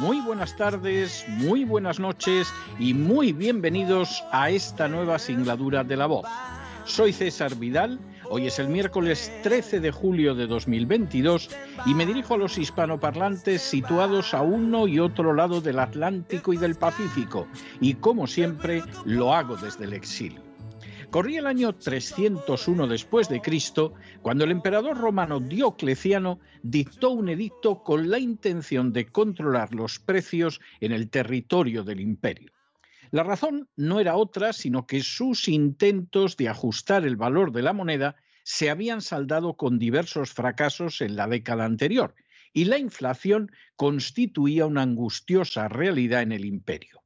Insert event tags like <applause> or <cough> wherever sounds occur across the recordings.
muy buenas tardes, muy buenas noches y muy bienvenidos a esta nueva singladura de la voz. Soy César Vidal, hoy es el miércoles 13 de julio de 2022 y me dirijo a los hispanoparlantes situados a uno y otro lado del Atlántico y del Pacífico y como siempre lo hago desde el exilio. Corría el año 301 después de Cristo, cuando el emperador romano Diocleciano dictó un edicto con la intención de controlar los precios en el territorio del imperio. La razón no era otra, sino que sus intentos de ajustar el valor de la moneda se habían saldado con diversos fracasos en la década anterior, y la inflación constituía una angustiosa realidad en el imperio.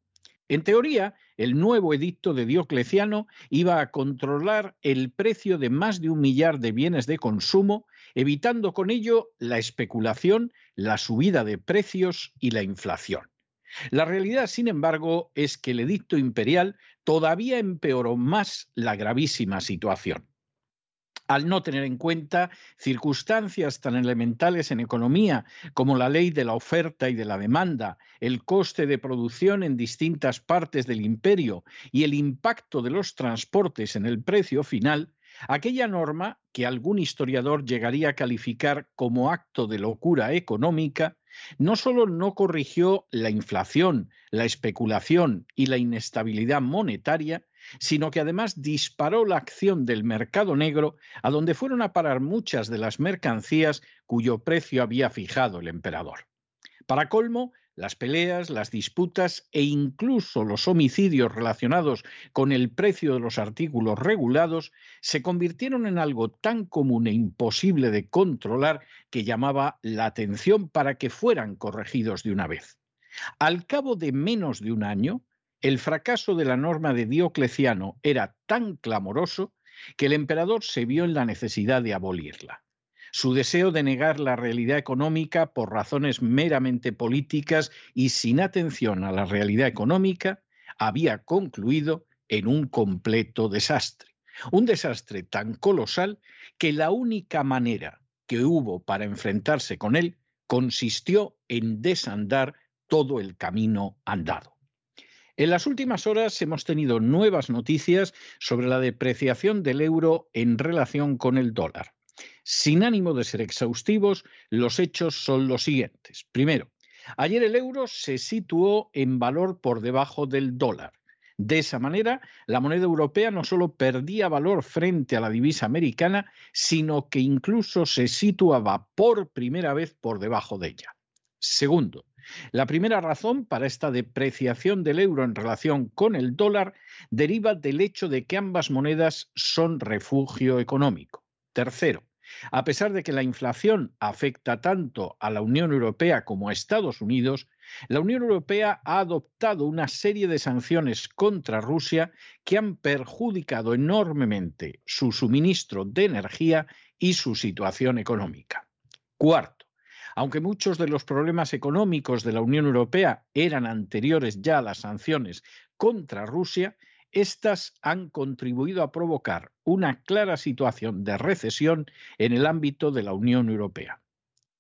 En teoría, el nuevo edicto de Diocleciano iba a controlar el precio de más de un millar de bienes de consumo, evitando con ello la especulación, la subida de precios y la inflación. La realidad, sin embargo, es que el edicto imperial todavía empeoró más la gravísima situación al no tener en cuenta circunstancias tan elementales en economía como la ley de la oferta y de la demanda, el coste de producción en distintas partes del imperio y el impacto de los transportes en el precio final, aquella norma que algún historiador llegaría a calificar como acto de locura económica, no solo no corrigió la inflación, la especulación y la inestabilidad monetaria, sino que además disparó la acción del mercado negro a donde fueron a parar muchas de las mercancías cuyo precio había fijado el emperador. Para colmo, las peleas, las disputas e incluso los homicidios relacionados con el precio de los artículos regulados se convirtieron en algo tan común e imposible de controlar que llamaba la atención para que fueran corregidos de una vez. Al cabo de menos de un año, el fracaso de la norma de Diocleciano era tan clamoroso que el emperador se vio en la necesidad de abolirla. Su deseo de negar la realidad económica por razones meramente políticas y sin atención a la realidad económica había concluido en un completo desastre. Un desastre tan colosal que la única manera que hubo para enfrentarse con él consistió en desandar todo el camino andado. En las últimas horas hemos tenido nuevas noticias sobre la depreciación del euro en relación con el dólar. Sin ánimo de ser exhaustivos, los hechos son los siguientes. Primero, ayer el euro se situó en valor por debajo del dólar. De esa manera, la moneda europea no solo perdía valor frente a la divisa americana, sino que incluso se situaba por primera vez por debajo de ella. Segundo, la primera razón para esta depreciación del euro en relación con el dólar deriva del hecho de que ambas monedas son refugio económico. Tercero, a pesar de que la inflación afecta tanto a la Unión Europea como a Estados Unidos, la Unión Europea ha adoptado una serie de sanciones contra Rusia que han perjudicado enormemente su suministro de energía y su situación económica. Cuarto, aunque muchos de los problemas económicos de la Unión Europea eran anteriores ya a las sanciones contra Rusia, estas han contribuido a provocar una clara situación de recesión en el ámbito de la Unión Europea.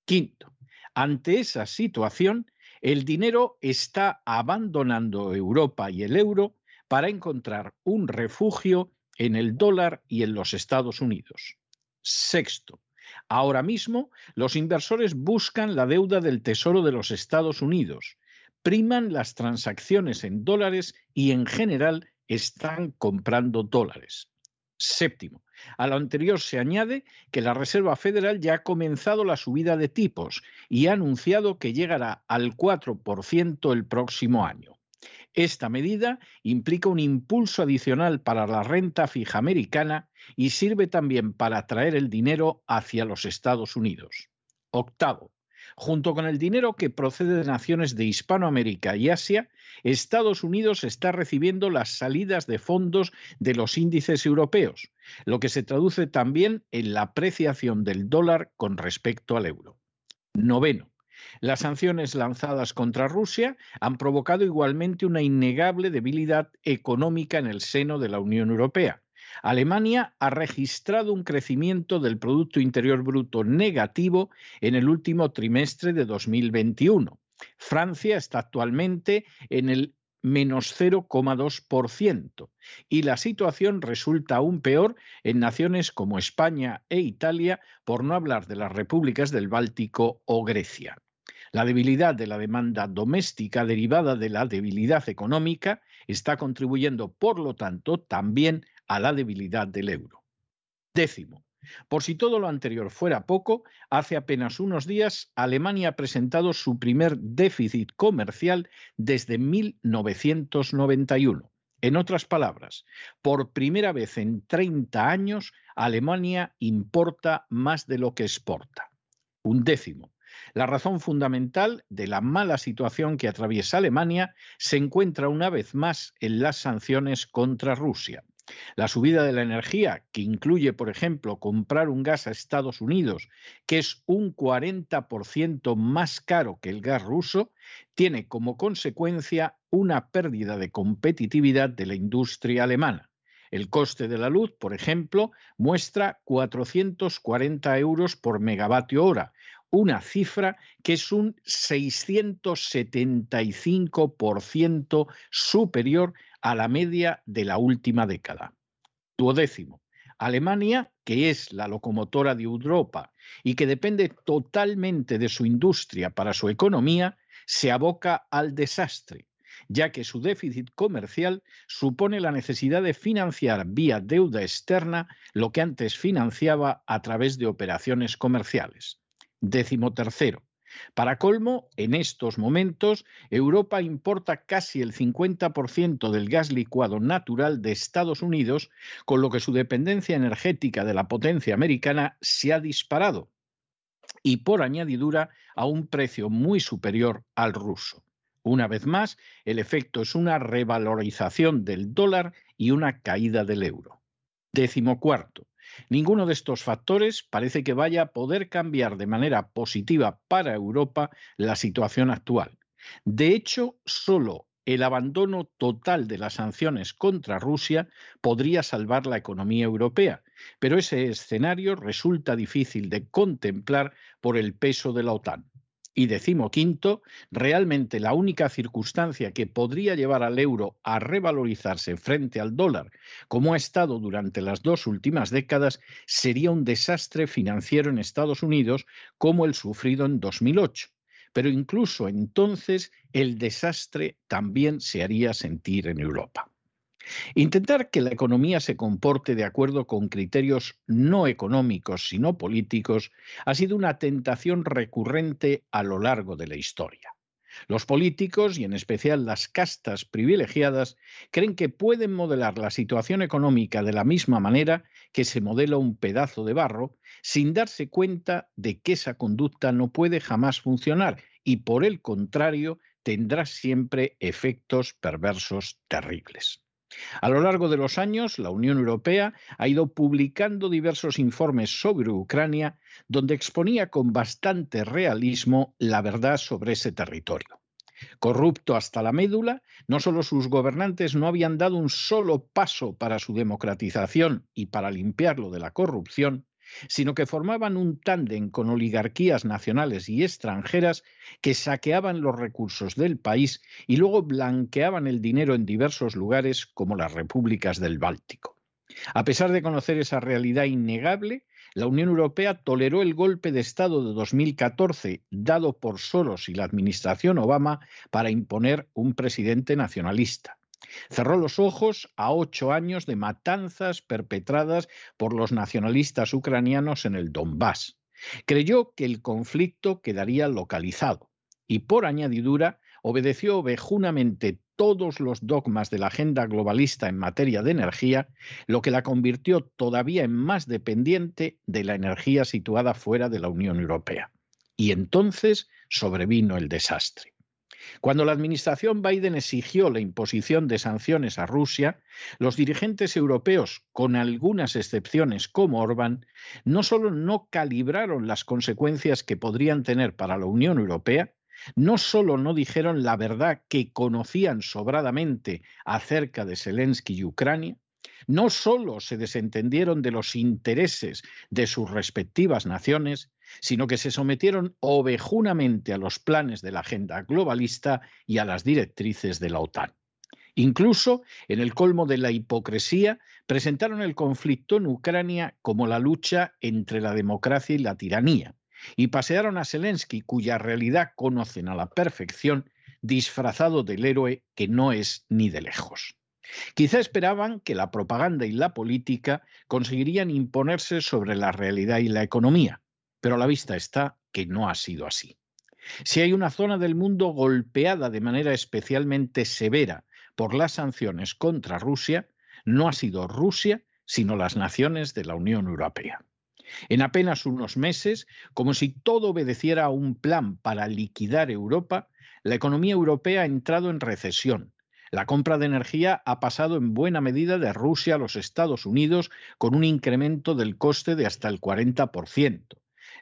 Quinto, ante esa situación, el dinero está abandonando Europa y el euro para encontrar un refugio en el dólar y en los Estados Unidos. Sexto, Ahora mismo, los inversores buscan la deuda del Tesoro de los Estados Unidos, priman las transacciones en dólares y en general están comprando dólares. Séptimo, a lo anterior se añade que la Reserva Federal ya ha comenzado la subida de tipos y ha anunciado que llegará al 4% el próximo año. Esta medida implica un impulso adicional para la renta fija americana y sirve también para atraer el dinero hacia los Estados Unidos. Octavo, junto con el dinero que procede de naciones de Hispanoamérica y Asia, Estados Unidos está recibiendo las salidas de fondos de los índices europeos, lo que se traduce también en la apreciación del dólar con respecto al euro. Noveno, las sanciones lanzadas contra Rusia han provocado igualmente una innegable debilidad económica en el seno de la Unión Europea. Alemania ha registrado un crecimiento del Producto Interior Bruto negativo en el último trimestre de 2021. Francia está actualmente en el menos 0,2%. Y la situación resulta aún peor en naciones como España e Italia, por no hablar de las repúblicas del Báltico o Grecia. La debilidad de la demanda doméstica derivada de la debilidad económica está contribuyendo, por lo tanto, también a la debilidad del euro. Décimo. Por si todo lo anterior fuera poco, hace apenas unos días Alemania ha presentado su primer déficit comercial desde 1991. En otras palabras, por primera vez en 30 años, Alemania importa más de lo que exporta. Un décimo. La razón fundamental de la mala situación que atraviesa Alemania se encuentra una vez más en las sanciones contra Rusia. La subida de la energía, que incluye, por ejemplo, comprar un gas a Estados Unidos, que es un 40% más caro que el gas ruso, tiene como consecuencia una pérdida de competitividad de la industria alemana. El coste de la luz, por ejemplo, muestra 440 euros por megavatio hora, una cifra que es un 675% superior a la media de la última década. Duodécimo. Alemania, que es la locomotora de Europa y que depende totalmente de su industria para su economía, se aboca al desastre, ya que su déficit comercial supone la necesidad de financiar vía deuda externa lo que antes financiaba a través de operaciones comerciales. Décimo tercero. Para colmo, en estos momentos, Europa importa casi el 50% del gas licuado natural de Estados Unidos, con lo que su dependencia energética de la potencia americana se ha disparado y por añadidura a un precio muy superior al ruso. Una vez más, el efecto es una revalorización del dólar y una caída del euro. Décimo cuarto. Ninguno de estos factores parece que vaya a poder cambiar de manera positiva para Europa la situación actual. De hecho, solo el abandono total de las sanciones contra Rusia podría salvar la economía europea, pero ese escenario resulta difícil de contemplar por el peso de la OTAN. Y decimoquinto, realmente la única circunstancia que podría llevar al euro a revalorizarse frente al dólar, como ha estado durante las dos últimas décadas, sería un desastre financiero en Estados Unidos como el sufrido en 2008. Pero incluso entonces el desastre también se haría sentir en Europa. Intentar que la economía se comporte de acuerdo con criterios no económicos, sino políticos, ha sido una tentación recurrente a lo largo de la historia. Los políticos, y en especial las castas privilegiadas, creen que pueden modelar la situación económica de la misma manera que se modela un pedazo de barro, sin darse cuenta de que esa conducta no puede jamás funcionar y, por el contrario, tendrá siempre efectos perversos terribles. A lo largo de los años, la Unión Europea ha ido publicando diversos informes sobre Ucrania donde exponía con bastante realismo la verdad sobre ese territorio. Corrupto hasta la médula, no solo sus gobernantes no habían dado un solo paso para su democratización y para limpiarlo de la corrupción, sino que formaban un tándem con oligarquías nacionales y extranjeras que saqueaban los recursos del país y luego blanqueaban el dinero en diversos lugares como las repúblicas del Báltico. A pesar de conocer esa realidad innegable, la Unión Europea toleró el golpe de Estado de 2014 dado por Soros y la administración Obama para imponer un presidente nacionalista. Cerró los ojos a ocho años de matanzas perpetradas por los nacionalistas ucranianos en el Donbass. Creyó que el conflicto quedaría localizado y, por añadidura, obedeció ovejunamente todos los dogmas de la agenda globalista en materia de energía, lo que la convirtió todavía en más dependiente de la energía situada fuera de la Unión Europea. Y entonces sobrevino el desastre. Cuando la administración Biden exigió la imposición de sanciones a Rusia, los dirigentes europeos, con algunas excepciones como Orbán, no solo no calibraron las consecuencias que podrían tener para la Unión Europea, no solo no dijeron la verdad que conocían sobradamente acerca de Zelensky y Ucrania, no solo se desentendieron de los intereses de sus respectivas naciones, sino que se sometieron ovejunamente a los planes de la agenda globalista y a las directrices de la OTAN. Incluso, en el colmo de la hipocresía, presentaron el conflicto en Ucrania como la lucha entre la democracia y la tiranía, y pasearon a Zelensky, cuya realidad conocen a la perfección, disfrazado del héroe que no es ni de lejos. Quizá esperaban que la propaganda y la política conseguirían imponerse sobre la realidad y la economía, pero a la vista está que no ha sido así. Si hay una zona del mundo golpeada de manera especialmente severa por las sanciones contra Rusia, no ha sido Rusia, sino las naciones de la Unión Europea. En apenas unos meses, como si todo obedeciera a un plan para liquidar Europa, la economía europea ha entrado en recesión. La compra de energía ha pasado en buena medida de Rusia a los Estados Unidos con un incremento del coste de hasta el 40%.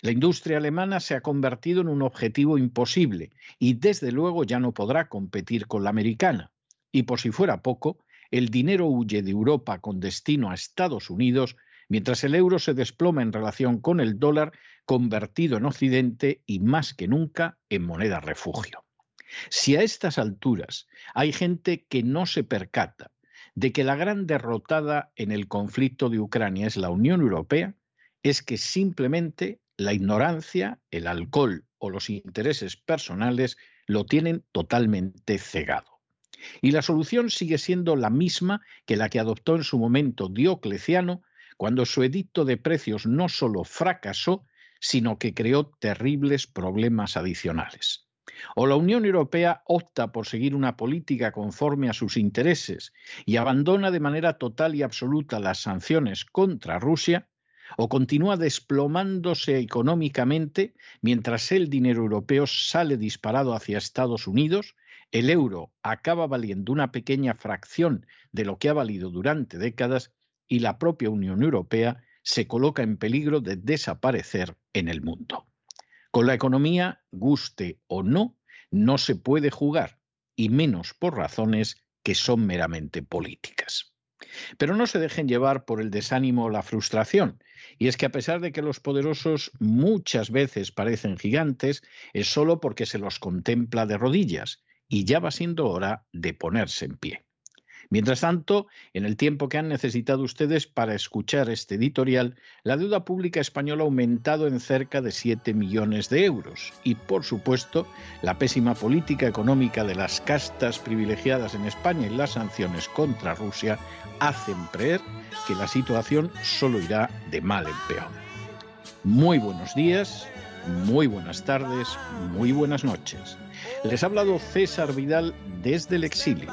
La industria alemana se ha convertido en un objetivo imposible y desde luego ya no podrá competir con la americana. Y por si fuera poco, el dinero huye de Europa con destino a Estados Unidos mientras el euro se desploma en relación con el dólar convertido en Occidente y más que nunca en moneda refugio. Si a estas alturas hay gente que no se percata de que la gran derrotada en el conflicto de Ucrania es la Unión Europea, es que simplemente la ignorancia, el alcohol o los intereses personales lo tienen totalmente cegado. Y la solución sigue siendo la misma que la que adoptó en su momento Diocleciano cuando su edicto de precios no solo fracasó, sino que creó terribles problemas adicionales. O la Unión Europea opta por seguir una política conforme a sus intereses y abandona de manera total y absoluta las sanciones contra Rusia, o continúa desplomándose económicamente mientras el dinero europeo sale disparado hacia Estados Unidos, el euro acaba valiendo una pequeña fracción de lo que ha valido durante décadas y la propia Unión Europea se coloca en peligro de desaparecer en el mundo. Con la economía, guste o no, no se puede jugar, y menos por razones que son meramente políticas. Pero no se dejen llevar por el desánimo o la frustración, y es que a pesar de que los poderosos muchas veces parecen gigantes, es solo porque se los contempla de rodillas, y ya va siendo hora de ponerse en pie. Mientras tanto, en el tiempo que han necesitado ustedes para escuchar este editorial, la deuda pública española ha aumentado en cerca de 7 millones de euros y, por supuesto, la pésima política económica de las castas privilegiadas en España y las sanciones contra Rusia hacen creer que la situación solo irá de mal en peor. Muy buenos días, muy buenas tardes, muy buenas noches. Les ha hablado César Vidal desde el exilio.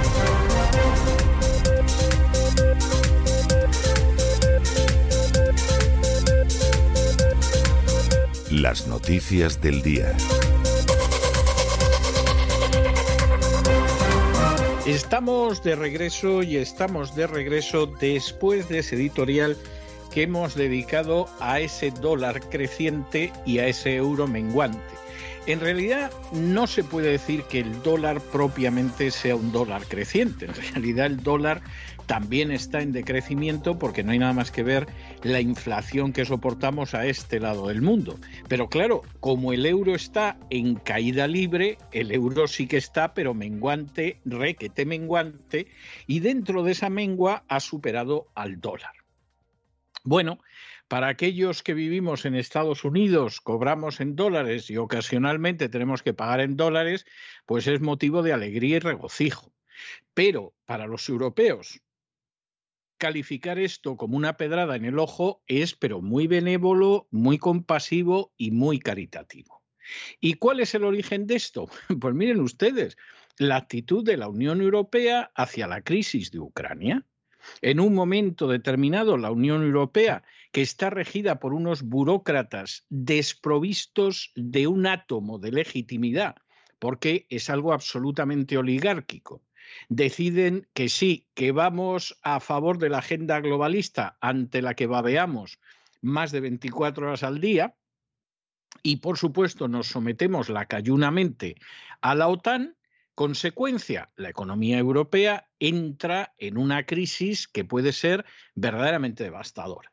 Las noticias del día. Estamos de regreso y estamos de regreso después de ese editorial que hemos dedicado a ese dólar creciente y a ese euro menguante. En realidad no se puede decir que el dólar propiamente sea un dólar creciente. En realidad el dólar también está en decrecimiento porque no hay nada más que ver la inflación que soportamos a este lado del mundo. Pero claro, como el euro está en caída libre, el euro sí que está, pero menguante, requete menguante, y dentro de esa mengua ha superado al dólar. Bueno, para aquellos que vivimos en Estados Unidos, cobramos en dólares y ocasionalmente tenemos que pagar en dólares, pues es motivo de alegría y regocijo. Pero para los europeos, calificar esto como una pedrada en el ojo es, pero muy benévolo, muy compasivo y muy caritativo. ¿Y cuál es el origen de esto? <laughs> Pues miren ustedes, la actitud de la Unión Europea hacia la crisis de Ucrania. En un momento determinado, la Unión Europea, que está regida por unos burócratas desprovistos de un átomo de legitimidad, porque es algo absolutamente oligárquico, deciden que sí, que vamos a favor de la agenda globalista ante la que babeamos más de 24 horas al día, y por supuesto nos sometemos lacayunamente a la OTAN, consecuencia, la economía europea entra en una crisis que puede ser verdaderamente devastadora.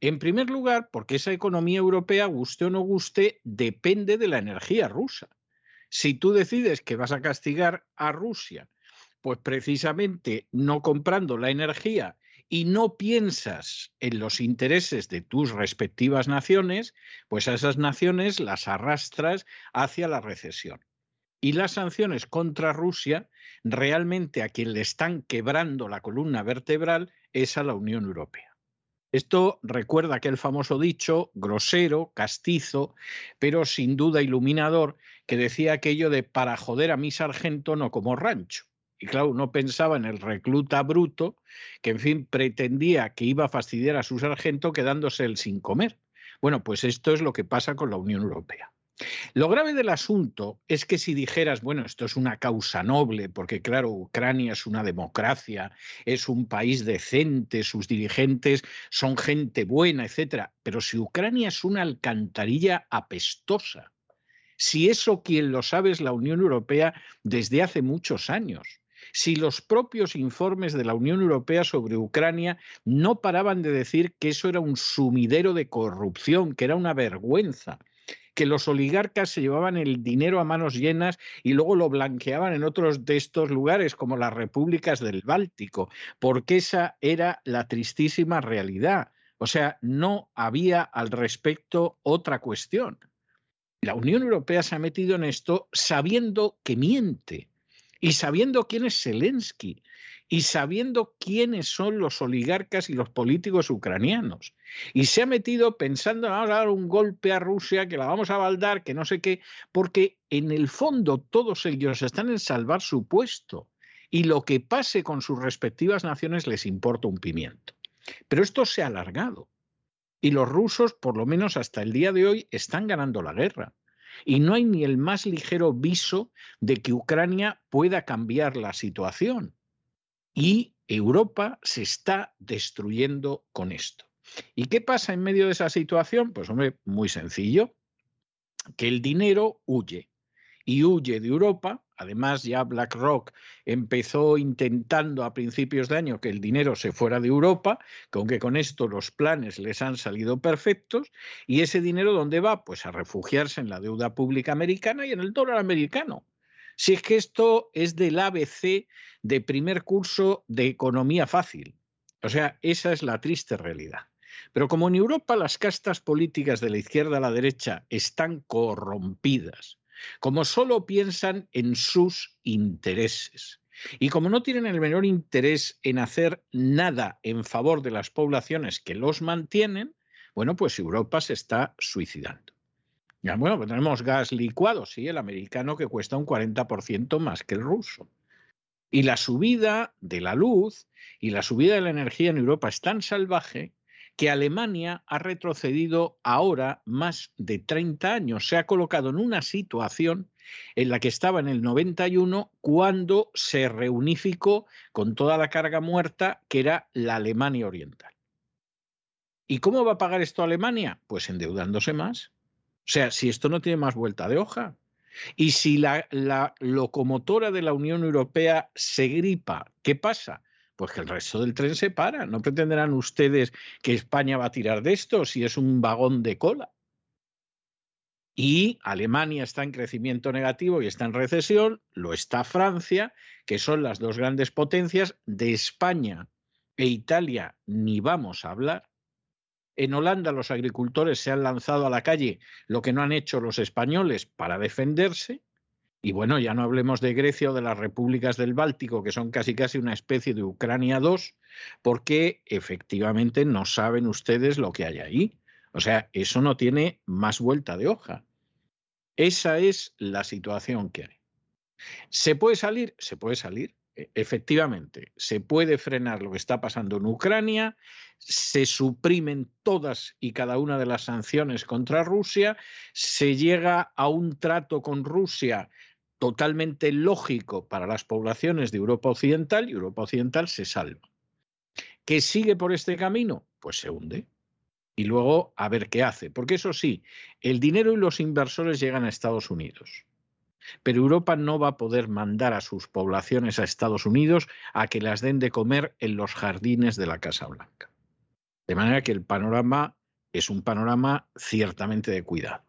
En primer lugar, porque esa economía europea, guste o no guste, depende de la energía rusa. Si tú decides que vas a castigar a Rusia pues precisamente no comprando la energía y no piensas en los intereses de tus respectivas naciones, pues a esas naciones las arrastras hacia la recesión. Y las sanciones contra Rusia, realmente a quien le están quebrando la columna vertebral es a la Unión Europea. Esto recuerda aquel famoso dicho, grosero, castizo, pero sin duda iluminador, que decía aquello de para joder a mi sargento no como rancho. Y claro, uno pensaba en el recluta bruto, que en fin pretendía que iba a fastidiar a su sargento quedándose él sin comer. Bueno, pues esto es lo que pasa con la Unión Europea. Lo grave del asunto es que si dijeras, bueno, esto es una causa noble, porque claro, Ucrania es una democracia, es un país decente, sus dirigentes son gente buena, etcétera, pero si Ucrania es una alcantarilla apestosa, si eso quien lo sabe es la Unión Europea desde hace muchos años, si los propios informes de la Unión Europea sobre Ucrania no paraban de decir que eso era un sumidero de corrupción, que era una vergüenza, que los oligarcas se llevaban el dinero a manos llenas y luego lo blanqueaban en otros de estos lugares, como las repúblicas del Báltico, porque esa era la tristísima realidad. O sea, no había al respecto otra cuestión. La Unión Europea se ha metido en esto sabiendo que miente, y sabiendo quién es Zelensky y sabiendo quiénes son los oligarcas y los políticos ucranianos. Y se ha metido pensando, vamos a dar un golpe a Rusia, que la vamos a baldar, que no sé qué, porque en el fondo todos ellos están en salvar su puesto y lo que pase con sus respectivas naciones les importa un pimiento. Pero esto se ha alargado y los rusos, por lo menos hasta el día de hoy, están ganando la guerra y no hay ni el más ligero viso de que Ucrania pueda cambiar la situación. Y Europa se está destruyendo con esto. ¿Y qué pasa en medio de esa situación? Pues hombre, muy sencillo, que el dinero huye y huye de Europa Además, ya BlackRock empezó intentando a principios de año que el dinero se fuera de Europa, aunque con esto los planes les han salido perfectos, y ese dinero ¿dónde va? Pues a refugiarse en la deuda pública americana y en el dólar americano. Si es que esto es del ABC de primer curso de economía fácil. O sea, esa es la triste realidad. Pero como en Europa las castas políticas de la izquierda a la derecha están corrompidas, como solo piensan en sus intereses. Y como no tienen el menor interés en hacer nada en favor de las poblaciones que los mantienen, bueno, pues Europa se está suicidando. Ya, bueno, pues tenemos gas licuado, sí, el americano que cuesta un 40% más que el ruso. Y la subida de la luz y la subida de la energía en Europa es tan salvaje que Alemania ha retrocedido ahora más de 30 años, se ha colocado en una situación en la que estaba en el 91 cuando se reunificó con toda la carga muerta que era la Alemania Oriental. ¿Y cómo va a pagar esto Alemania? Pues endeudándose más. O sea, si esto no tiene más vuelta de hoja. Y si la, la locomotora de la Unión Europea se gripa, ¿qué pasa? Pues que el resto del tren se para. No pretenderán ustedes que España va a tirar de esto si es un vagón de cola. Y Alemania está en crecimiento negativo y está en recesión, lo está Francia, que son las dos grandes potencias. De España e Italia ni vamos a hablar. En Holanda los agricultores se han lanzado a la calle, lo que no han hecho los españoles para defenderse. Y bueno, ya no hablemos de Grecia o de las repúblicas del Báltico, que son casi casi una especie de Ucrania 2, porque efectivamente no saben ustedes lo que hay ahí. O sea, eso no tiene más vuelta de hoja. Esa es la situación que hay. ¿Se puede salir? Se puede salir. E, efectivamente, se puede frenar lo que está pasando en Ucrania, se suprimen todas y cada una de las sanciones contra Rusia, se llega a un trato con Rusia totalmente lógico para las poblaciones de Europa Occidental y Europa Occidental se salva. ¿Qué sigue por este camino? Pues se hunde. Y luego a ver qué hace. Porque eso sí, el dinero y los inversores llegan a Estados Unidos. Pero Europa no va a poder mandar a sus poblaciones a Estados Unidos a que las den de comer en los jardines de la Casa Blanca. De manera que el panorama es un panorama ciertamente de cuidado.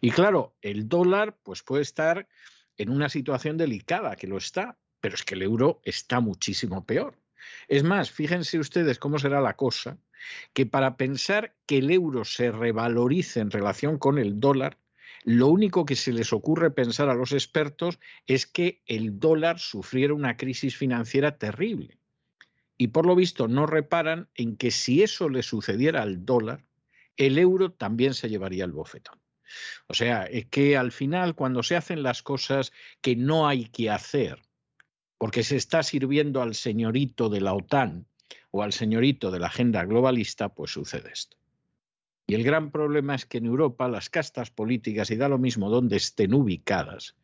Y claro, el dólar pues puede estar en una situación delicada, que lo está, pero es que el euro está muchísimo peor. Es más, fíjense ustedes cómo será la cosa, que para pensar que el euro se revalorice en relación con el dólar, lo único que se les ocurre pensar a los expertos es que el dólar sufriera una crisis financiera terrible. Y por lo visto no reparan en que si eso le sucediera al dólar, el euro también se llevaría el bofetón. O sea, es que al final cuando se hacen las cosas que no hay que hacer, porque se está sirviendo al señorito de la OTAN o al señorito de la agenda globalista, pues sucede esto. Y el gran problema es que en Europa las castas políticas, y da lo mismo donde estén ubicadas,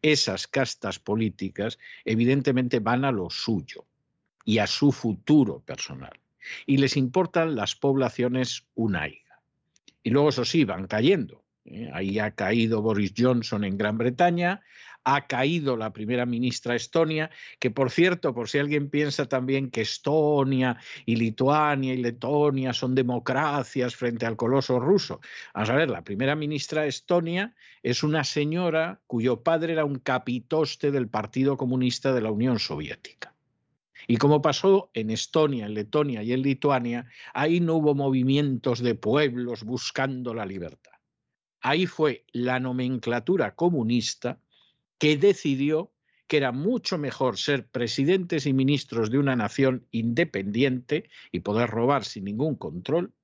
esas castas políticas evidentemente van a lo suyo y a su futuro personal. Y les importan las poblaciones unaiga. Y luego, eso sí, van cayendo. ¿Eh? Ahí ha caído Boris Johnson en Gran Bretaña, ha caído la primera ministra Estonia, que por cierto, por si alguien piensa también que Estonia y Lituania y Letonia son democracias frente al coloso ruso. Vamos a ver, la primera ministra Estonia es una señora cuyo padre era un capitoste del Partido Comunista de la Unión Soviética. Y como pasó en Estonia, en Letonia y en Lituania, ahí no hubo movimientos de pueblos buscando la libertad. Ahí fue la nomenclatura comunista que decidió que era mucho mejor ser presidentes y ministros de una nación independiente y poder robar sin ningún control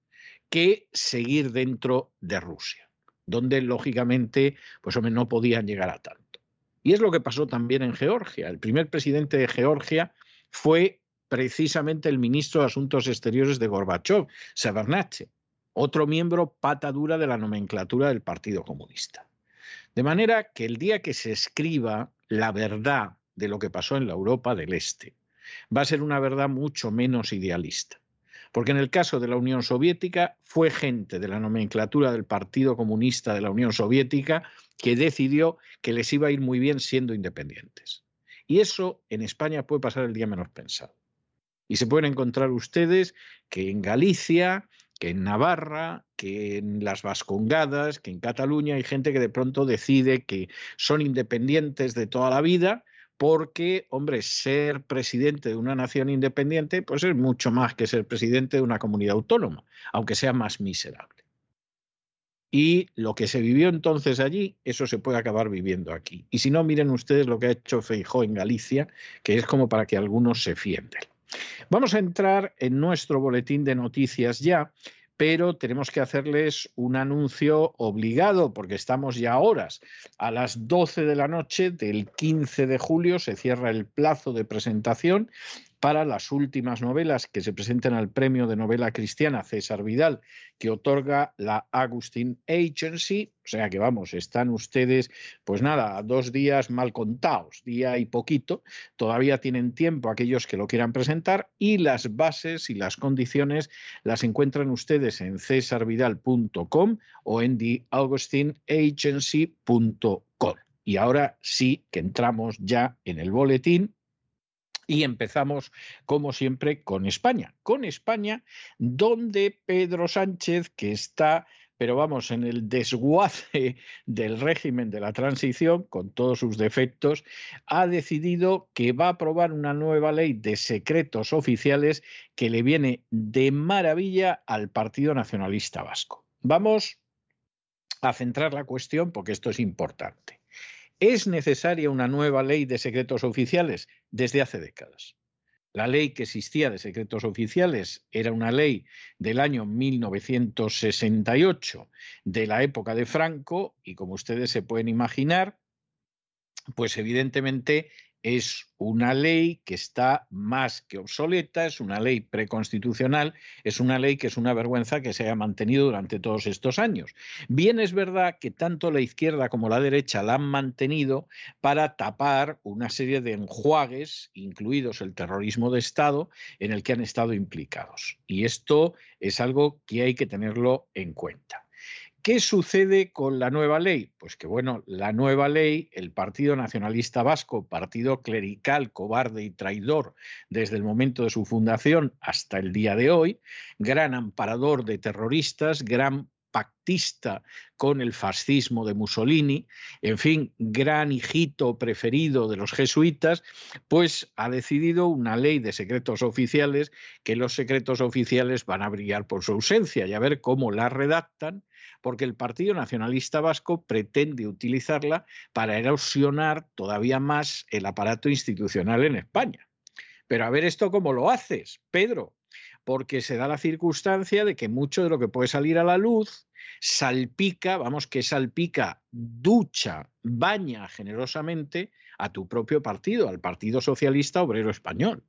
que seguir dentro de Rusia, donde lógicamente pues no podían llegar a tanto. Y es lo que pasó también en Georgia. El primer presidente de Georgia fue precisamente el ministro de Asuntos Exteriores de Gorbachev, Severnatche, otro miembro pata dura de la nomenclatura del Partido Comunista. De manera que el día que se escriba la verdad de lo que pasó en la Europa del Este, va a ser una verdad mucho menos idealista. Porque en el caso de la Unión Soviética fue gente de la nomenclatura del Partido Comunista de la Unión Soviética que decidió que les iba a ir muy bien siendo independientes. Y eso en España puede pasar el día menos pensado. Y se pueden encontrar ustedes que en Galicia, que en Navarra, que en las Vascongadas, que en Cataluña hay gente que de pronto decide que son independientes de toda la vida porque, hombre, ser presidente de una nación independiente pues es mucho más que ser presidente de una comunidad autónoma, aunque sea más miserable. Y lo que se vivió entonces allí, eso se puede acabar viviendo aquí. Y si no, miren ustedes lo que ha hecho Feijó en Galicia, que es como para que algunos se fienden. Vamos a entrar en nuestro boletín de noticias ya, pero tenemos que hacerles un anuncio obligado porque estamos ya horas. A las 12 de la noche del 15 de julio se cierra el plazo de presentación para las últimas novelas que se presenten al premio de novela cristiana César Vidal, que otorga la Agustin Agency. O sea que vamos, están ustedes, pues nada, dos días mal contados, día y poquito. Todavía tienen tiempo aquellos que lo quieran presentar y las bases y las condiciones las encuentran ustedes en cesarvidal.com o en theaugustinagency.com. Y ahora sí que entramos ya en el boletín y empezamos, como siempre, con España. Con España, donde Pedro Sánchez, que está, pero vamos, en el desguace del régimen de la transición, con todos sus defectos, ha decidido que va a aprobar una nueva ley de secretos oficiales que le viene de maravilla al Partido Nacionalista Vasco. Vamos a centrar la cuestión porque esto es importante. ¿Es necesaria una nueva ley de secretos oficiales? Desde hace décadas. La ley que existía de secretos oficiales era una ley del año 1968, de la época de Franco, y como ustedes se pueden imaginar, pues evidentemente es una ley que está más que obsoleta, es una ley preconstitucional, es una ley que es una vergüenza que se haya mantenido durante todos estos años. Bien es verdad que tanto la izquierda como la derecha la han mantenido para tapar una serie de enjuagues, incluidos el terrorismo de Estado, en el que han estado implicados. Y esto es algo que hay que tenerlo en cuenta. ¿Qué sucede con la nueva ley? Pues que, bueno, la nueva ley, el Partido Nacionalista Vasco, partido clerical, cobarde y traidor desde el momento de su fundación hasta el día de hoy, gran amparador de terroristas, gran pactista con el fascismo de Mussolini, en fin, gran hijito preferido de los jesuitas, pues ha decidido una ley de secretos oficiales que los secretos oficiales van a brillar por su ausencia y a ver cómo la redactan porque el Partido Nacionalista Vasco pretende utilizarla para erosionar todavía más el aparato institucional en España. Pero a ver esto cómo lo haces, Pedro, porque se da la circunstancia de que mucho de lo que puede salir a la luz salpica, vamos, que salpica, ducha, baña generosamente a tu propio partido, al Partido Socialista Obrero Español.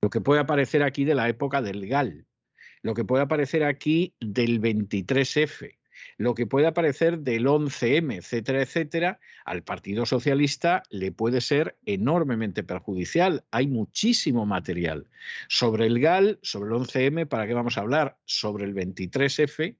Lo que puede aparecer aquí de la época del GAL, lo que puede aparecer aquí del 23F, lo que puede aparecer del 11M, etcétera, etcétera, al Partido Socialista le puede ser enormemente perjudicial. Hay muchísimo material. Sobre el GAL, sobre el 11M, ¿para qué vamos a hablar? Sobre el 23F,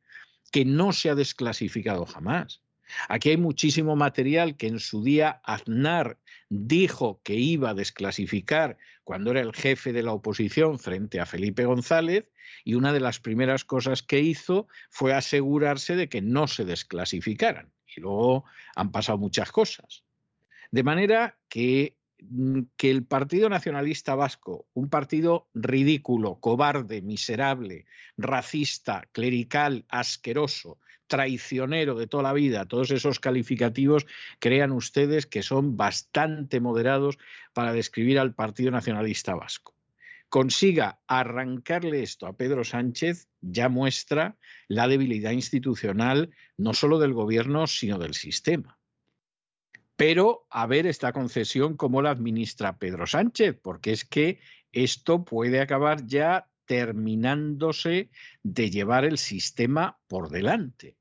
que no se ha desclasificado jamás. Aquí hay muchísimo material que en su día Aznar dijo que iba a desclasificar cuando era el jefe de la oposición frente a Felipe González y una de las primeras cosas que hizo fue asegurarse de que no se desclasificaran. Y luego han pasado muchas cosas. De manera que Mm, que el Partido Nacionalista Vasco, un partido ridículo, cobarde, miserable, racista, clerical, asqueroso, traicionero de toda la vida, todos esos calificativos crean ustedes que son bastante moderados para describir al Partido Nacionalista Vasco. Consiga arrancarle esto a Pedro Sánchez, ya muestra la debilidad institucional no solo del gobierno, sino del sistema pero a ver esta concesión cómo la administra Pedro Sánchez, porque es que esto puede acabar ya terminándose de llevar el sistema por delante.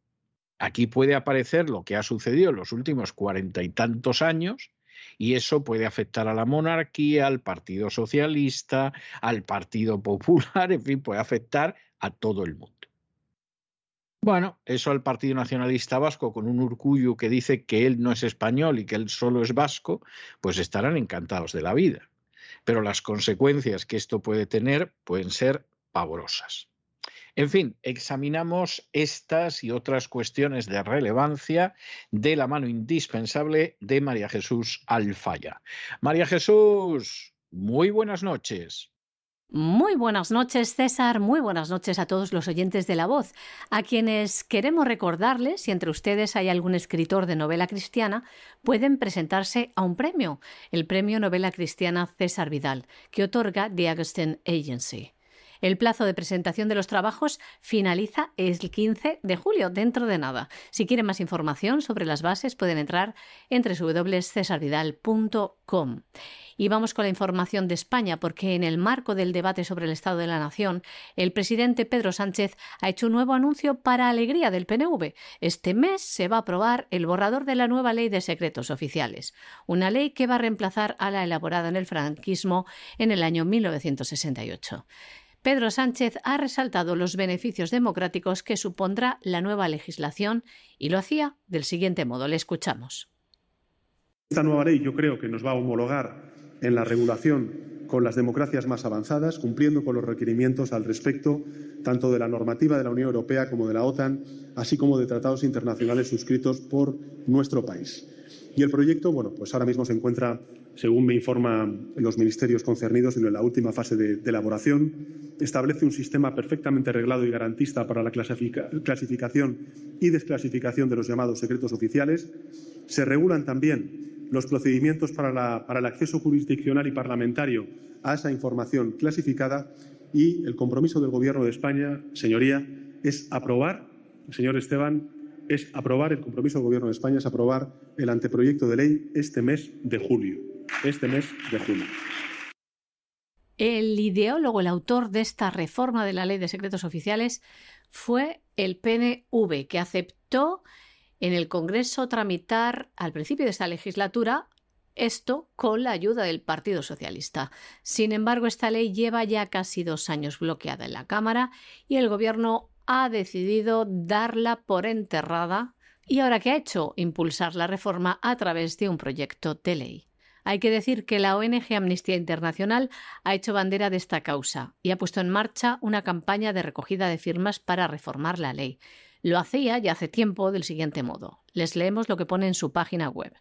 Aquí puede aparecer lo que ha sucedido en los últimos cuarenta y tantos años, y eso puede afectar a la monarquía, al Partido Socialista, al Partido <laughs> Popular, en fin, puede afectar a todo el mundo. Bueno, eso al Partido Nacionalista Vasco, con un Urcullo que dice que él no es español y que él solo es vasco, pues estarán encantados de la vida. Pero las consecuencias que esto puede tener pueden ser pavorosas. En fin, examinamos estas y otras cuestiones de relevancia de la mano indispensable de María Jesús Alfaya. María Jesús, muy buenas noches. Muy buenas noches, César. Muy buenas noches a todos los oyentes de La Voz, a quienes queremos recordarles, si entre ustedes hay algún escritor de novela cristiana, pueden presentarse a un premio, el Premio Novela Cristiana César Vidal, que otorga The Augustine Agency. El plazo de presentación de los trabajos finaliza el 15 de julio, dentro de nada. Si quieren más información sobre las bases, pueden entrar en www.cesarvidal.com. Y vamos con la información de España, porque en el marco del debate sobre el Estado de la Nación, el presidente Pedro Sánchez ha hecho un nuevo anuncio para alegría del PNV. Este mes se va a aprobar el borrador de la nueva ley de secretos oficiales, una ley que va a reemplazar a la elaborada en el franquismo en el año 1968. Pedro Sánchez ha resaltado los beneficios democráticos que supondrá la nueva legislación y lo hacía del siguiente modo. Le escuchamos. Esta nueva ley yo creo que nos va a homologar en la regulación con las democracias más avanzadas, cumpliendo con los requerimientos al respecto tanto de la normativa de la Unión Europea como de la OTAN, así como de tratados internacionales suscritos por nuestro país. Y el proyecto, bueno, pues ahora mismo se encuentra, según me informan los ministerios concernidos, en la última fase de, elaboración. Establece un sistema perfectamente reglado y garantista para la clasificación y desclasificación de los llamados secretos oficiales. Se regulan también los procedimientos para, el acceso jurisdiccional y parlamentario a esa información clasificada y el compromiso del Gobierno de España, señoría, es aprobar, señor Esteban, es aprobar, el compromiso del Gobierno de España es aprobar el anteproyecto de ley este mes de julio. Este mes de julio. El ideólogo, el autor de esta reforma de la ley de secretos oficiales fue el PNV, que aceptó en el Congreso tramitar al principio de esta legislatura esto con la ayuda del Partido Socialista. Sin embargo, esta ley lleva ya casi dos años bloqueada en la Cámara y el Gobierno ha decidido darla por enterrada y ahora qué ha hecho impulsar la reforma a través de un proyecto de ley. Hay que decir que la ONG Amnistía Internacional ha hecho bandera de esta causa y ha puesto en marcha una campaña de recogida de firmas para reformar la ley. Lo hacía ya hace tiempo del siguiente modo. Les leemos lo que pone en su página web.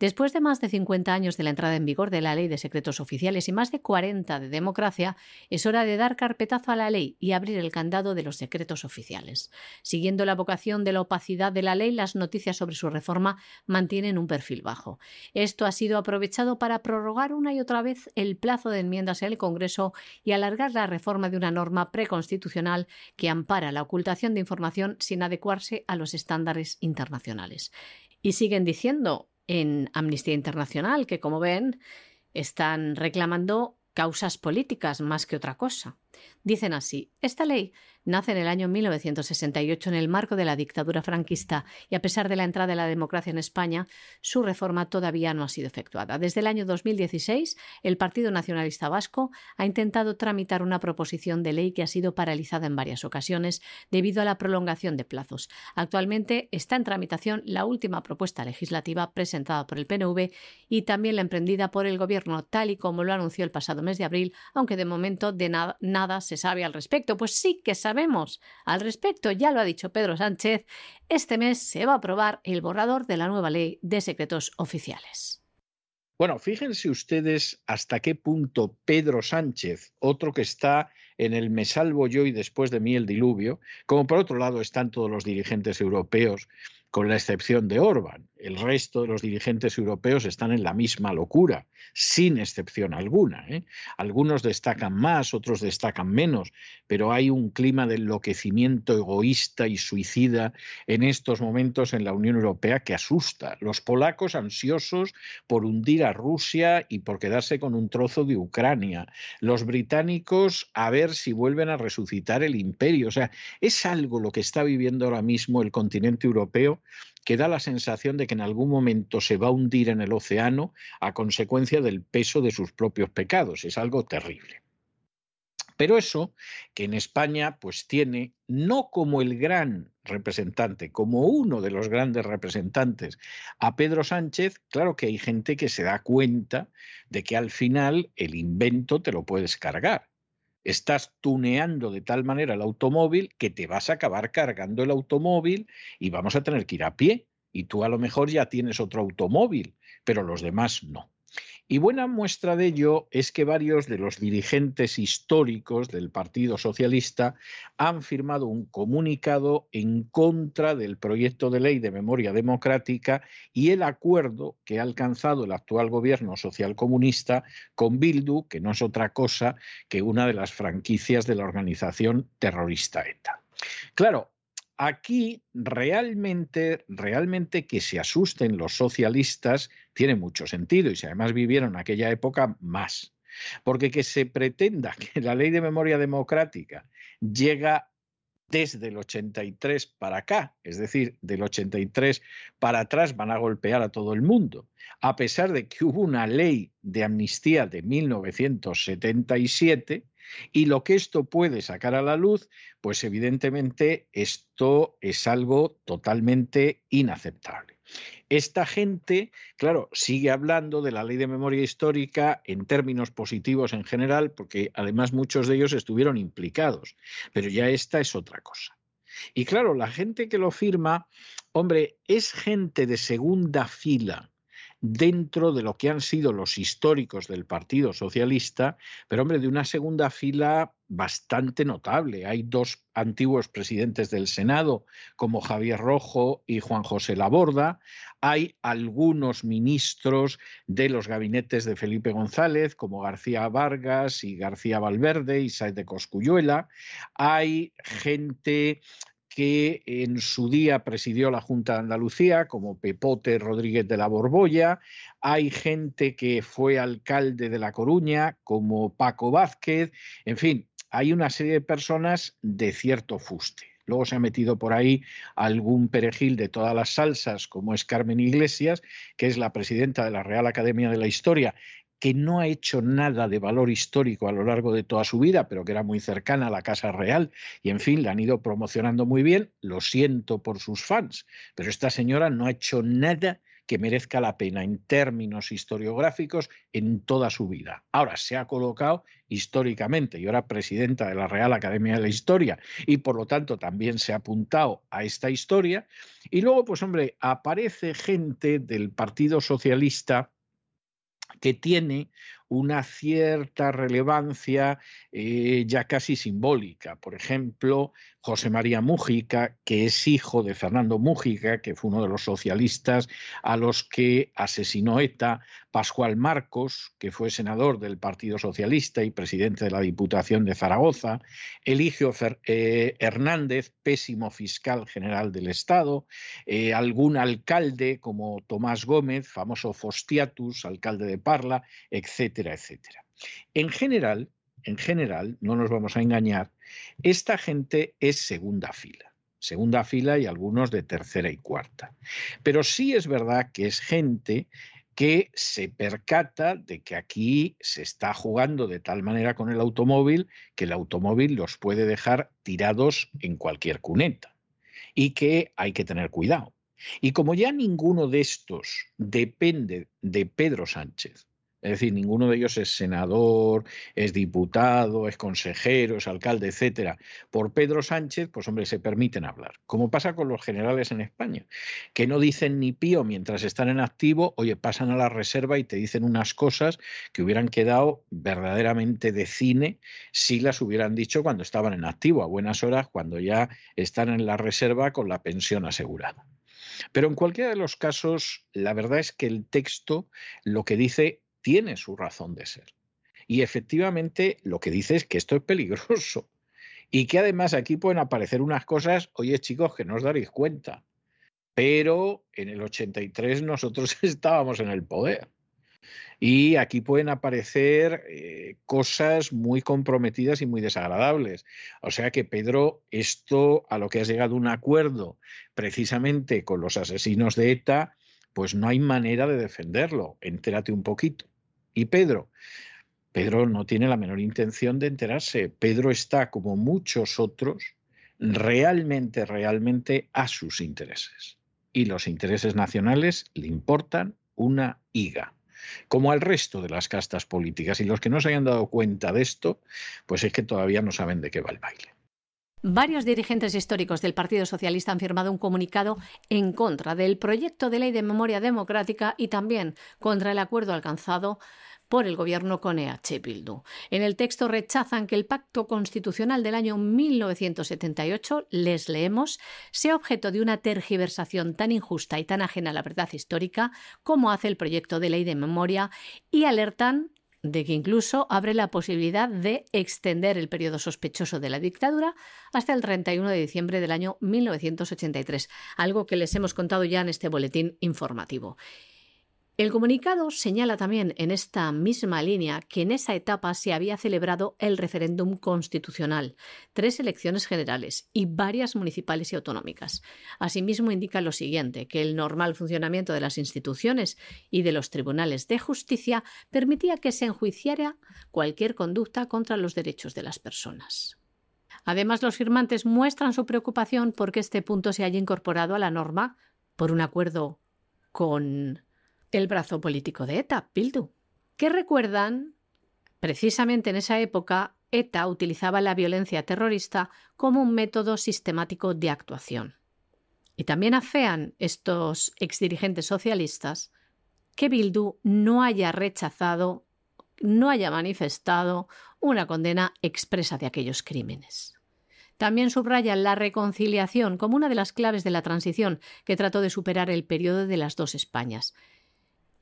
Después de más de 50 años de la entrada en vigor de la Ley de Secretos Oficiales y más de 40 de democracia, es hora de dar carpetazo a la ley y abrir el candado de los secretos oficiales. Siguiendo la vocación de la opacidad de la ley, las noticias sobre su reforma mantienen un perfil bajo. Esto ha sido aprovechado para prorrogar una y otra vez el plazo de enmiendas en el Congreso y alargar la reforma de una norma preconstitucional que ampara la ocultación de información sin adecuarse a los estándares internacionales. Y siguen diciendo, en Amnistía Internacional, que como ven están reclamando causas políticas más que otra cosa. Dicen así, esta ley nace en el año 1968 en el marco de la dictadura franquista y a pesar de la entrada de la democracia en España, su reforma todavía no ha sido efectuada. Desde el año 2016, el Partido Nacionalista Vasco ha intentado tramitar una proposición de ley que ha sido paralizada en varias ocasiones debido a la prolongación de plazos. Actualmente está en tramitación la última propuesta legislativa presentada por el PNV y también la emprendida por el Gobierno, tal y como lo anunció el pasado mes de abril, aunque de momento de nada, se sabe al respecto. Pues sí que sabemos al respecto, ya lo ha dicho Pedro Sánchez, este mes se va a aprobar el borrador de la nueva ley de secretos oficiales. Bueno, fíjense ustedes hasta qué punto Pedro Sánchez, otro que está en el me salvo yo y después de mí el diluvio, como por otro lado están todos los dirigentes europeos, con la excepción de Orbán. El resto de los dirigentes europeos están en la misma locura, sin excepción alguna. ¿eh? Algunos destacan más, otros destacan menos, pero hay un clima de enloquecimiento egoísta y suicida en estos momentos en la Unión Europea que asusta. Los polacos ansiosos por hundir a Rusia y por quedarse con un trozo de Ucrania. Los británicos a ver si vuelven a resucitar el imperio. O sea, es algo lo que está viviendo ahora mismo el continente europeo que da la sensación de que en algún momento se va a hundir en el océano a consecuencia del peso de sus propios pecados. Es algo terrible. Pero eso que en España pues tiene no como el gran representante, como uno de los grandes representantes a Pedro Sánchez, claro que hay gente que se da cuenta de que al final el invento te lo puedes cargar estás tuneando de tal manera el automóvil que te vas a acabar cargando el automóvil y vamos a tener que ir a pie. Y tú a lo mejor ya tienes otro automóvil, pero los demás no. Y buena muestra de ello es que varios de los dirigentes históricos del Partido Socialista han firmado un comunicado en contra del proyecto de ley de memoria democrática y el acuerdo que ha alcanzado el actual gobierno socialcomunista con Bildu, que no es otra cosa que una de las franquicias de la organización terrorista ETA. Claro, aquí realmente, realmente que se asusten los socialistas tiene mucho sentido y si además vivieron aquella época, más. Porque que se pretenda <laughs> que la ley de memoria democrática llega desde el 83 para acá, es decir, del 83 para atrás van a golpear a todo el mundo, a pesar de que hubo una ley de amnistía de 1977 y lo que esto puede sacar a la luz, pues evidentemente esto es algo totalmente inaceptable. Esta gente, claro, sigue hablando de la ley de memoria histórica en términos positivos en general, porque además muchos de ellos estuvieron implicados, pero ya esta es otra cosa. Y claro, la gente que lo firma, hombre, es gente de segunda fila dentro de lo que han sido los históricos del Partido Socialista, pero hombre, de una segunda fila bastante notable. Hay dos antiguos presidentes del Senado, como Javier Rojo y Juan José Laborda. Hay algunos ministros de los gabinetes de Felipe González, como García Vargas y García Valverde y Saez de Coscuyuela. Hay gente que en su día presidió la Junta de Andalucía, como Pepote Rodríguez de la Borbolla. Hay gente que fue alcalde de La Coruña, como Paco Vázquez. En fin, hay una serie de personas de cierto fuste. Luego se ha metido por ahí algún perejil de todas las salsas, como es Carmen Iglesias, que es la presidenta de la Real Academia de la Historia que no ha hecho nada de valor histórico a lo largo de toda su vida, pero que era muy cercana a la Casa Real y, en fin, la han ido promocionando muy bien. Lo siento por sus fans, pero esta señora no ha hecho nada que merezca la pena en términos historiográficos en toda su vida. Ahora se ha colocado históricamente y ahora presidenta de la Real Academia de la Historia y por lo tanto también se ha apuntado a esta historia. Y luego, pues hombre, aparece gente del Partido Socialista que tiene una cierta relevancia eh, ya casi simbólica. Por ejemplo, José María Mújica, que es hijo de Fernando Mújica, que fue uno de los socialistas a los que asesinó ETA, Pascual Marcos, que fue senador del Partido Socialista y presidente de la Diputación de Zaragoza, Eligio eh, Hernández, pésimo fiscal general del Estado, eh, algún alcalde como Tomás Gómez, famoso Fostiatus, alcalde de Parla, etc En general, en general, no nos vamos a engañar, esta gente es segunda fila, segunda fila y algunos de tercera y cuarta. Pero sí es verdad que es gente que se percata de que aquí se está jugando de tal manera con el automóvil que el automóvil los puede dejar tirados en cualquier cuneta y que hay que tener cuidado. Y como ya ninguno de estos depende de Pedro Sánchez, es decir, ninguno de ellos es senador, es diputado, es consejero, es alcalde, etcétera. Por Pedro Sánchez, pues hombre, se permiten hablar. Como pasa con los generales en España, que no dicen ni pío mientras están en activo, oye, pasan a la reserva y te dicen unas cosas que hubieran quedado verdaderamente de cine si las hubieran dicho cuando estaban en activo, a buenas horas, cuando ya están en la reserva con la pensión asegurada. Pero en cualquiera de los casos, la verdad es que el texto lo que dice tiene su razón de ser. Y efectivamente lo que dice es que esto es peligroso <laughs> y que además aquí pueden aparecer unas cosas, oye chicos, que no os daréis cuenta, pero en el 83 nosotros <laughs> estábamos en el poder. Y aquí pueden aparecer eh, cosas muy comprometidas y muy desagradables. O sea que, Pedro, esto a lo que has llegado un acuerdo precisamente con los asesinos de ETA, pues no hay manera de defenderlo. Entérate un poquito. Y Pedro, Pedro no tiene la menor intención de enterarse. Pedro está, como muchos otros, realmente, realmente a sus intereses. Y los intereses nacionales le importan una higa, como al resto de las castas políticas. Y los que no se hayan dado cuenta de esto, pues es que todavía no saben de qué va el baile. Varios dirigentes históricos del Partido Socialista han firmado un comunicado en contra del proyecto de ley de memoria democrática y también contra el acuerdo alcanzado por el gobierno con EH Bildu. En el texto rechazan que el pacto constitucional del año 1978, les leemos, sea objeto de una tergiversación tan injusta y tan ajena a la verdad histórica como hace el proyecto de ley de memoria y alertan de que incluso abre la posibilidad de extender el periodo sospechoso de la dictadura hasta el 31 de diciembre del año 1983, algo que les hemos contado ya en este boletín informativo. El comunicado señala también en esta misma línea que en esa etapa se había celebrado el referéndum constitucional, tres elecciones generales y varias municipales y autonómicas. Asimismo indica lo siguiente, que el normal funcionamiento de las instituciones y de los tribunales de justicia permitía que se enjuiciara cualquier conducta contra los derechos de las personas. Además, los firmantes muestran su preocupación porque este punto se haya incorporado a la norma por un acuerdo con el brazo político de ETA, Bildu, que recuerdan, precisamente en esa época, ETA utilizaba la violencia terrorista como un método sistemático de actuación. Y también afean estos exdirigentes socialistas que Bildu no haya rechazado, no haya manifestado una condena expresa de aquellos crímenes. También subrayan la reconciliación como una de las claves de la transición que trató de superar el periodo de las dos Españas,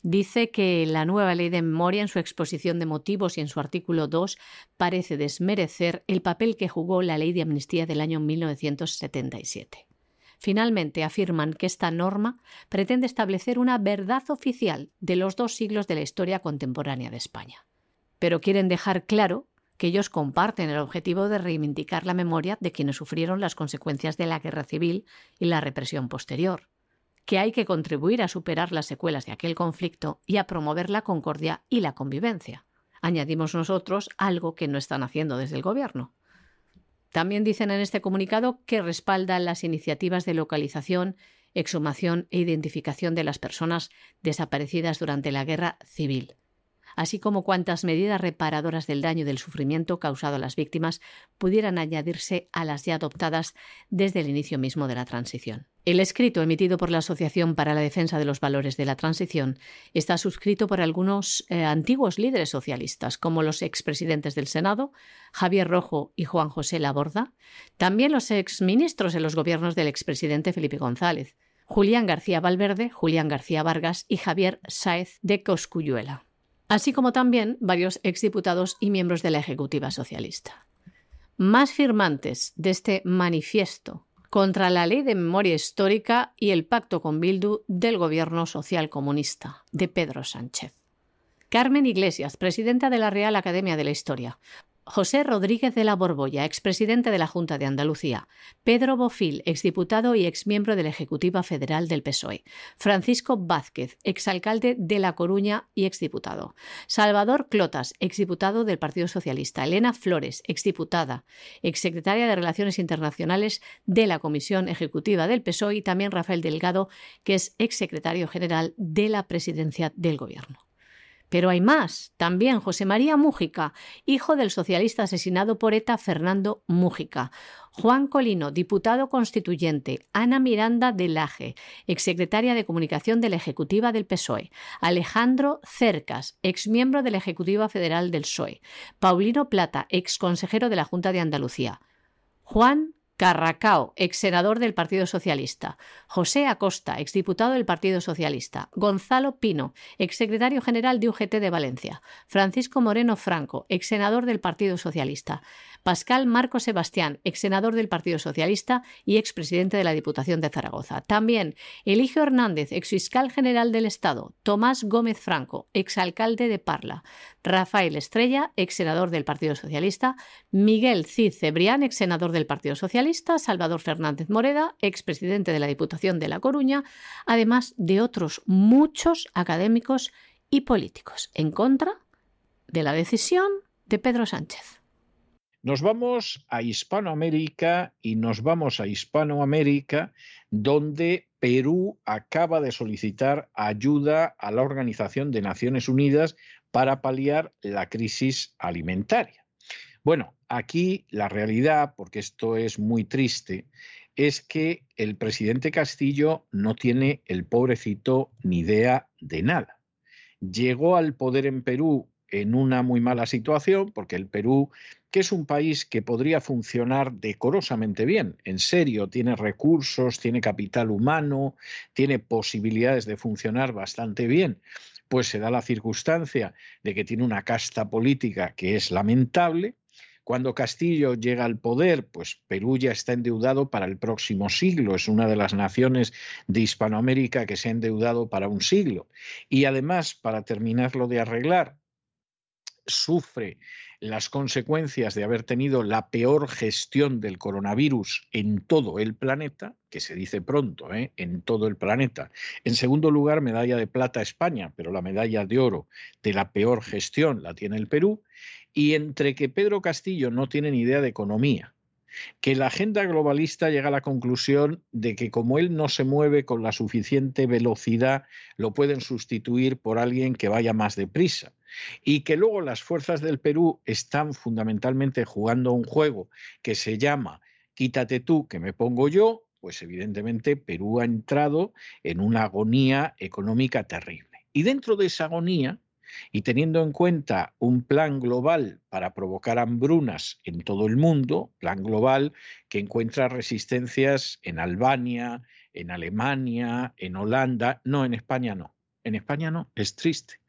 Dice que la nueva ley de memoria en su exposición de motivos y en su artículo 2 parece desmerecer el papel que jugó la ley de amnistía del año 1977. Finalmente afirman que esta norma pretende establecer una verdad oficial de los dos siglos de la historia contemporánea de España. Pero quieren dejar claro que ellos comparten el objetivo de reivindicar la memoria de quienes sufrieron las consecuencias de la guerra civil y la represión posterior que hay que contribuir a superar las secuelas de aquel conflicto y a promover la concordia y la convivencia. Añadimos nosotros algo que no están haciendo desde el Gobierno. También dicen en este comunicado que respaldan las iniciativas de localización, exhumación e identificación de las personas desaparecidas durante la guerra civil así como cuantas medidas reparadoras del daño y del sufrimiento causado a las víctimas pudieran añadirse a las ya adoptadas desde el inicio mismo de la transición. El escrito emitido por la Asociación para la Defensa de los Valores de la Transición está suscrito por algunos eh, antiguos líderes socialistas, como los expresidentes del Senado, Javier Rojo y Juan José Laborda, también los exministros en los gobiernos del expresidente Felipe González, Julián García Valverde, Julián García Vargas y Javier Sáez de Coscuyuela así como también varios exdiputados y miembros de la Ejecutiva Socialista. Más firmantes de este manifiesto contra la Ley de Memoria Histórica y el pacto con Bildu del Gobierno Social Comunista de Pedro Sánchez. Carmen Iglesias, presidenta de la Real Academia de la Historia, José Rodríguez de la Borbolla, expresidente de la Junta de Andalucía, Pedro Bofil, exdiputado y exmiembro de la Ejecutiva Federal del PSOE, Francisco Vázquez, exalcalde de La Coruña y exdiputado, Salvador Clotas, exdiputado del Partido Socialista, Elena Flores, exdiputada, exsecretaria de Relaciones Internacionales de la Comisión Ejecutiva del PSOE y también Rafael Delgado, que es exsecretario general de la Presidencia del Gobierno. Pero hay más. También José María Mújica, hijo del socialista asesinado por ETA Fernando Mújica. Juan Colino, diputado constituyente. Ana Miranda de Laje, exsecretaria de Comunicación de la Ejecutiva del PSOE. Alejandro Cercas, exmiembro de la Ejecutiva Federal del PSOE. Paulino Plata, exconsejero de la Junta de Andalucía. Juan Carracao, ex senador del Partido Socialista. José Acosta, exdiputado del Partido Socialista. Gonzalo Pino, exsecretario general de UGT de Valencia. Francisco Moreno Franco, ex senador del Partido Socialista. Pascal Marco Sebastián, ex senador del Partido Socialista y expresidente de la Diputación de Zaragoza. También Eligio Hernández, ex fiscal general del Estado. Tomás Gómez Franco, exalcalde de Parla. Rafael Estrella, ex senador del Partido Socialista. Miguel Cid Cebrián, ex senador del Partido Socialista Salvador Fernández Moreda, expresidente de la Diputación de La Coruña, además de otros muchos académicos y políticos en contra de la decisión de Pedro Sánchez. Nos vamos a Hispanoamérica y nos vamos a Hispanoamérica donde Perú acaba de solicitar ayuda a la Organización de Naciones Unidas para paliar la crisis alimentaria. Bueno, aquí la realidad, porque esto es muy triste, es que el presidente Castillo no tiene el pobrecito ni idea de nada. Llegó al poder en Perú en una muy mala situación, porque el Perú, que es un país que podría funcionar decorosamente bien, en serio, tiene recursos, tiene capital humano, tiene posibilidades de funcionar bastante bien, pues se da la circunstancia de que tiene una casta política que es lamentable. Cuando Castillo llega al poder, pues Perú ya está endeudado para el próximo siglo, es una de las naciones de Hispanoamérica que se ha endeudado para un siglo. Y además, para terminarlo de arreglar, sufre las consecuencias de haber tenido la peor gestión del coronavirus en todo el planeta, que se dice pronto, ¿eh? en todo el planeta. En segundo lugar, medalla de plata España, pero la medalla de oro de la peor gestión la tiene el Perú. Y entre que Pedro Castillo no tiene ni idea de economía, que la agenda globalista llega a la conclusión de que como él no se mueve con la suficiente velocidad, lo pueden sustituir por alguien que vaya más deprisa. Y que luego las fuerzas del Perú están fundamentalmente jugando un juego que se llama quítate tú, que me pongo yo, pues evidentemente Perú ha entrado en una agonía económica terrible. Y dentro de esa agonía, y teniendo en cuenta un plan global para provocar hambrunas en todo el mundo, plan global que encuentra resistencias en Albania, en Alemania, en Holanda, no, en España no. En España no, es triste.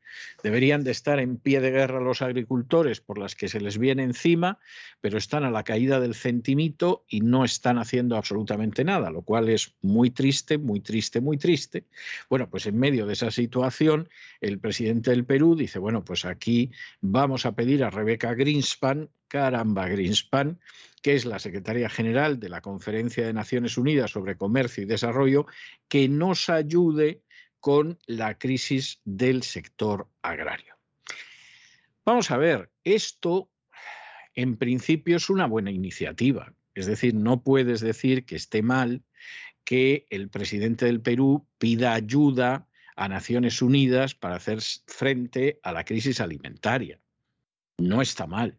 Deberían de estar en pie de guerra los agricultores por las que se les viene encima, pero están a la caída del centimito y no están haciendo absolutamente nada, lo cual es muy triste, muy triste, muy triste. Bueno, pues en medio de esa situación, el presidente del Perú dice, bueno, pues aquí vamos a pedir a Rebeca Greenspan, caramba, Greenspan, que es la secretaria general de la Conferencia de Naciones Unidas sobre Comercio y Desarrollo, que nos ayude con la crisis del sector agrario. Vamos a ver, esto en principio es una buena iniciativa. Es decir, no puedes decir que esté mal que el presidente del Perú pida ayuda a Naciones Unidas para hacer frente a la crisis alimentaria. No está mal.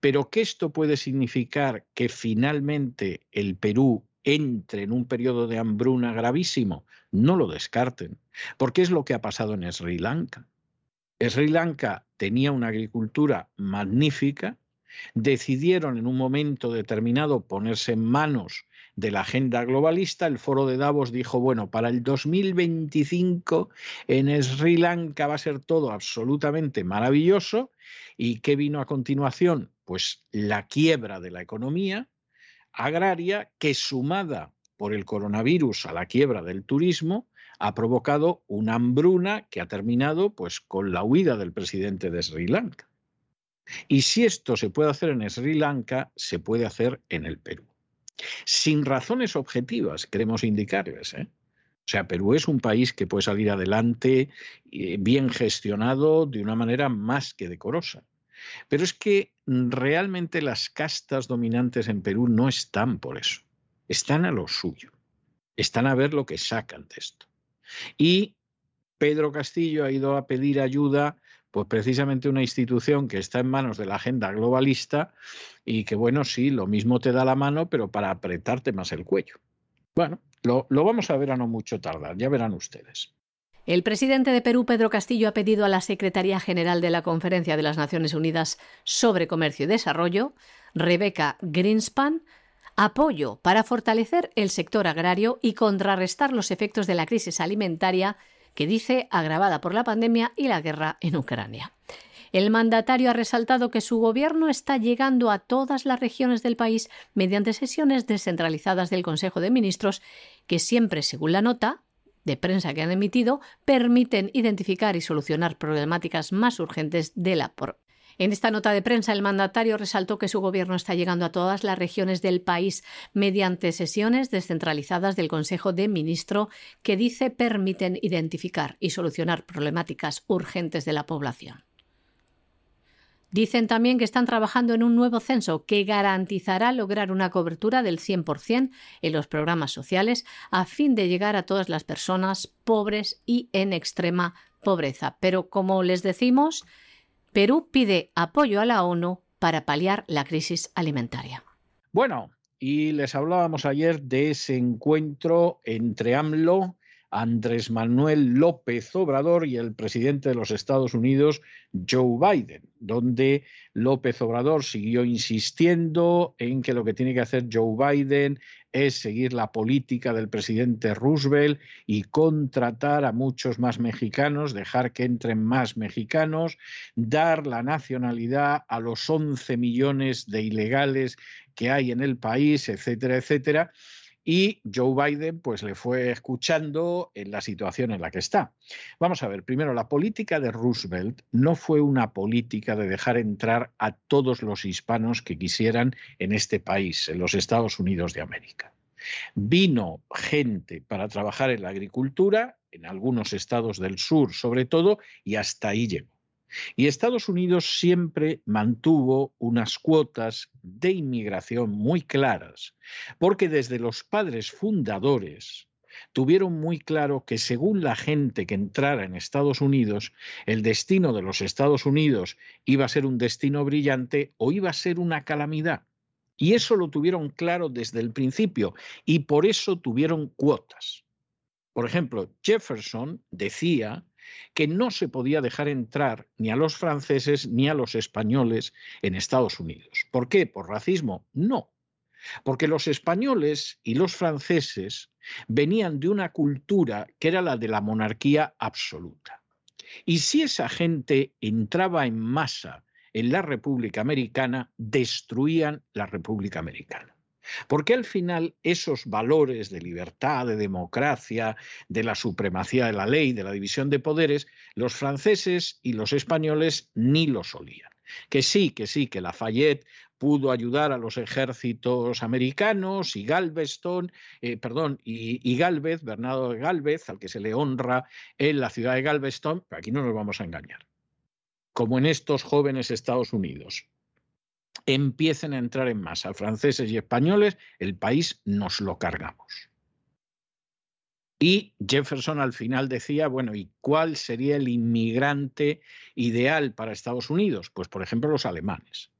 Pero que esto puede significar que finalmente el Perú entre en un periodo de hambruna gravísimo, no lo descarten, porque es lo que ha pasado en Sri Lanka. Sri Lanka tenía una agricultura magnífica, decidieron en un momento determinado ponerse en manos de la agenda globalista, el foro de Davos dijo, bueno, para el 2025 en Sri Lanka va a ser todo absolutamente maravilloso. ¿Y qué vino a continuación? Pues la quiebra de la economía, agraria que sumada por el coronavirus a la quiebra del turismo ha provocado una hambruna que ha terminado pues con la huida del presidente de Sri Lanka. Y si esto se puede hacer en Sri Lanka, se puede hacer en el Perú. Sin razones objetivas, queremos indicarles. ¿eh? O sea, Perú es un país que puede salir adelante eh, bien gestionado de una manera más que decorosa. Pero es que realmente las castas dominantes en Perú no están por eso, están a lo suyo, están a ver lo que sacan de esto. Y Pedro Castillo ha ido a pedir ayuda, pues precisamente una institución que está en manos de la agenda globalista y que, bueno, sí, lo mismo te da la mano, pero para apretarte más el cuello. Bueno, lo, lo vamos a ver a no mucho tardar, ya verán ustedes. El presidente de Perú, Pedro Castillo, ha pedido a la Secretaría General de la Conferencia de las Naciones Unidas sobre Comercio y Desarrollo, Rebecca Greenspan, apoyo para fortalecer el sector agrario y contrarrestar los efectos de la crisis alimentaria que dice agravada por la pandemia y la guerra en Ucrania. El mandatario ha resaltado que su gobierno está llegando a todas las regiones del país mediante sesiones descentralizadas del Consejo de Ministros que siempre, según la nota, de prensa que han emitido permiten identificar y solucionar problemáticas más urgentes de la por en esta nota de prensa, el mandatario resaltó que su gobierno está llegando a todas las regiones del país mediante sesiones descentralizadas del Consejo de Ministros que dice permiten identificar y solucionar problemáticas urgentes de la población. Dicen también que están trabajando en un nuevo censo que garantizará lograr una cobertura del 100% en los programas sociales a fin de llegar a todas las personas pobres y en extrema pobreza. Pero como les decimos, Perú pide apoyo a la ONU para paliar la crisis alimentaria. Bueno, y les hablábamos ayer de ese encuentro entre AMLO Andrés Manuel López Obrador y el presidente de los Estados Unidos, Joe Biden, donde López Obrador siguió insistiendo en que lo que tiene que hacer Joe Biden es seguir la política del presidente Roosevelt y contratar a muchos más mexicanos, dejar que entren más mexicanos, dar la nacionalidad a los 11 millones de ilegales que hay en el país, etcétera, etcétera y Joe Biden pues le fue escuchando en la situación en la que está. Vamos a ver, primero, la política de Roosevelt no fue una política de dejar entrar a todos los hispanos que quisieran en este país, en los Estados Unidos de América. Vino gente para trabajar en la agricultura, en algunos estados del sur sobre todo, y hasta ahí llegó. Y Estados Unidos siempre mantuvo unas cuotas de inmigración muy claras, porque desde los padres fundadores tuvieron muy claro que según la gente que entrara en Estados Unidos, el destino de los Estados Unidos iba a ser un destino brillante o iba a ser una calamidad. Y eso lo tuvieron claro desde el principio y por eso tuvieron cuotas. Por ejemplo, Jefferson decía que no se podía dejar entrar ni a los franceses ni a los españoles en Estados Unidos. ¿Por qué? ¿Por racismo? No. Porque los españoles y los franceses venían de una cultura que era la de la monarquía absoluta. Y si esa gente entraba en masa en la República Americana, destruían la República Americana. Porque al final esos valores de libertad, de democracia, de la supremacía de la ley, de la división de poderes, los franceses y los españoles ni los solían. Que sí, que sí, que Lafayette pudo ayudar a los ejércitos americanos y Galveston, eh, perdón, y, y, Galvez, Bernardo de Galvez, al que se le honra en la ciudad de Galveston, pero aquí no nos vamos a engañar. Como en estos jóvenes Estados Unidos, empiecen a entrar en masa franceses y españoles, el país nos lo cargamos. Y Jefferson al final decía, bueno, ¿y cuál sería el inmigrante ideal para Estados Unidos? Pues, por ejemplo, los alemanes.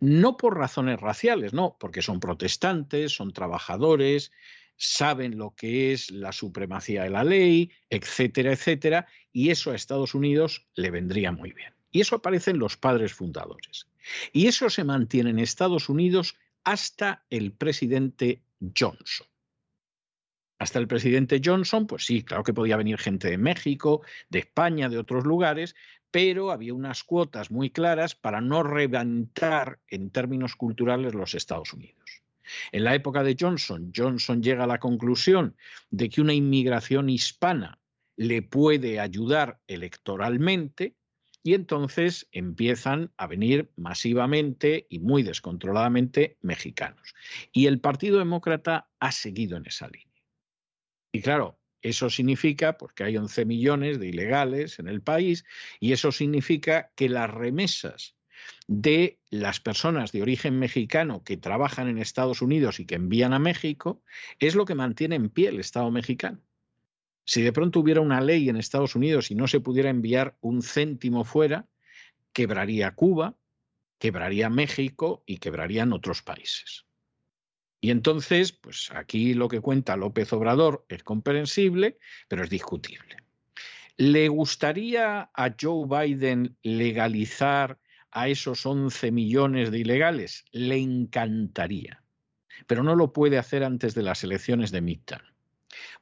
No por razones raciales, no, porque son protestantes, son trabajadores, saben lo que es la supremacía de la ley, etcétera, etcétera, y eso a Estados Unidos le vendría muy bien. Y eso aparece en los padres fundadores. Y eso se mantiene en Estados Unidos hasta el presidente Johnson. Hasta el presidente Johnson, pues sí, claro que podía venir gente de México, de España, de otros lugares, pero había unas cuotas muy claras para no reventar en términos culturales los Estados Unidos. En la época de Johnson, Johnson llega a la conclusión de que una inmigración hispana le puede ayudar electoralmente y entonces empiezan a venir masivamente y muy descontroladamente mexicanos. Y el Partido Demócrata ha seguido en esa línea. Y claro, eso significa, porque hay 11 millones de ilegales en el país, y eso significa que las remesas de las personas de origen mexicano que trabajan en Estados Unidos y que envían a México es lo que mantiene en pie el Estado mexicano. Si de pronto hubiera una ley en Estados Unidos y no se pudiera enviar un céntimo fuera, quebraría Cuba, quebraría México y quebrarían otros países. Y entonces, pues aquí lo que cuenta López Obrador es comprensible, pero es discutible. ¿Le gustaría a Joe Biden legalizar a esos 11 millones de ilegales? Le encantaría, pero no lo puede hacer antes de las elecciones de midterm.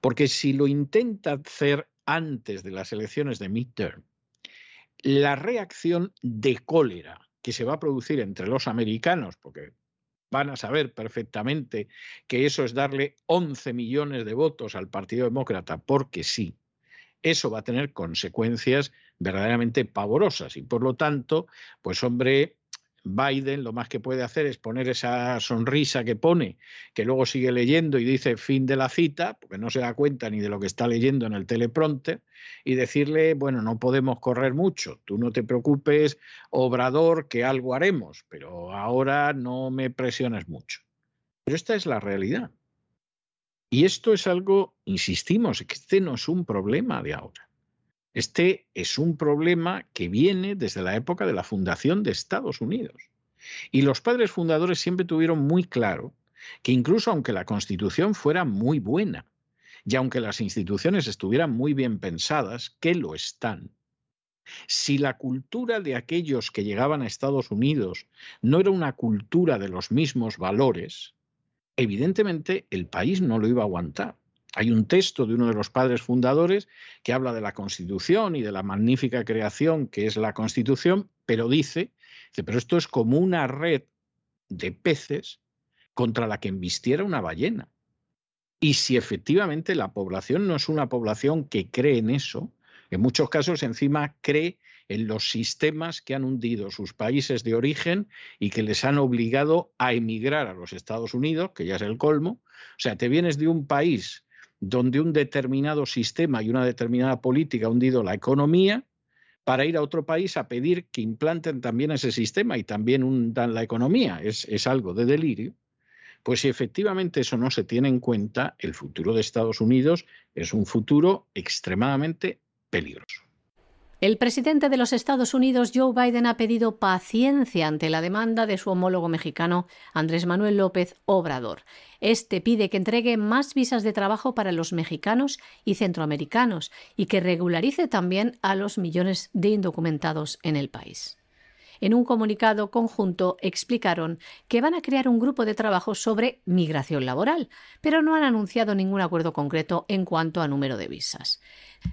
Porque si lo intenta hacer antes de las elecciones de midterm, la reacción de cólera que se va a producir entre los americanos, porque van a saber perfectamente que eso es darle 11 millones de votos al Partido Demócrata, porque sí, eso va a tener consecuencias verdaderamente pavorosas y por lo tanto, pues hombre, Biden lo más que puede hacer es poner esa sonrisa que pone, que luego sigue leyendo y dice fin de la cita, porque no se da cuenta ni de lo que está leyendo en el teleprompter, y decirle, bueno, no podemos correr mucho, tú no te preocupes, obrador, que algo haremos, pero ahora no me presiones mucho. Pero esta es la realidad. Y esto es algo, insistimos, que este no es un problema de ahora. Este es un problema que viene desde la época de la fundación de Estados Unidos. Y los padres fundadores siempre tuvieron muy claro que incluso aunque la Constitución fuera muy buena y aunque las instituciones estuvieran muy bien pensadas, que lo están, si la cultura de aquellos que llegaban a Estados Unidos no era una cultura de los mismos valores, evidentemente el país no lo iba a aguantar. Hay un texto de uno de los padres fundadores que habla de la Constitución y de la magnífica creación que es la Constitución, pero dice, pero esto es como una red de peces contra la que embistiera una ballena. Y si efectivamente la población no es una población que cree en eso, en muchos casos encima cree en los sistemas que han hundido sus países de origen y que les han obligado a emigrar a los Estados Unidos, que ya es el colmo. O sea, te vienes de un país donde un determinado sistema y una determinada política ha hundido la economía para ir a otro país a pedir que implanten también ese sistema y también hundan la economía. Es, es algo de delirio. Pues si efectivamente eso no se tiene en cuenta, el futuro de Estados Unidos es un futuro extremadamente peligroso. El presidente de los Estados Unidos, Joe Biden, ha pedido paciencia ante la demanda de su homólogo mexicano, Andrés Manuel López Obrador. Este pide que entregue más visas de trabajo para los mexicanos y centroamericanos y que regularice también a los millones de indocumentados en el país. En un comunicado conjunto explicaron que van a crear un grupo de trabajo sobre migración laboral, pero no han anunciado ningún acuerdo concreto en cuanto a número de visas.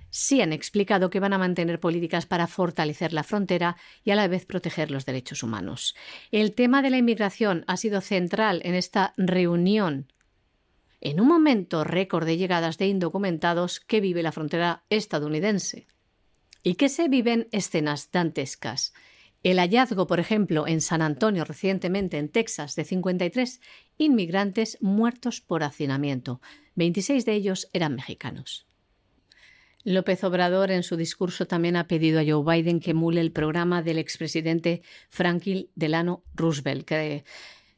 Sí han explicado que van a mantener políticas para fortalecer la frontera y a la vez proteger los derechos humanos. El tema de la inmigración ha sido central en esta reunión en un momento récord de llegadas de indocumentados que vive la frontera estadounidense y que se viven escenas dantescas. El hallazgo, por ejemplo, en San Antonio recientemente en Texas de 53 inmigrantes muertos por hacinamiento. 26 de ellos eran mexicanos. López Obrador en su discurso también ha pedido a Joe Biden que emule el programa del expresidente Franklin Delano Roosevelt, que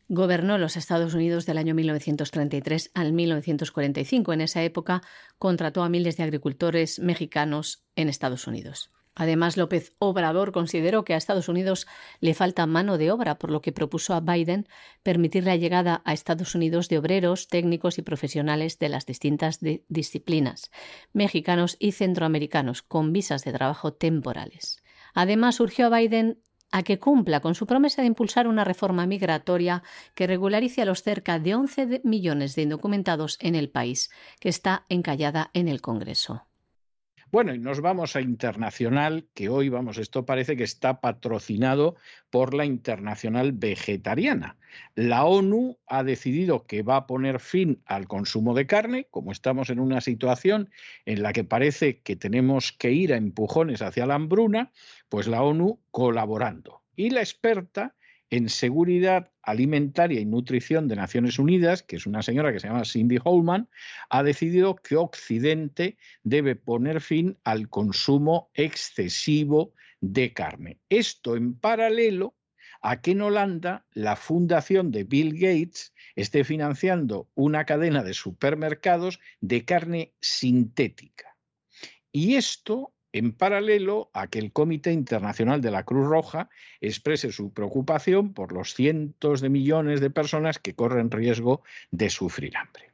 gobernó los Estados Unidos del año 1933 al 1945. En esa época contrató a miles de agricultores mexicanos en Estados Unidos. Además, López Obrador consideró que a Estados Unidos le falta mano de obra, por lo que propuso a Biden permitir la llegada a Estados Unidos de obreros, técnicos y profesionales de las distintas disciplinas, mexicanos y centroamericanos, con visas de trabajo temporales. Además, urgió a Biden a que cumpla con su promesa de impulsar una reforma migratoria que regularice a los cerca de 11 millones de indocumentados en el país, que está encallada en el Congreso. Bueno, y nos vamos a Internacional, que hoy, vamos, esto parece que está patrocinado por la Internacional Vegetariana. La ONU ha decidido que va a poner fin al consumo de carne, como estamos en una situación en la que parece que tenemos que ir a empujones hacia la hambruna, pues la ONU colaborando. Y la experta en Seguridad Alimentaria y Nutrición de Naciones Unidas, que es una señora que se llama Cindy Holman, ha decidido que Occidente debe poner fin al consumo excesivo de carne. Esto en paralelo a que en Holanda la fundación de Bill Gates esté financiando una cadena de supermercados de carne sintética. Y esto en paralelo a que el Comité Internacional de la Cruz Roja exprese su preocupación por los cientos de millones de personas que corren riesgo de sufrir hambre.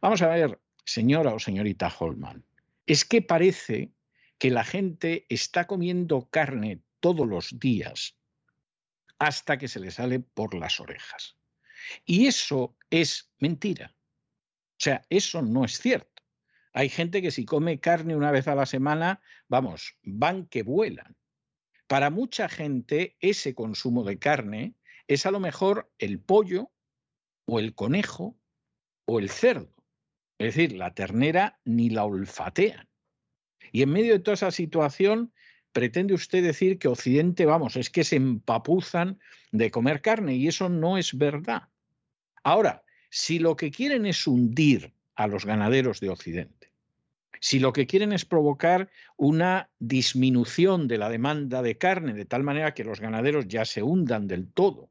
Vamos a ver, señora o señorita Holman, es que parece que la gente está comiendo carne todos los días hasta que se le sale por las orejas. Y eso es mentira. O sea, eso no es cierto. Hay gente que si come carne una vez a la semana, vamos, van que vuelan. Para mucha gente ese consumo de carne es a lo mejor el pollo o el conejo o el cerdo. Es decir, la ternera ni la olfatean. Y en medio de toda esa situación, pretende usted decir que Occidente, vamos, es que se empapuzan de comer carne y eso no es verdad. Ahora, si lo que quieren es hundir a los ganaderos de Occidente, si lo que quieren es provocar una disminución de la demanda de carne, de tal manera que los ganaderos ya se hundan del todo,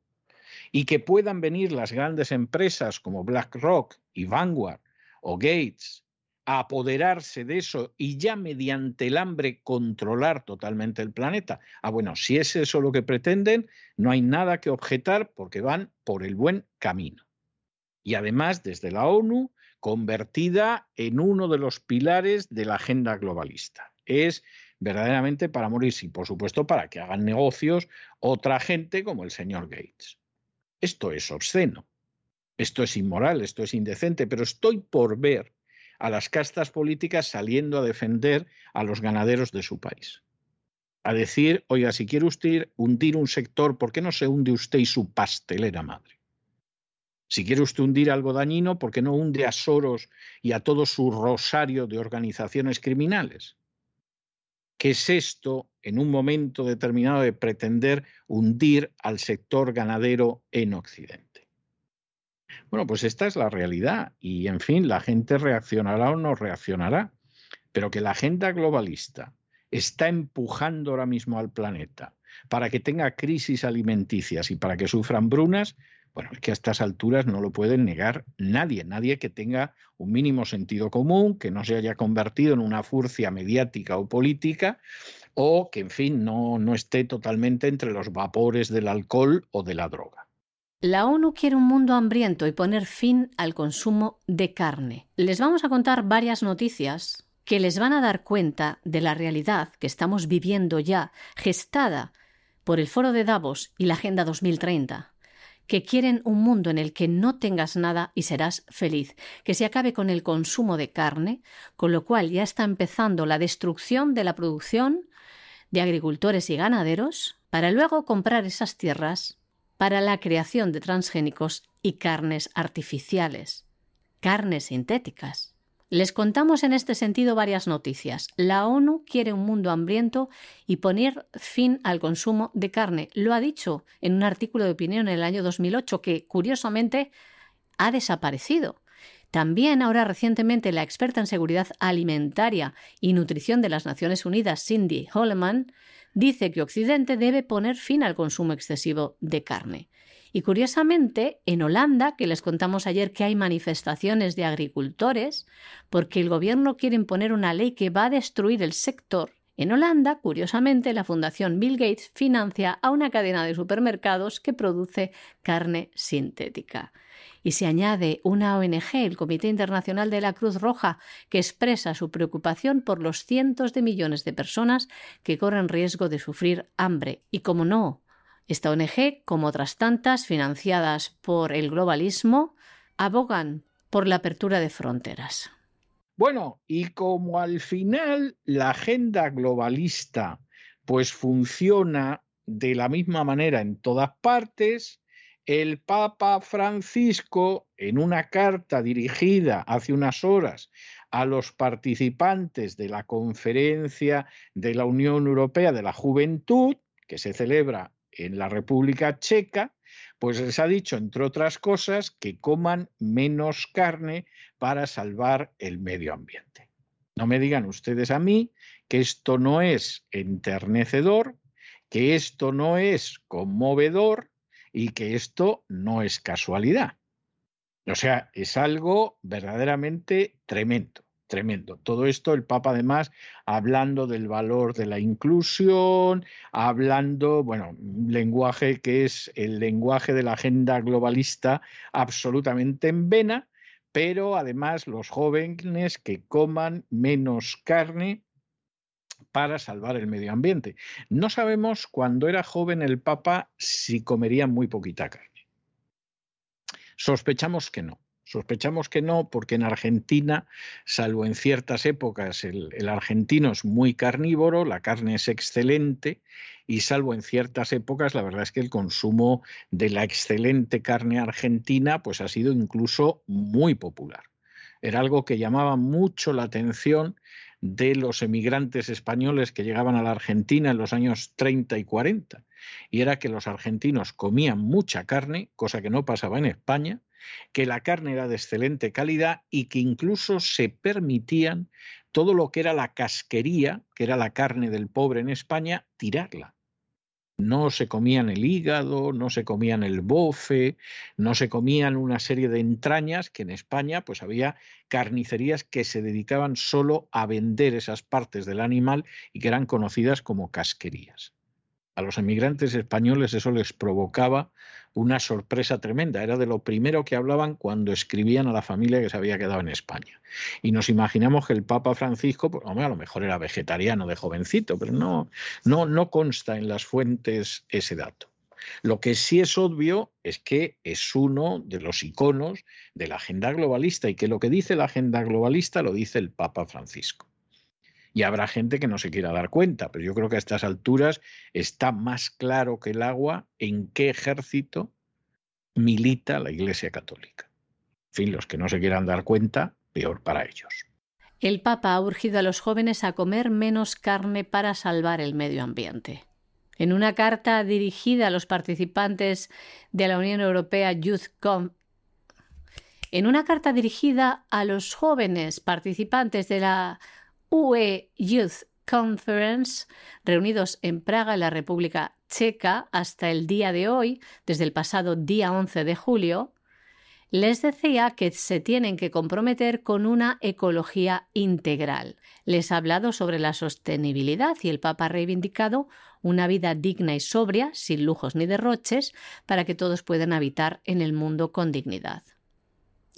y que puedan venir las grandes empresas como BlackRock y Vanguard o Gates apoderarse de eso y ya mediante el hambre controlar totalmente el planeta. Ah, bueno, si es eso lo que pretenden, no hay nada que objetar porque van por el buen camino. Y además, desde la ONU, convertida en uno de los pilares de la agenda globalista. Es verdaderamente para morirse y, por supuesto, para que hagan negocios otra gente como el señor Gates. Esto es obsceno, esto es inmoral, esto es indecente, pero estoy por ver a las castas políticas saliendo a defender a los ganaderos de su país. A decir, oiga, si quiere usted hundir un sector, ¿por qué no se hunde usted y su pastelera madre? Si quiere usted hundir algo dañino, ¿por qué no hunde a Soros y a todo su rosario de organizaciones criminales? ¿Qué es esto en un momento determinado de pretender hundir al sector ganadero en Occidente? Bueno, pues esta es la realidad y, en fin, la gente reaccionará o no reaccionará, pero que la agenda globalista está empujando ahora mismo al planeta para que tenga crisis alimenticias y para que sufran brunas, bueno, es que a estas alturas no lo pueden negar nadie, nadie que tenga un mínimo sentido común, que no se haya convertido en una furcia mediática o política, o que, en fin, no, no esté totalmente entre los vapores del alcohol o de la droga. La ONU quiere un mundo hambriento y poner fin al consumo de carne. Les vamos a contar varias noticias que les van a dar cuenta de la realidad que estamos viviendo ya, gestada por el Foro de Davos y la Agenda 2030 que quieren un mundo en el que no tengas nada y serás feliz, que se acabe con el consumo de carne, con lo cual ya está empezando la destrucción de la producción de agricultores y ganaderos, para luego comprar esas tierras para la creación de transgénicos y carnes artificiales, carnes sintéticas. Les contamos en este sentido varias noticias. La ONU quiere un mundo hambriento y poner fin al consumo de carne. Lo ha dicho en un artículo de opinión en el año 2008 que, curiosamente, ha desaparecido. También ahora recientemente la experta en seguridad alimentaria y nutrición de las Naciones Unidas, Cindy Holleman, dice que Occidente debe poner fin al consumo excesivo de carne. Y curiosamente, en Holanda, que les contamos ayer que hay manifestaciones de agricultores, porque el gobierno quiere imponer una ley que va a destruir el sector, en Holanda, curiosamente, la Fundación Bill Gates financia a una cadena de supermercados que produce carne sintética y se añade una ONG, el Comité Internacional de la Cruz Roja, que expresa su preocupación por los cientos de millones de personas que corren riesgo de sufrir hambre. Y como no, esta ONG, como otras tantas financiadas por el globalismo, abogan por la apertura de fronteras. Bueno, y como al final la agenda globalista pues funciona de la misma manera en todas partes, el Papa Francisco, en una carta dirigida hace unas horas a los participantes de la conferencia de la Unión Europea de la Juventud, que se celebra en la República Checa, pues les ha dicho, entre otras cosas, que coman menos carne para salvar el medio ambiente. No me digan ustedes a mí que esto no es enternecedor, que esto no es conmovedor, y que esto no es casualidad. O sea, es algo verdaderamente tremendo, tremendo. Todo esto el Papa además hablando del valor de la inclusión, hablando, bueno, un lenguaje que es el lenguaje de la agenda globalista absolutamente en vena, pero además los jóvenes que coman menos carne para salvar el medio ambiente. No sabemos cuando era joven el Papa si comería muy poquita carne. Sospechamos que no. Sospechamos que no, porque en Argentina, salvo en ciertas épocas, el, argentino es muy carnívoro, la carne es excelente, y salvo en ciertas épocas, la verdad es que el consumo de la excelente carne argentina pues ha sido incluso muy popular. Era algo que llamaba mucho la atención de los emigrantes españoles que llegaban a la Argentina en los años 30 y 40. Y era que los argentinos comían mucha carne, cosa que no pasaba en España, que la carne era de excelente calidad y que incluso se permitían todo lo que era la casquería, que era la carne del pobre en España, tirarla. no se comían el hígado, no se comían el bofe, no se comían una serie de entrañas que en España pues había carnicerías que se dedicaban solo a vender esas partes del animal y que eran conocidas como casquerías. A los emigrantes españoles eso les provocaba una sorpresa tremenda. Era de lo primero que hablaban cuando escribían a la familia que se había quedado en España. Y nos imaginamos que el Papa Francisco, pues, hombre, a lo mejor era vegetariano de jovencito, pero no, no, no consta en las fuentes ese dato. Lo que sí es obvio es que es uno de los iconos de la agenda globalista y que lo que dice la agenda globalista lo dice el Papa Francisco y habrá gente que no se quiera dar cuenta, pero yo creo que a estas alturas está más claro que el agua en qué ejército milita la Iglesia Católica. En fin, los que no se quieran dar cuenta, peor para ellos. El Papa ha urgido a los jóvenes a comer menos carne para salvar el medio ambiente. En una carta dirigida a los participantes de la Unión Europea Youth en una carta dirigida a los jóvenes participantes de la UE Youth Conference, reunidos en Praga, en la República Checa, hasta el día de hoy, desde el pasado día 11 de julio, les decía que se tienen que comprometer con una ecología integral. Les ha hablado sobre la sostenibilidad y el Papa ha reivindicado una vida digna y sobria, sin lujos ni derroches, para que todos puedan habitar en el mundo con dignidad.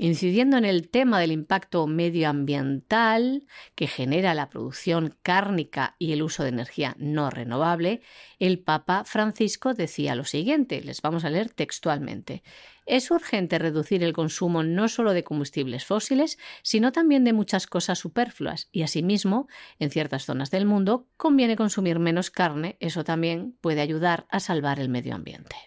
Incidiendo en el tema del impacto medioambiental que genera la producción cárnica y el uso de energía no renovable, el Papa Francisco decía lo siguiente, les vamos a leer textualmente. Es urgente reducir el consumo no solo de combustibles fósiles, sino también de muchas cosas superfluas y asimismo, en ciertas zonas del mundo, conviene consumir menos carne, eso también puede ayudar a salvar el medio ambiente.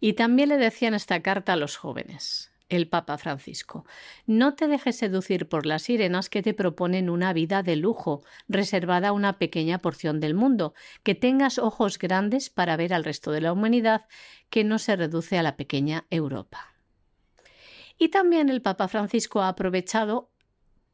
Y también le decían esta carta a los jóvenes el Papa Francisco. No te dejes seducir por las sirenas que te proponen una vida de lujo, reservada a una pequeña porción del mundo, que tengas ojos grandes para ver al resto de la humanidad, que no se reduce a la pequeña Europa. Y también el Papa Francisco ha aprovechado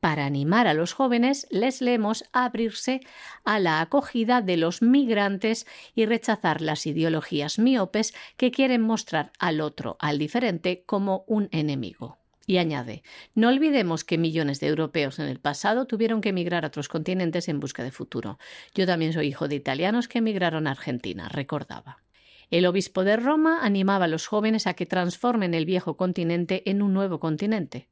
para animar a los jóvenes, les leemos abrirse a la acogida de los migrantes y rechazar las ideologías miopes que quieren mostrar al otro, al diferente, como un enemigo. Y añade, no olvidemos que millones de europeos en el pasado tuvieron que emigrar a otros continentes en busca de futuro. Yo también soy hijo de italianos que emigraron a Argentina, recordaba. El obispo de Roma animaba a los jóvenes a que transformen el viejo continente en un nuevo continente.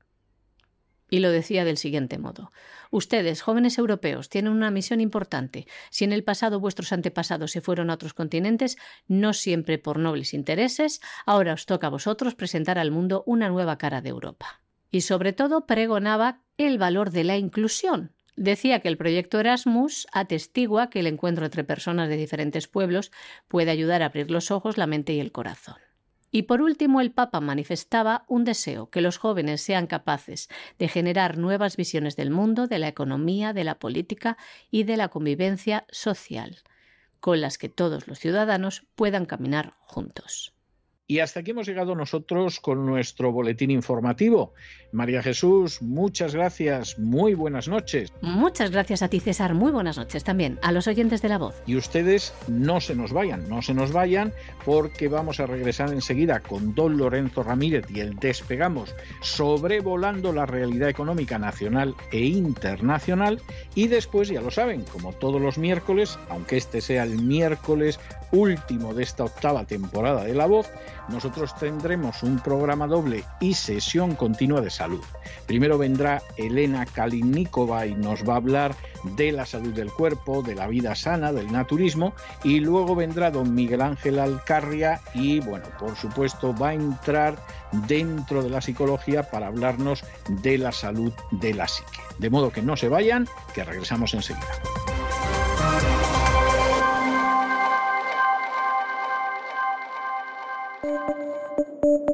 Y lo decía del siguiente modo. Ustedes, jóvenes europeos, tienen una misión importante. Si en el pasado vuestros antepasados se fueron a otros continentes, no siempre por nobles intereses, ahora os toca a vosotros presentar al mundo una nueva cara de Europa. Y sobre todo pregonaba el valor de la inclusión. Decía que el proyecto Erasmus atestigua que el encuentro entre personas de diferentes pueblos puede ayudar a abrir los ojos, la mente y el corazón. Y por último, el Papa manifestaba un deseo, que los jóvenes sean capaces de generar nuevas visiones del mundo, de la economía, de la política y de la convivencia social, con las que todos los ciudadanos puedan caminar juntos. Y hasta aquí hemos llegado nosotros con nuestro boletín informativo. María Jesús, muchas gracias, muy buenas noches. Muchas gracias a ti, César, muy buenas noches también a los oyentes de la voz. Y ustedes no se nos vayan, no se nos vayan, porque vamos a regresar enseguida con don Lorenzo Ramírez y el Despegamos, sobrevolando la realidad económica nacional e internacional. Y después, ya lo saben, como todos los miércoles, aunque este sea el miércoles último de esta octava temporada de La Voz, nosotros tendremos un programa doble y sesión continua de salud. Primero vendrá Elena Kalinikova y nos va a hablar de la salud del cuerpo, de la vida sana, del naturismo, y luego vendrá don Miguel Ángel Alcarria y, bueno, por supuesto va a entrar dentro de la psicología para hablarnos de la salud de la psique. De modo que no se vayan, que regresamos enseguida. Música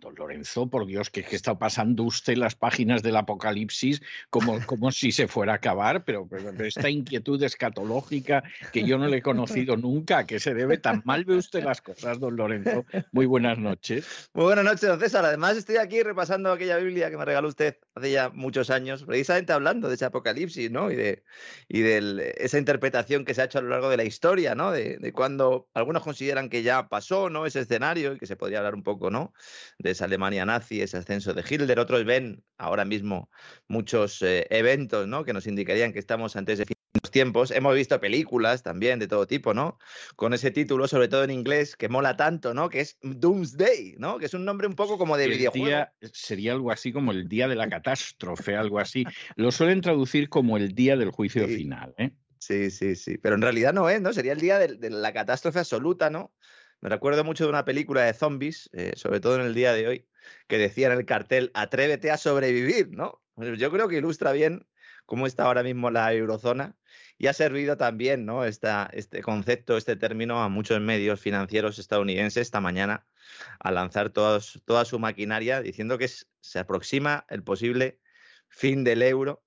Don Lorenzo, por Dios, que, está pasando usted las páginas del Apocalipsis como, como si se fuera a acabar, pero, esta inquietud escatológica que yo no le he conocido nunca, que se debe tan mal ve usted las cosas, don Lorenzo. Muy buenas noches. Muy buenas noches, don César. Además, estoy aquí repasando aquella Biblia que me regaló usted hace ya muchos años, precisamente hablando de ese Apocalipsis, ¿no? Y de, y de esa interpretación que se ha hecho a lo largo de la historia, ¿no? De, de cuando algunos consideran que ya pasó, ¿no? Ese escenario y que se podría hablar un poco, ¿no? De esa Alemania nazi, ese ascenso de Hitler. Otros ven ahora mismo muchos eh, eventos ¿no? que nos indicarían que estamos ante ese fin de los tiempos. Hemos visto películas también de todo tipo, ¿no? Con ese título, sobre todo en inglés, que mola tanto, ¿no? Que es Doomsday, ¿no? Que es un nombre un poco como de videojuego. sería algo así como el día de la catástrofe, algo así. Lo suelen traducir como el día del juicio final, ¿eh? Sí, sí, sí. Pero en realidad no es, ¿no? Sería el día de la catástrofe absoluta, ¿no? Me recuerdo mucho de una película de zombies, eh, sobre todo en el día de hoy, que decía en el cartel, atrévete a sobrevivir, ¿no? Pues yo creo que ilustra bien cómo está ahora mismo la eurozona y ha servido también, ¿no? Esta, este concepto, este término a muchos medios financieros estadounidenses esta mañana a lanzar toda su maquinaria diciendo que se aproxima el posible fin del euro.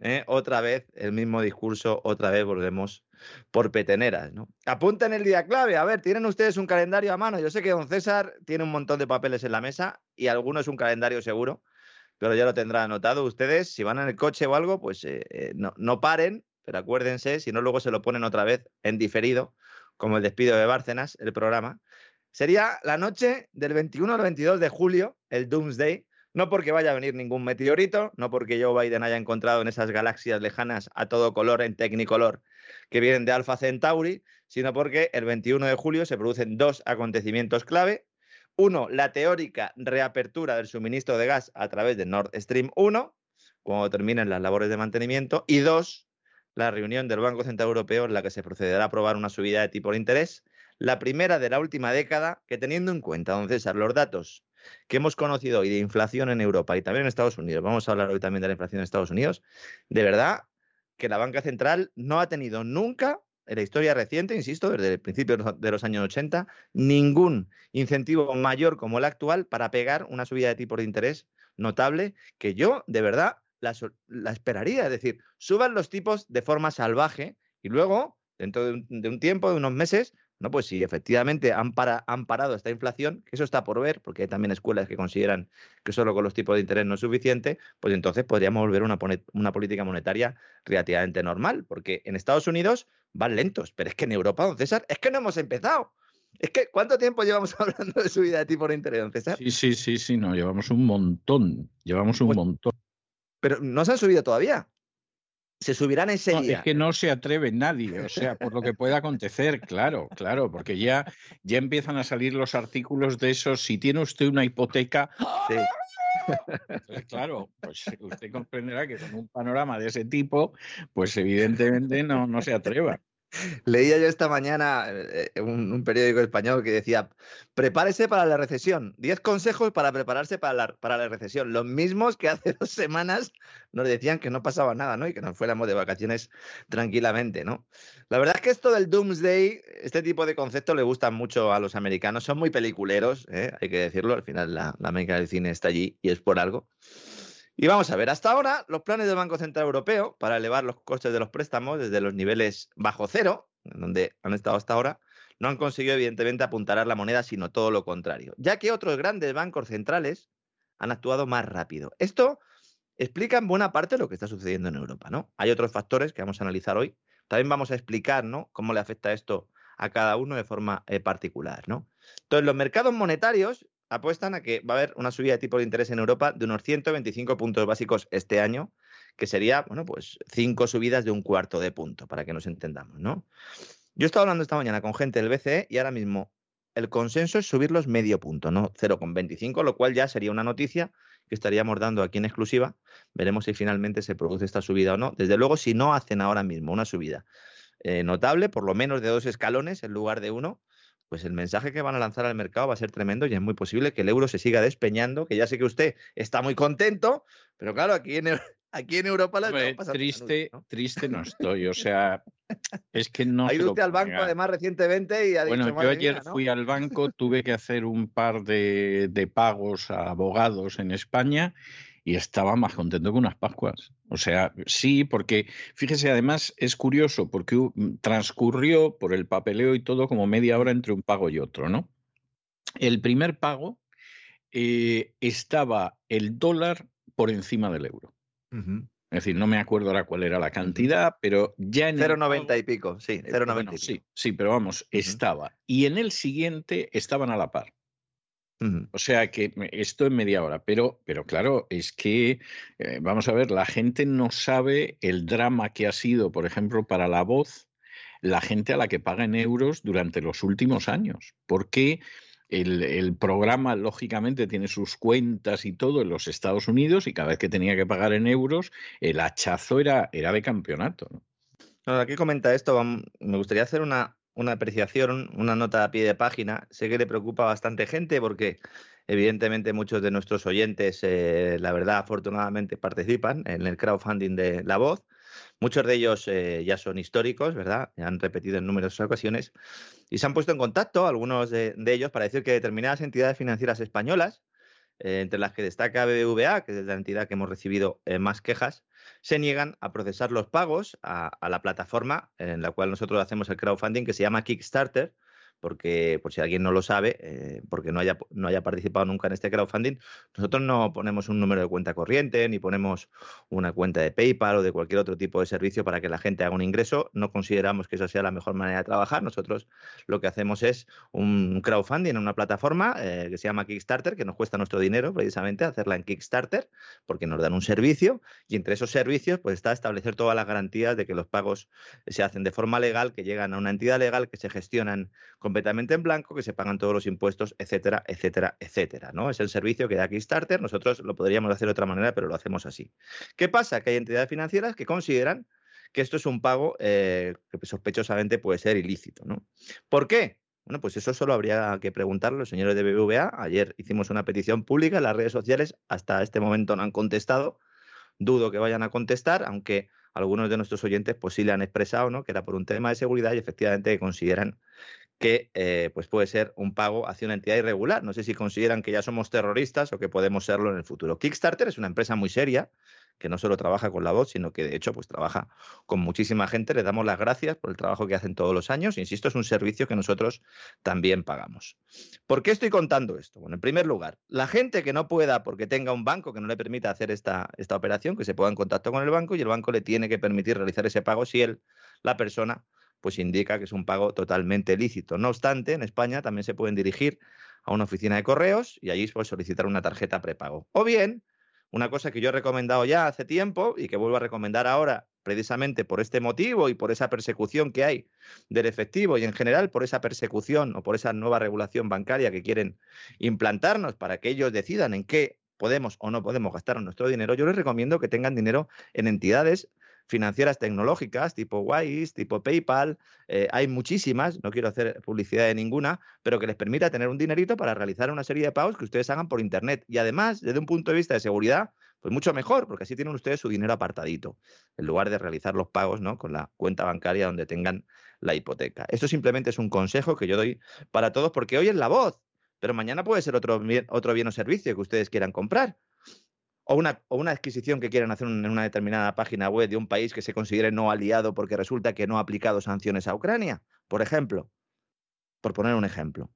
¿Eh? Otra vez el mismo discurso, otra vez volvemos por peteneras, ¿no? Apunten el día clave. A ver, ¿tienen ustedes un calendario a mano? Yo sé que don César tiene un montón de papeles en la mesa y alguno es un calendario seguro, pero ya lo tendrá anotado. Ustedes, si van en el coche o algo, pues eh, eh, no, no paren, pero acuérdense, si no luego se lo ponen otra vez en diferido, como el despido de Bárcenas, el programa. Sería la noche del 21 al 22 de julio, el Doomsday, no porque vaya a venir ningún meteorito, no porque Joe Biden haya encontrado en esas galaxias lejanas a todo color en Technicolor que vienen de Alpha Centauri, sino porque el 21 de julio se producen dos acontecimientos clave. Uno, la teórica reapertura del suministro de gas a través de Nord Stream 1, cuando terminen las labores de mantenimiento. Y dos, la reunión del Banco Central Europeo en la que se procederá a aprobar una subida de tipo de interés, la primera de la última década, que teniendo en cuenta, don César, los datos que hemos conocido hoy de inflación en Europa y también en Estados Unidos, vamos a hablar hoy también de la inflación en Estados Unidos, de verdad que la banca central no ha tenido nunca en la historia reciente, insisto, desde el principio de los años 80, ningún incentivo mayor como el actual para pegar una subida de tipos de interés notable que yo, de verdad, la, la esperaría. Es decir, suban los tipos de forma salvaje y luego, dentro de un tiempo, de unos meses, ¿no? Pues si efectivamente han, han parado esta inflación, que eso está por ver, porque hay también escuelas que consideran que solo con los tipos de interés no es suficiente, pues entonces podríamos volver a una, una política monetaria relativamente normal, porque en Estados Unidos van lentos, pero es que en Europa, don César, es que no hemos empezado. Es que, ¿cuánto tiempo llevamos <laughs> hablando de subida de tipo de interés, don César? Sí, sí, sí, sí, no, llevamos un montón, llevamos un pues montón. Pero no se han subido todavía se subirán enseguida. No, es que no se atreve nadie, o sea, por lo que pueda acontecer, <laughs> claro, claro, porque ya, ya empiezan a salir los artículos de esos, si tiene usted una hipoteca... claro, pues usted comprenderá que con un panorama de ese tipo, pues evidentemente no, no se atreva. Leía yo esta mañana eh, eh, un, periódico español que decía, prepárese para la recesión, 10 consejos para prepararse para la, para la recesión. Los mismos que hace dos semanas nos decían que no pasaba nada, ¿no? Y que nos fuéramos de vacaciones tranquilamente, ¿no? La verdad es que esto del Doomsday, este tipo de conceptos le gustan mucho a los americanos, son muy peliculeros, ¿eh? hay que decirlo, al final la, la del cine está allí y es por algo. Y vamos a ver, hasta ahora los planes del Banco Central Europeo para elevar los costes de los préstamos desde los niveles bajo cero, donde han estado hasta ahora, no han conseguido evidentemente apuntalar la moneda, sino todo lo contrario, ya que otros grandes bancos centrales han actuado más rápido. Esto explica en buena parte lo que está sucediendo en Europa, ¿no? Hay otros factores que vamos a analizar hoy. También vamos a explicar, ¿no? Cómo le afecta esto a cada uno de forma eh, particular, ¿no? Entonces, los mercados monetarios apuestan a que va a haber una subida de tipo de interés en Europa de unos 125 puntos básicos este año, que sería, bueno, pues cinco subidas de un cuarto de punto, para que nos entendamos, ¿no? Yo he estado hablando esta mañana con gente del BCE y ahora mismo el consenso es subirlos medio punto, no 0,25, lo cual ya sería una noticia que estaríamos dando aquí en exclusiva. Veremos si finalmente se produce esta subida o no. Desde luego, si no hacen ahora mismo una subida eh, notable, por lo menos de dos escalones en lugar de uno, pues el mensaje que van a lanzar al mercado va a ser tremendo y es muy posible que el euro se siga despeñando, que ya sé que usted está muy contento, pero claro, aquí en, <laughs> aquí en Europa la triste, ¿no? triste no estoy, o <laughs> sea, es que no. Ha ido usted al banco además recientemente y ha bueno, dicho. Bueno, yo ayer fui al banco, tuve que hacer un par de, de pagos a abogados en España y estaba más contento que unas Pascuas. O sea, sí, porque fíjese, además es curioso porque transcurrió por el papeleo y todo como media hora entre un pago y otro, ¿no? El primer pago eh, estaba el dólar por encima del euro. Uh -huh. Es decir, no me acuerdo ahora cuál era la cantidad, pero ya en 0,90 y pico, sí, 0,90 Eh, bueno, sí, sí, pero vamos, uh -huh. estaba. Y en el siguiente estaban a la par. O sea que esto en media hora, pero, pero claro, es que, eh, vamos a ver, la gente no sabe el drama que ha sido, por ejemplo, para la voz, la gente a la que paga en euros durante los últimos años. Porque el, el, programa, lógicamente, tiene sus cuentas y todo en los Estados Unidos y cada vez que tenía que pagar en euros, el hachazo era, era de campeonato. ¿no? Bueno, aquí comenta esto, me gustaría hacer una, una apreciación, una nota a pie de página. Sé que le preocupa bastante gente porque evidentemente muchos de nuestros oyentes, eh, la verdad, afortunadamente participan en el crowdfunding de La Voz. Muchos de ellos eh, ya son históricos, ¿verdad? Han repetido en numerosas ocasiones y se han puesto en contacto, algunos de ellos, para decir que determinadas entidades financieras españolas, eh, entre las que destaca BBVA, que es la entidad que hemos recibido eh, más quejas, se niegan a procesar los pagos a, a, la plataforma en la cual nosotros hacemos el crowdfunding, que se llama Kickstarter, porque por si alguien no lo sabe, eh, porque no haya, no haya participado nunca en este crowdfunding, nosotros no ponemos un número de cuenta corriente, ni ponemos una cuenta de PayPal o de cualquier otro tipo de servicio para que la gente haga un ingreso. No consideramos que esa sea la mejor manera de trabajar. Nosotros lo que hacemos es un crowdfunding en una plataforma eh, que se llama Kickstarter, que nos cuesta nuestro dinero precisamente hacerla en Kickstarter, porque nos dan un servicio y entre esos servicios pues está establecer todas las garantías de que los pagos se hacen de forma legal, que llegan a una entidad legal, que se gestionan completamente en blanco, que se pagan todos los impuestos, etcétera, etcétera, etcétera. ¿no? Es el servicio que da Kickstarter. Nosotros lo podríamos hacer de otra manera, pero lo hacemos así. ¿Qué pasa? Que hay entidades financieras que consideran que esto es un pago eh, que sospechosamente puede ser ilícito. ¿no? ¿Por qué? Bueno, pues eso solo habría que preguntarlo señores de BBVA. Ayer hicimos una petición pública en las redes sociales, hasta este momento no han contestado. Dudo que vayan a contestar, aunque algunos de nuestros oyentes pues sí le han expresado ¿no? que era por un tema de seguridad y efectivamente consideran que eh, pues puede ser un pago hacia una entidad irregular. No sé si consideran que ya somos terroristas o que podemos serlo en el futuro. Kickstarter es una empresa muy seria que no solo trabaja con la voz, sino que de hecho pues trabaja con muchísima gente. Le damos las gracias por el trabajo que hacen todos los años. Insisto, es un servicio que nosotros también pagamos. ¿Por qué estoy contando esto? Bueno, en primer lugar, la gente que no pueda porque tenga un banco que no le permita hacer esta, esta operación, que se ponga en contacto con el banco y el banco le tiene que permitir realizar ese pago si él, la persona, pues indica que es un pago totalmente lícito. No obstante, en España también se pueden dirigir a una oficina de correos y allí pues, solicitar una tarjeta prepago. O bien, una cosa que yo he recomendado ya hace tiempo y que vuelvo a recomendar ahora precisamente por este motivo y por esa persecución que hay del efectivo y en general por esa persecución o por esa nueva regulación bancaria que quieren implantarnos para que ellos decidan en qué podemos o no podemos gastar nuestro dinero, yo les recomiendo que tengan dinero en entidades financieras tecnológicas tipo Wise, tipo PayPal, eh, hay muchísimas, no quiero hacer publicidad de ninguna, pero que les permita tener un dinerito para realizar una serie de pagos que ustedes hagan por Internet. Y además, desde un punto de vista de seguridad, pues mucho mejor, porque así tienen ustedes su dinero apartadito, en lugar de realizar los pagos ¿no? con la cuenta bancaria donde tengan la hipoteca. Esto simplemente es un consejo que yo doy para todos, porque hoy es la voz, pero mañana puede ser otro otro bien o servicio que ustedes quieran comprar o una, o una, adquisición que quieran hacer en una determinada página web de un país que se considere no aliado porque resulta que no ha aplicado sanciones a Ucrania, por ejemplo, por poner un ejemplo.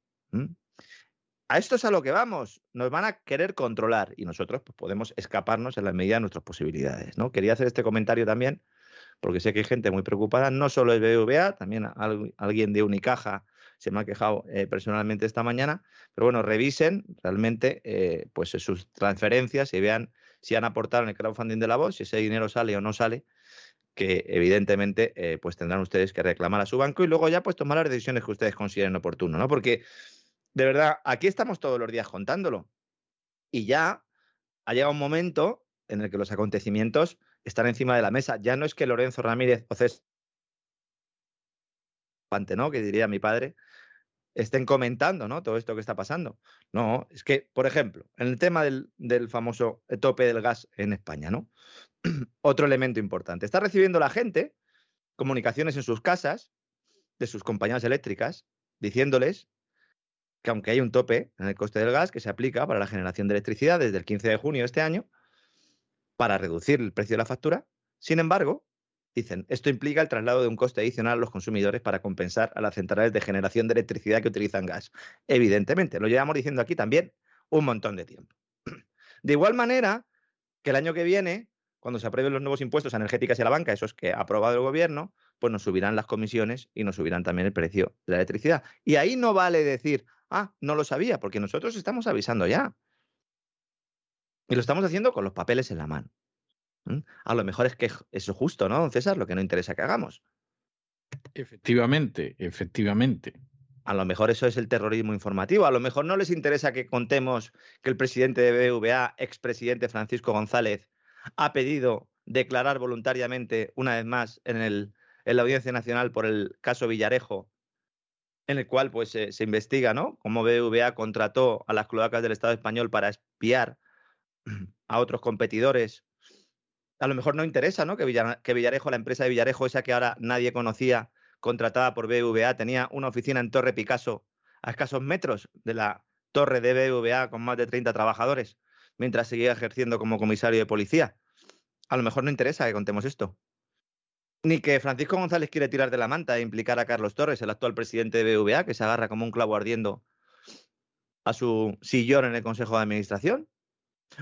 A esto es a lo que vamos. Nos van a querer controlar y nosotros pues, podemos escaparnos en la medida de nuestras posibilidades. ¿no? Quería hacer este comentario también porque sé que hay gente muy preocupada, no solo el BBVA, también alguien de Unicaja se me ha quejado eh, personalmente esta mañana, pero bueno, revisen realmente eh, pues sus transferencias y vean si han aportado en el crowdfunding de la voz, si ese dinero sale o no sale, que evidentemente eh, pues tendrán ustedes que reclamar a su banco y luego ya pues tomar las decisiones que ustedes consideren oportuno, ¿no? Porque de verdad, aquí estamos todos los días contándolo. Y ya ha llegado un momento en el que los acontecimientos están encima de la mesa. Ya no es que Lorenzo Ramírez o César, ¿no? Que diría mi padre, estén comentando ¿no? todo esto que está pasando. No, es que, por ejemplo, en el tema del, del famoso tope del gas en España, ¿no? <clears throat> Otro elemento importante. Está recibiendo la gente comunicaciones en sus casas de sus compañías eléctricas diciéndoles que aunque hay un tope en el coste del gas que se aplica para la generación de electricidad desde el 15 de junio de este año, para reducir el precio de la factura, sin embargo, dicen, esto implica el traslado de un coste adicional a los consumidores para compensar a las centrales de generación de electricidad que utilizan gas. Evidentemente, lo llevamos diciendo aquí también un montón de tiempo. <clears throat> De igual manera que el año que viene, cuando se aprueben los nuevos impuestos a energéticas y a la banca, esos que ha aprobado el gobierno, pues nos subirán las comisiones y nos subirán también el precio de la electricidad. Y ahí no vale decir, Ah, no lo sabía, porque nosotros estamos avisando ya. Y lo estamos haciendo con los papeles en la mano. A lo mejor es que eso es justo, ¿no, don César? Lo que no interesa que hagamos. Efectivamente, efectivamente. A lo mejor eso es el terrorismo informativo. A lo mejor no les interesa que contemos que el presidente de BVA, expresidente Francisco González, ha pedido declarar voluntariamente, una vez más, en, el, en la Audiencia Nacional por el caso Villarejo, en el cual pues, se investiga ¿no? cómo BVA contrató a las cloacas del Estado español para espiar a otros competidores. A lo mejor no interesa ¿no? Que, Villarejo, la empresa de Villarejo, esa que ahora nadie conocía, contratada por BVA, tenía una oficina en Torre Picasso, a escasos metros de la torre de BVA con más de 30 trabajadores, mientras seguía ejerciendo como comisario de policía. A lo mejor no interesa que contemos esto. Ni que Francisco González quiere tirar de la manta e implicar a Carlos Torres, el actual presidente de BVA, que se agarra como un clavo ardiendo a su sillón en el Consejo de Administración.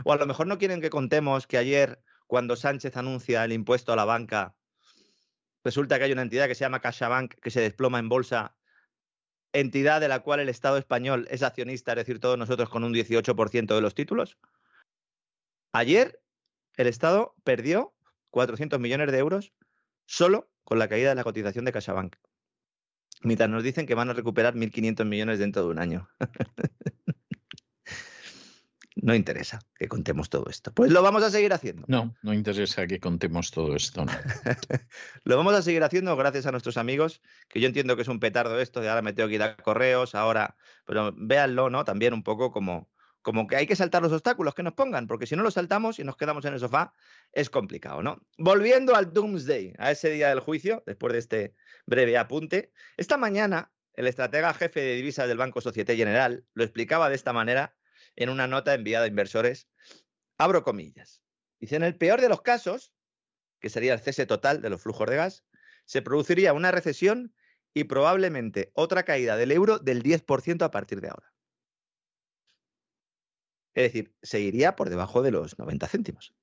O a lo mejor no quieren que contemos que ayer, cuando Sánchez anuncia el impuesto a la banca, resulta que hay una entidad que se llama CaixaBank que se desploma en bolsa, entidad de la cual el Estado español es accionista, es decir, todos nosotros con un 18% de los títulos. Ayer el Estado perdió 400 millones de euros solo con la caída de la cotización de CaixaBank. Mientras nos dicen que van a recuperar 1.500 millones dentro de un año. <laughs> no interesa que contemos todo esto. Pues lo vamos a seguir haciendo. No, no interesa que contemos todo esto. <laughs> lo vamos a seguir haciendo gracias a nuestros amigos, que yo entiendo que es un petardo esto de ahora me tengo que ir a correos, ahora, pero véanlo, ¿no? También un poco como, como que hay que saltar los obstáculos que nos pongan, porque si no los saltamos y nos quedamos en el sofá, es complicado, ¿no? Volviendo al Doomsday, a ese día del juicio, después de este breve apunte, esta mañana el estratega jefe de divisas del Banco Societe General lo explicaba de esta manera en una nota enviada a inversores. Abro comillas. Dice, en el peor de los casos, que sería el cese total de los flujos de gas, se produciría una recesión y probablemente otra caída del euro del 10% a partir de ahora. Es decir, se iría por debajo de los 90 céntimos.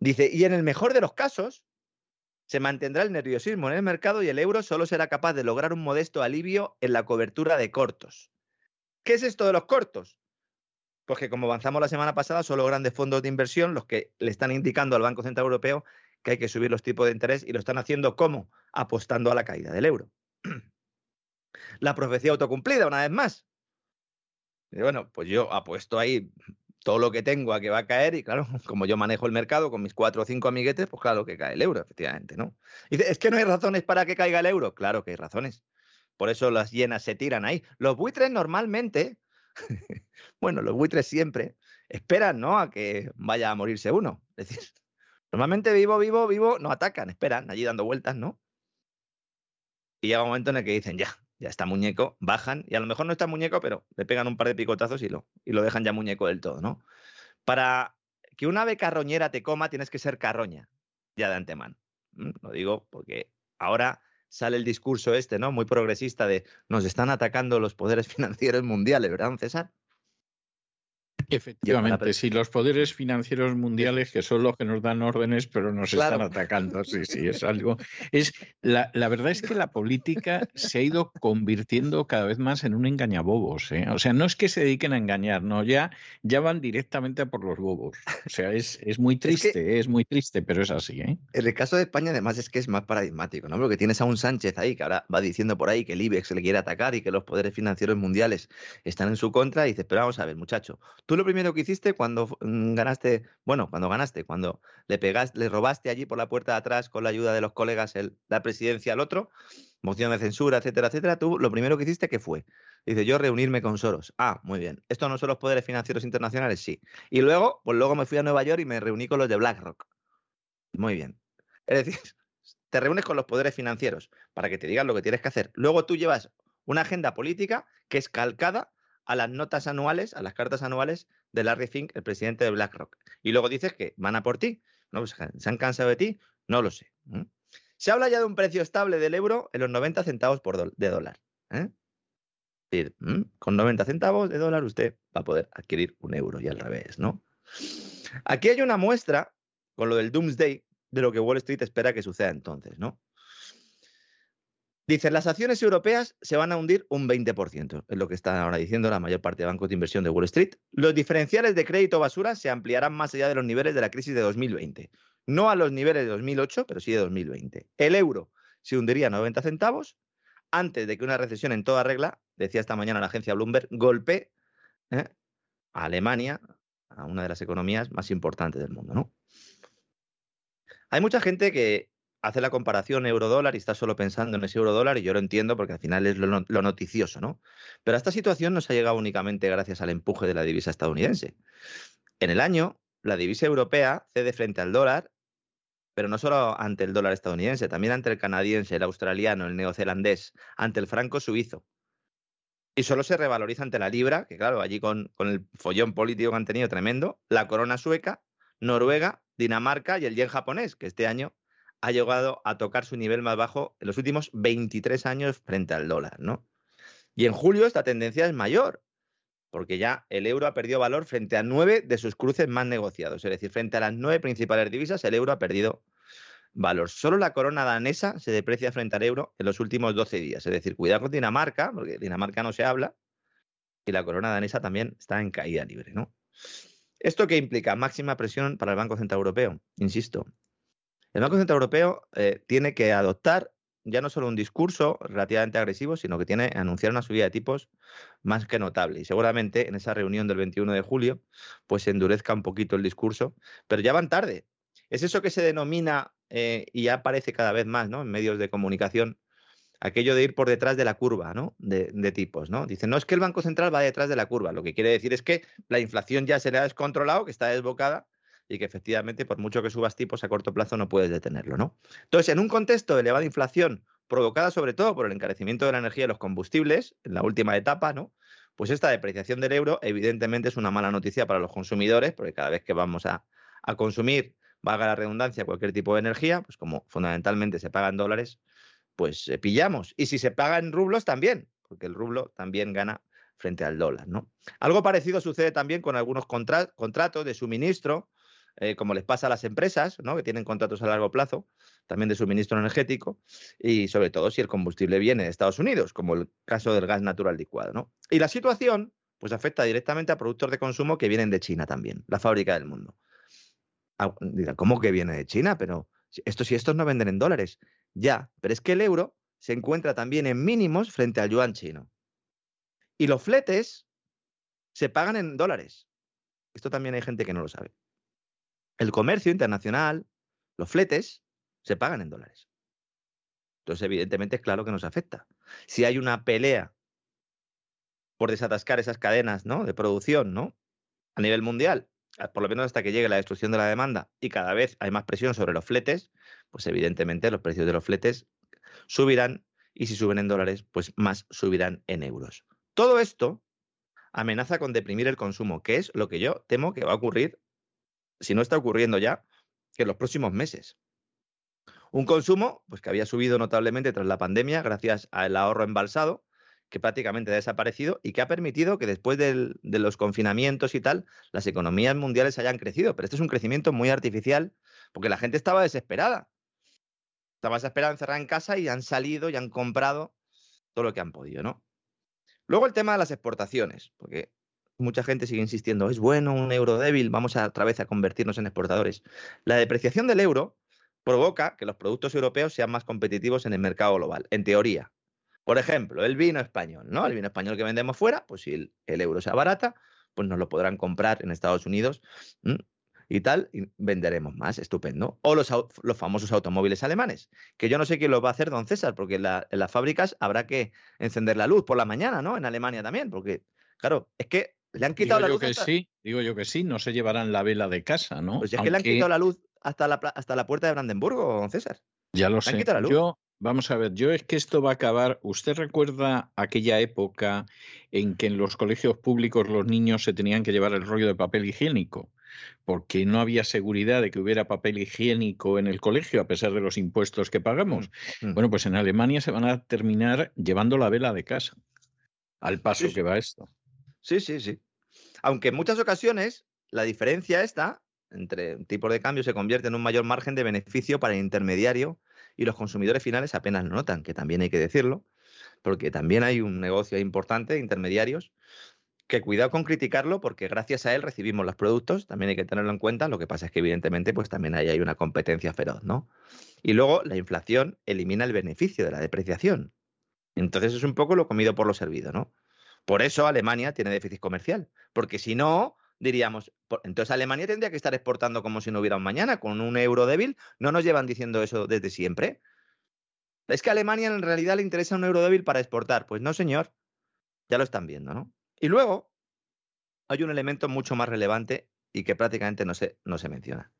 Dice, y en el mejor de los casos, se mantendrá el nerviosismo en el mercado y el euro solo será capaz de lograr un modesto alivio en la cobertura de cortos. ¿Qué es esto de los cortos? Pues que como avanzamos la semana pasada, solo grandes fondos de inversión los que le están indicando al Banco Central Europeo que hay que subir los tipos de interés y lo están haciendo ¿cómo? Apostando a la caída del euro. <clears throat> La profecía autocumplida, una vez más. Y bueno, pues yo apuesto ahí todo lo que tengo a que va a caer y claro, <laughs> como yo manejo el mercado con mis cuatro o cinco amiguetes, pues claro que cae el euro, efectivamente, ¿no? Y dice, es que no hay razones para que caiga el euro. Claro que hay razones. Por eso las llenas se tiran ahí. Los buitres normalmente, <laughs> bueno, los buitres siempre esperan, ¿no? A que vaya a morirse uno. <laughs> Es decir, normalmente vivo, vivo, vivo, no atacan, esperan allí dando vueltas, ¿no? Y llega un momento en el que dicen, ya, ya está muñeco, bajan y a lo mejor no está muñeco, pero le pegan un par de picotazos y lo, y lo dejan ya muñeco del todo, ¿no? Para que una ave carroñera te coma, tienes que ser carroña, ya de antemano. Lo digo porque ahora sale el discurso este, ¿no? Muy progresista de nos están atacando los poderes <laughs> financieros mundiales, ¿verdad, César? Efectivamente, sí, los poderes financieros mundiales que son los que nos dan órdenes, pero nos están atacando. Sí, sí, es <laughs> algo. Es la, la, verdad es que la política se ha ido convirtiendo cada vez más en un engañabobos. ¿eh? O sea, no es que se dediquen a engañar, no, ya, ya van directamente por los bobos. O sea, es, es muy triste, es, muy triste, pero es así. ¿eh? En el caso de España, además, es que es más paradigmático, ¿no? Porque tienes a un Sánchez ahí que ahora va diciendo por ahí que el IBEX le quiere atacar y que los poderes financieros mundiales están en su contra, y dices, pero vamos a ver, muchacho, tú lo primero que hiciste cuando mm, ganaste, bueno, cuando ganaste, cuando le pegaste, le robaste allí por la puerta de atrás con la ayuda de los colegas el, la presidencia al otro, moción de censura, etcétera, etcétera, tú lo primero que hiciste, ¿qué fue? Dice, yo reunirme con Soros. Ah, muy bien. ¿Esto no son los poderes financieros internacionales? Sí. Y luego, pues luego me fui a Nueva York y me reuní con los de BlackRock. Muy bien. Es decir, <laughs> te reúnes con los poderes financieros para que te digan lo que tienes que hacer. Luego tú llevas una agenda política que es calcada a las notas anuales, a las cartas anuales de Larry Fink, el presidente de BlackRock. Y luego dices que van a por ti. ¿no? Pues, ¿Se han cansado de ti? No lo sé. Se habla ya de un precio estable del euro en los 90 centavos por de dólar. ¿eh? Decir, con 90 centavos de dólar usted va a poder adquirir un euro y al revés, ¿no? Aquí hay una muestra con lo del Doomsday de lo que Wall Street espera que suceda entonces, ¿no? Dicen, las acciones europeas se van a hundir un 20%, es lo que está ahora diciendo la mayor parte de bancos de inversión de Wall Street. Los diferenciales de crédito basura se ampliarán más allá de los niveles de la crisis de 2020. No a los niveles de 2008, pero sí de 2020. El euro se hundiría 90 centavos antes de que una recesión en toda regla, decía esta mañana la agencia Bloomberg, golpee ¿eh? a Alemania, a una de las economías más importantes del mundo. ¿no? Hay mucha gente que hace la comparación euro-dólar y está solo pensando en ese euro-dólar y yo lo entiendo porque al final es lo, noticioso, ¿no? Pero esta situación no se ha llegado únicamente gracias al empuje de la divisa estadounidense. En el año, la divisa europea cede frente al dólar, pero no solo ante el dólar estadounidense, también ante el canadiense, el australiano, el neozelandés, ante el franco suizo. Y solo se revaloriza ante la libra, que claro, allí con, con el follón político que han tenido tremendo, la corona sueca, Noruega, Dinamarca y el yen japonés, que este año ha llegado a tocar su nivel más bajo en los últimos 23 años frente al dólar, ¿no? Y en julio esta tendencia es mayor, porque ya el euro ha perdido valor frente a nueve de sus cruces más negociados. Es decir, frente a las nueve principales divisas, el euro ha perdido valor. Solo la corona danesa se deprecia frente al euro en los últimos 12 días. Es decir, cuidado con Dinamarca, porque Dinamarca no se habla, y la corona danesa también está en caída libre, ¿no? ¿Esto qué implica? Máxima presión para el Banco Central Europeo. Insisto, el Banco Central Europeo eh, tiene que adoptar ya no solo un discurso relativamente agresivo, sino que tiene que anunciar una subida de tipos más que notable. Y seguramente en esa reunión del 21 de julio, pues se endurezca un poquito el discurso, pero ya van tarde. Es eso que se denomina, eh, y ya aparece cada vez más ¿no? en medios de comunicación, aquello de ir por detrás de la curva ¿no? de, tipos. ¿no? Dicen, no es que el Banco Central va detrás de la curva, lo que quiere decir es que la inflación ya se le ha descontrolado, que está desbocada y que efectivamente, por mucho que subas tipos a corto plazo, no puedes detenerlo, ¿no? Entonces, en un contexto de elevada inflación, provocada sobre todo por el encarecimiento de la energía y los combustibles, en la última etapa, ¿no? Pues esta depreciación del euro, evidentemente, es una mala noticia para los consumidores, porque cada vez que vamos a, consumir, valga la redundancia, cualquier tipo de energía, pues como fundamentalmente se paga en dólares, pues eh, pillamos. Y si se paga en rublos, también, porque el rublo también gana frente al dólar, ¿no? Algo parecido sucede también con algunos contratos de suministro eh, como les pasa a las empresas, ¿no? que tienen contratos a largo plazo, también de suministro energético, y sobre todo si el combustible viene de Estados Unidos, como el caso del gas natural licuado. ¿no? Y la situación pues afecta directamente a productos de consumo que vienen de China también, la fábrica del mundo. Ah, ¿cómo que viene de China? Pero estos y estos no venden en dólares. Ya, pero es que el euro se encuentra también en mínimos frente al yuan chino. Y los fletes se pagan en dólares. Esto también hay gente que no lo sabe el comercio internacional, los fletes, se pagan en dólares. Entonces, evidentemente, es claro que nos afecta. Si hay una pelea por desatascar esas cadenas ¿no? de producción ¿no? a nivel mundial, por lo menos hasta que llegue la destrucción de la demanda y cada vez hay más presión sobre los fletes, pues evidentemente los precios de los fletes subirán y si suben en dólares, pues más subirán en euros. Todo esto amenaza con deprimir el consumo, que es lo que yo temo que va a ocurrir si no está ocurriendo ya, que en los próximos meses. Un consumo pues, que había subido notablemente tras la pandemia gracias al ahorro embalsado, que prácticamente ha desaparecido y que ha permitido que después del- de los confinamientos y tal, las economías mundiales hayan crecido. Pero este es un crecimiento muy artificial porque la gente estaba desesperada. Estaba desesperada encerrada en casa y han salido y han comprado todo lo que han podido, ¿no? Luego el tema de las exportaciones, porque mucha gente sigue insistiendo, es bueno un euro débil, vamos a, otra vez a convertirnos en exportadores. La depreciación del euro provoca que los productos europeos sean más competitivos en el mercado global, en teoría. Por ejemplo, el vino español, ¿no? El vino español que vendemos fuera, pues si el, euro se abarata, pues nos lo podrán comprar en Estados Unidos y tal, y venderemos más, estupendo. O los, los famosos automóviles alemanes, que yo no sé quién los va a hacer, don César, porque en las fábricas habrá que encender la luz por la mañana, ¿no? En Alemania también, porque, claro, es que le han quitado Digo la yo luz. que hasta- sí, digo yo que sí, no se llevarán la vela de casa, ¿no? Pues es que le han quitado la luz hasta la, hasta la puerta de Brandenburgo, don César. Ya lo han sé. quitado la luz. Yo, vamos a ver, yo es que esto va a acabar. ¿Usted recuerda aquella época en que en los colegios públicos los niños se tenían que llevar el rollo de papel higiénico? Porque no había seguridad de que hubiera papel higiénico en el colegio, a pesar de los impuestos que pagamos. Mm. Bueno, pues en Alemania se van a terminar llevando la vela de casa. Al paso sí. que va esto. Sí, sí, sí. Aunque en muchas ocasiones la diferencia esta entre tipos de cambio se convierte en un mayor margen de beneficio para el intermediario y los consumidores finales apenas lo notan, que también hay que decirlo, porque también hay un negocio importante de intermediarios que cuidado con criticarlo porque gracias a él recibimos los productos, también hay que tenerlo en cuenta, lo que pasa es que evidentemente pues también hay una competencia feroz, ¿no? Y luego la inflación elimina el beneficio de la depreciación. Entonces es un poco lo comido por lo servido, ¿no? Por eso Alemania tiene déficit comercial, porque si no, diríamos, entonces Alemania tendría que estar exportando como si no hubiera un mañana, con un euro débil. No nos llevan diciendo eso desde siempre. Es que a Alemania en realidad le interesa un euro débil para exportar. Pues no, señor. Ya lo están viendo, ¿no? Y luego hay un elemento mucho más relevante y que prácticamente no se, no se menciona.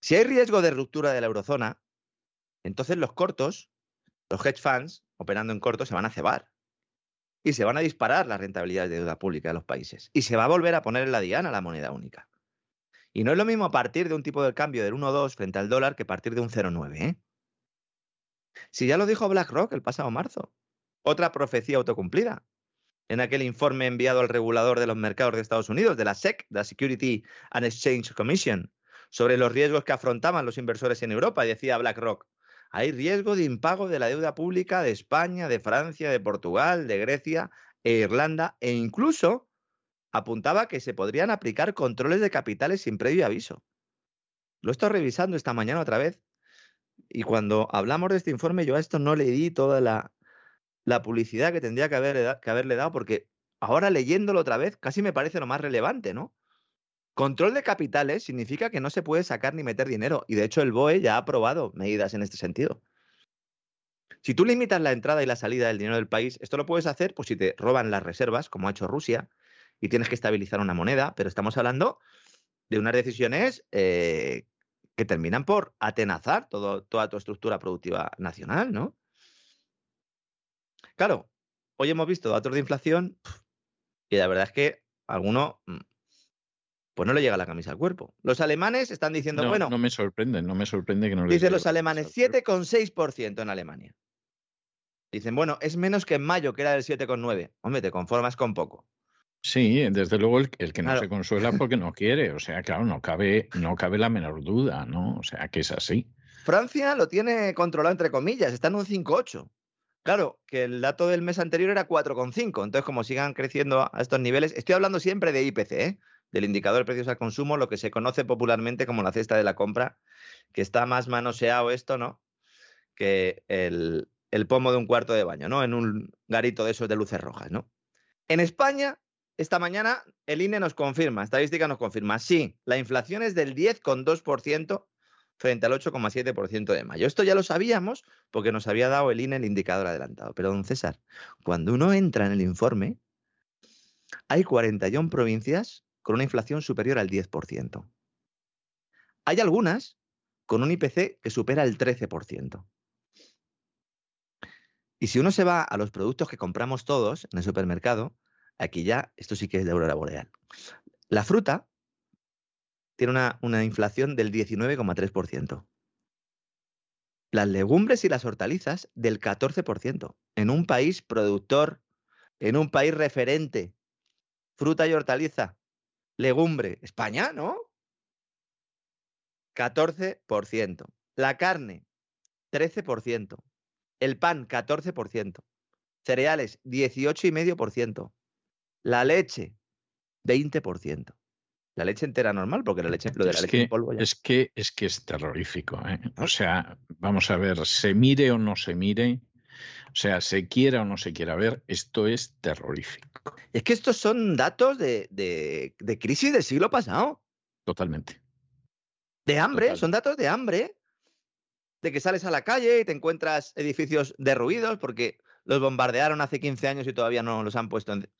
Si hay riesgo de ruptura de la eurozona, entonces los cortos, los hedge funds operando en corto, se van a cebar y se van a disparar las rentabilidades de deuda pública de los países. Y se va a volver a poner en la diana la moneda única. Y no es lo mismo partir de un tipo de cambio del 1,2 frente al dólar que partir de un 0,9. ¿eh? Si ya lo dijo BlackRock el pasado marzo. Otra profecía autocumplida. En aquel informe enviado al regulador de los mercados de Estados Unidos, de la SEC, la Security and Exchange Commission, sobre los riesgos que afrontaban los inversores en Europa, decía BlackRock, hay riesgo de impago de la deuda pública de España, de Francia, de Portugal, de Grecia e Irlanda, e incluso apuntaba que se podrían aplicar controles de capitales sin previo aviso. Lo he estado revisando esta mañana otra vez, y cuando hablamos de este informe, yo a esto no le di toda la, publicidad que tendría que que haberle dado, porque ahora leyéndolo otra vez casi me parece lo más relevante, ¿no? Control de capitales significa que no se puede sacar ni meter dinero, y de hecho el BOE ya ha aprobado medidas en este sentido. Si tú limitas la entrada y la salida del dinero del país, esto lo puedes hacer pues si te roban las reservas, como ha hecho Rusia, y tienes que estabilizar una moneda, pero estamos hablando de unas decisiones eh, que terminan por atenazar toda tu estructura productiva nacional, ¿no? Claro, hoy hemos visto datos de inflación y la verdad es que alguno mm, pues no le llega la camisa al cuerpo. Los alemanes están diciendo, No, bueno, no me sorprende, no me sorprende que no les Dicen los alemanes, camisa al cuerpo. 7,6% en Alemania. Dicen, bueno, es menos que en mayo, que era del 7,9. Hombre, te conformas con poco. Sí, desde luego el, el que no Claro. se consuela porque no quiere, o sea, claro, no cabe, no cabe la menor duda, ¿no? O sea, que es así. Francia lo tiene controlado entre comillas, está en un 5,8. Claro, que el dato del mes anterior era 4,5. Entonces, como sigan creciendo a estos niveles, estoy hablando siempre de IPC, ¿eh? Del indicador de precios al consumo, lo que se conoce popularmente como la cesta de la compra, que está más manoseado esto, ¿no? Que el, el pomo de un cuarto de baño, ¿no? En un garito de esos de luces rojas, ¿no? En España, esta mañana, el INE nos confirma, estadística nos confirma, sí, la inflación es del 10,2% frente al 8,7% de mayo. Esto ya lo sabíamos porque nos había dado el INE el indicador adelantado. Pero, don César, cuando uno entra en el informe, hay 41 provincias con una inflación superior al 10%. Hay algunas con un IPC que supera el 13%. Y si uno se va a los productos que compramos todos en el supermercado, aquí ya, esto sí que es de aurora boreal. La fruta tiene una, una inflación del 19,3%. las legumbres y las hortalizas del 14%. En un país productor, en un país referente, fruta y hortaliza, legumbre, España, ¿no? 14%. La carne, 13%. El pan, 14%. Cereales, 18,5%. La leche, 20%. La leche entera normal, porque la leche, lo de la Es leche que, en polvo ya. es que es que es terrorífico. ¿eh? O sea, vamos a ver, se mire o no se mire, o sea, se quiera o no se quiera ver, esto es terrorífico, Es que estos son datos de, de- de crisis del siglo pasado. totalmente. De hambre, Total. son datos de hambre. De que sales a la calle y te encuentras edificios derruidos porque los bombardearon hace 15 años y todavía no los han puesto en...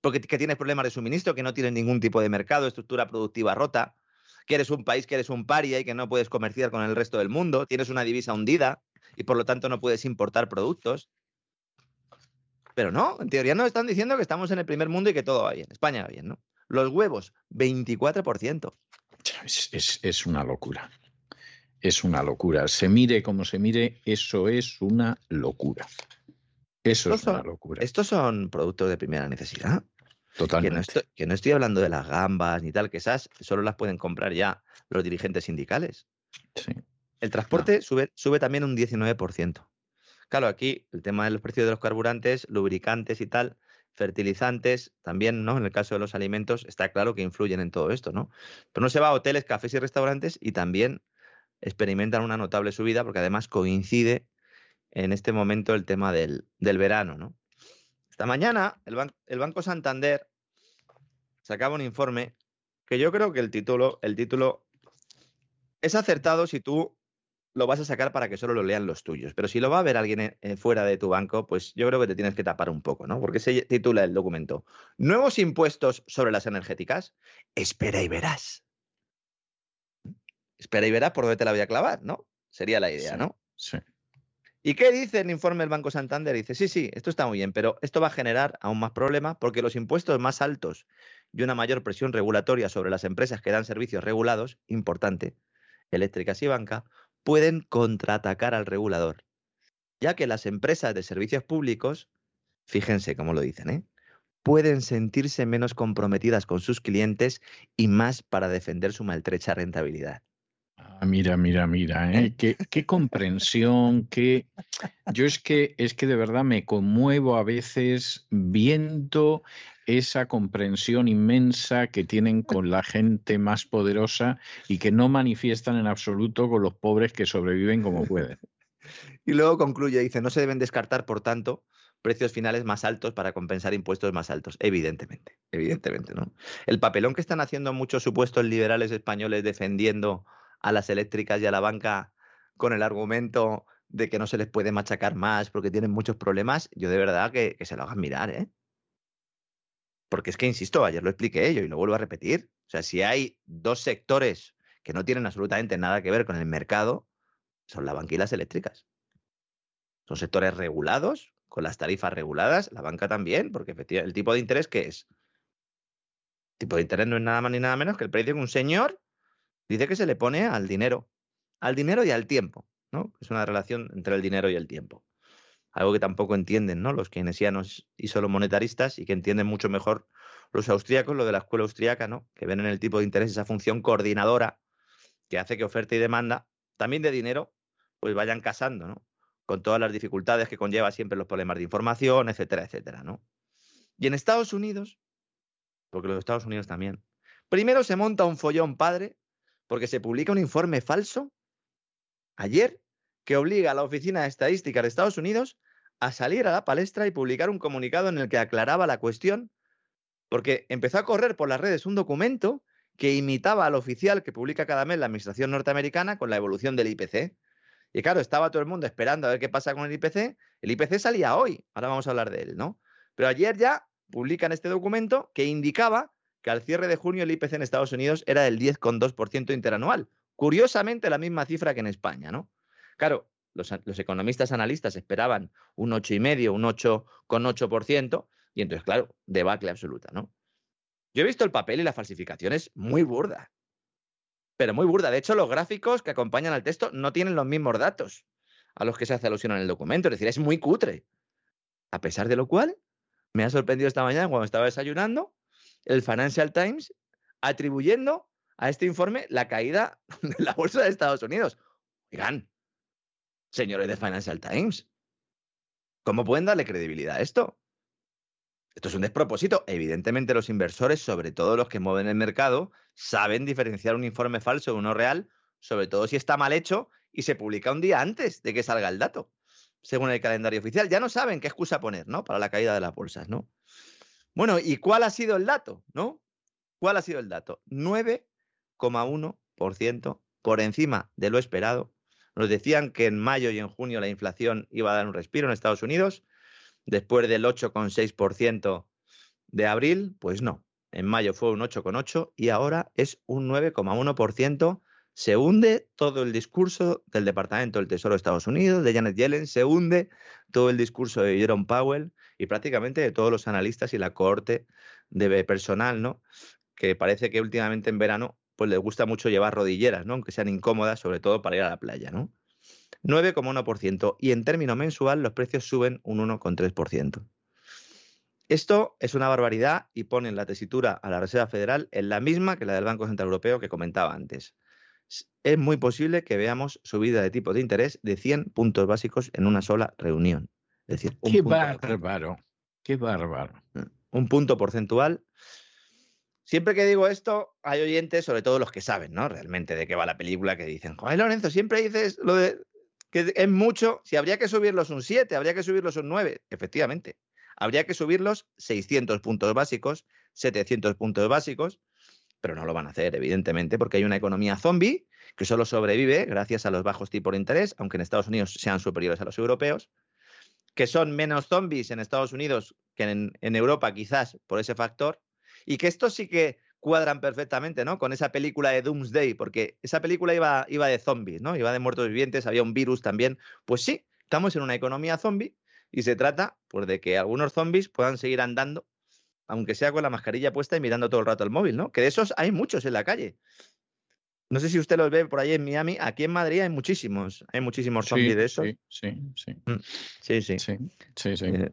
Porque que tienes problemas de suministro, que no tienes ningún tipo de mercado, estructura productiva rota, que eres un país que eres un paria y que no puedes comerciar con el resto del mundo, tienes una divisa hundida y por lo tanto no puedes importar productos. Pero no, en teoría nos están diciendo que estamos en el primer mundo y que todo va bien. España va bien, ¿no? Los huevos, 24%. Es, es- es una locura. Es una locura. Se mire como se mire, eso es una locura. Eso es una locura. Estos son productos de primera necesidad. Que no, Totalmente. estoy, que no estoy hablando de las gambas ni tal, que esas solo las pueden comprar ya los dirigentes sindicales. Sí. El transporte sube, sube también un 19%. Claro, aquí el tema de los precios de los carburantes, lubricantes y tal, fertilizantes, también, ¿no? En el caso de los alimentos, está claro que influyen en todo esto, ¿no? Pero no se va a hoteles, cafés y restaurantes y también experimentan una notable subida porque además coincide en este momento el tema del, del verano, ¿no? Esta mañana el, ban- el Banco Santander sacaba un informe que yo creo que el título, el título es acertado si tú lo vas a sacar para que solo lo lean los tuyos. Pero si lo va a ver alguien eh, eh, fuera de tu banco, pues yo creo que te tienes que tapar un poco, ¿no? Porque se titula el documento Nuevos impuestos sobre las energéticas. Espera y verás. Espera y verás por dónde te la voy a clavar, ¿no? Sería la idea, Sí. ¿no? Sí. ¿Y qué dice el informe del Banco Santander? Dice, sí, sí, esto está muy bien, pero esto va a generar aún más problemas porque los impuestos más altos y una mayor presión regulatoria sobre las empresas que dan servicios regulados, importante, eléctricas y banca, pueden contraatacar al regulador, ya que las empresas de servicios públicos, fíjense cómo lo dicen, ¿eh? pueden sentirse menos comprometidas con sus clientes y más para defender su maltrecha rentabilidad. Ah, mira, mira, mira, ¿eh? <laughs> qué, qué comprensión, qué... Yo es que, es que de verdad me conmuevo a veces viendo esa comprensión inmensa que tienen con la gente más poderosa y que no manifiestan en absoluto con los pobres que sobreviven como pueden. <laughs> Y luego concluye, dice, no se deben descartar, por tanto, precios finales más altos para compensar impuestos más altos. Evidentemente, evidentemente, ¿no? El papelón que están haciendo muchos supuestos liberales españoles defendiendo a las eléctricas y a la banca con el argumento de que no se les puede machacar más porque tienen muchos problemas, yo de verdad que, se lo hagan mirar, ¿eh? Porque es que, insisto, ayer lo expliqué yo y lo vuelvo a repetir. O sea, si hay dos sectores que no tienen absolutamente nada que ver con el mercado, son las eléctricas. Son sectores regulados, con las tarifas reguladas, la banca también, porque efectivamente el tipo de interés que es. El tipo de interés no es nada más ni nada menos que el precio que un señor dice que se le pone al dinero. Al dinero y al tiempo, ¿no? Es una relación entre el dinero y el tiempo. Algo que tampoco entienden, ¿no? Los keynesianos y solo monetaristas, y que entienden mucho mejor los austríacos, lo de la escuela austríaca, ¿no? Que ven en el tipo de interés esa función coordinadora que hace que oferta y demanda, también de dinero, pues vayan casando, ¿no? Con todas las dificultades que conlleva siempre los problemas de información, etcétera, etcétera, ¿no? Y en Estados Unidos, porque los Estados Unidos también, primero se monta un follón padre porque se publica un informe falso ayer que obliga a la Oficina de Estadística de Estados Unidos a salir a la palestra y publicar un comunicado en el que aclaraba la cuestión, porque empezó a correr por las redes un documento que imitaba al oficial que publica cada mes la Administración norteamericana con la evolución del IPC. Y claro, estaba todo el mundo esperando a ver qué pasa con el IPC. El IPC salía hoy, ahora vamos a hablar de él, ¿no? Pero ayer ya publican este documento que indicaba que al cierre de junio el IPC en Estados Unidos era del 10,2% interanual. Curiosamente la misma cifra que en España, ¿no? Claro, los, economistas analistas esperaban un 8,5, un 8,8%, y entonces, claro, debacle absoluta, ¿no? Yo he visto el papel y la falsificación es muy burda. Pero muy burda. De hecho, los gráficos que acompañan al texto no tienen los mismos datos. a los que se hace alusión en el documento. Es decir, es muy cutre. A pesar de lo cual, me ha sorprendido esta mañana cuando estaba desayunando el Financial Times atribuyendo a este informe la caída <laughs> de la bolsa de Estados Unidos. Oigan, señores de Financial Times, ¿cómo pueden darle credibilidad a esto? Esto es un despropósito. Evidentemente los inversores, sobre todo los que mueven el mercado, saben diferenciar un informe falso de uno real, sobre todo si está mal hecho y se publica un día antes de que salga el dato, según el calendario oficial. Ya no saben qué excusa poner, ¿no? Para la caída de las bolsas, ¿no? Bueno, ¿y cuál ha sido el dato, no? ¿Cuál ha sido el dato? 9,1% por encima de lo esperado. Nos decían que en mayo y en junio la inflación iba a dar un respiro en Estados Unidos después del 8,6% de abril, pues no. En mayo fue un 8,8 y ahora es un 9,1%. Se hunde todo el discurso del Departamento del Tesoro de Estados Unidos, de Janet Yellen, se hunde todo el discurso de Jerome Powell y prácticamente de todos los analistas y la cohorte de personal, ¿no? Que parece que últimamente en verano pues les gusta mucho llevar rodilleras, ¿no? Aunque sean incómodas, sobre todo para ir a la playa, ¿no? 9,1% y en término mensual los precios suben un 1,3%. Esto es una barbaridad y pone la tesitura a la Reserva Federal en la misma que la del Banco Central Europeo que comentaba antes. Es muy posible que veamos subida de tipo de interés de 100 puntos básicos en una sola reunión. Es decir, qué bárbaro, qué bárbaro. Mm, un punto porcentual. Siempre que digo esto, hay oyentes, sobre todo los que saben, ¿no? Realmente de qué va la película, que dicen, Ay, Lorenzo, siempre dices lo de que es mucho, si habría que subirlos un 7, habría que subirlos un 9, efectivamente. Habría que subirlos 600 puntos básicos, 700 puntos básicos, pero no lo van a hacer, evidentemente, porque hay una economía zombie que solo sobrevive gracias a los bajos tipos de interés, aunque en Estados Unidos sean superiores a los europeos, que son menos zombies en Estados Unidos que en Europa, quizás por ese factor, y que esto sí que cuadran perfectamente, ¿no? Con esa película de Doomsday, porque esa película iba, iba de zombies, ¿no? Iba de muertos vivientes, había un virus también. Pues sí, estamos en una economía zombie y se trata, pues, de que algunos zombies puedan seguir andando, aunque sea con la mascarilla puesta y mirando todo el rato el móvil, ¿no? Que de esos hay muchos en la calle. No sé si usted los ve por ahí en Miami. Aquí en Madrid hay muchísimos, hay muchísimos zombies de esos. Sí, sí, sí. Mm, sí, sí. sí, sí, sí. Eh,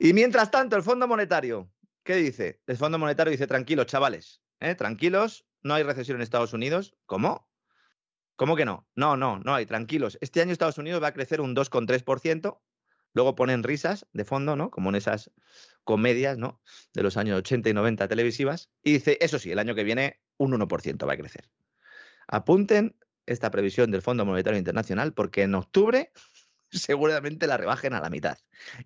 y mientras tanto, el Fondo Monetario ¿Qué dice? El Fondo Monetario dice, tranquilos, chavales, ¿eh? tranquilos, no hay recesión en Estados Unidos. ¿Cómo? ¿Cómo que no? No, no, no hay, tranquilos. Este año Estados Unidos va a crecer un 2,3%. Luego ponen risas de fondo, ¿no? Como en esas comedias, ¿no? De los años 80 y 90 televisivas. Y dice, eso sí, el año que viene un 1% va a crecer. Apunten esta previsión del Fondo Monetario Internacional porque en octubre <laughs> seguramente la rebajen a la mitad.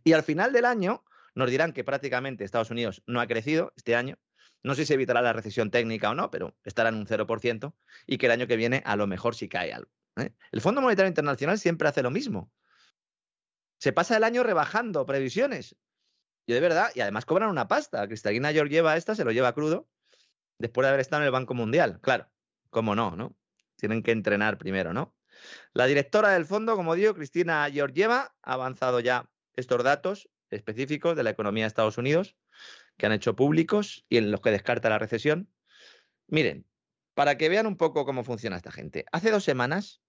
Y al final del año nos dirán que prácticamente Estados Unidos no ha crecido este año. No sé si evitará la recesión técnica o no, pero estará en un 0% y que el año que viene a lo mejor sí cae algo. ¿eh? El Fondo Monetario Internacional siempre hace lo mismo. Se pasa el año rebajando previsiones. Y de verdad, y además cobran una pasta. Cristalina Georgieva esta se lo lleva crudo después de haber estado en el Banco Mundial. Claro, cómo no, ¿no? Tienen que entrenar primero, ¿no? La directora del fondo, como digo, Cristina Georgieva, ha avanzado ya estos datos específicos de la economía de Estados Unidos que han hecho públicos y en los que descarta la recesión. Miren, para que vean un poco cómo funciona esta gente. Hace dos semanas,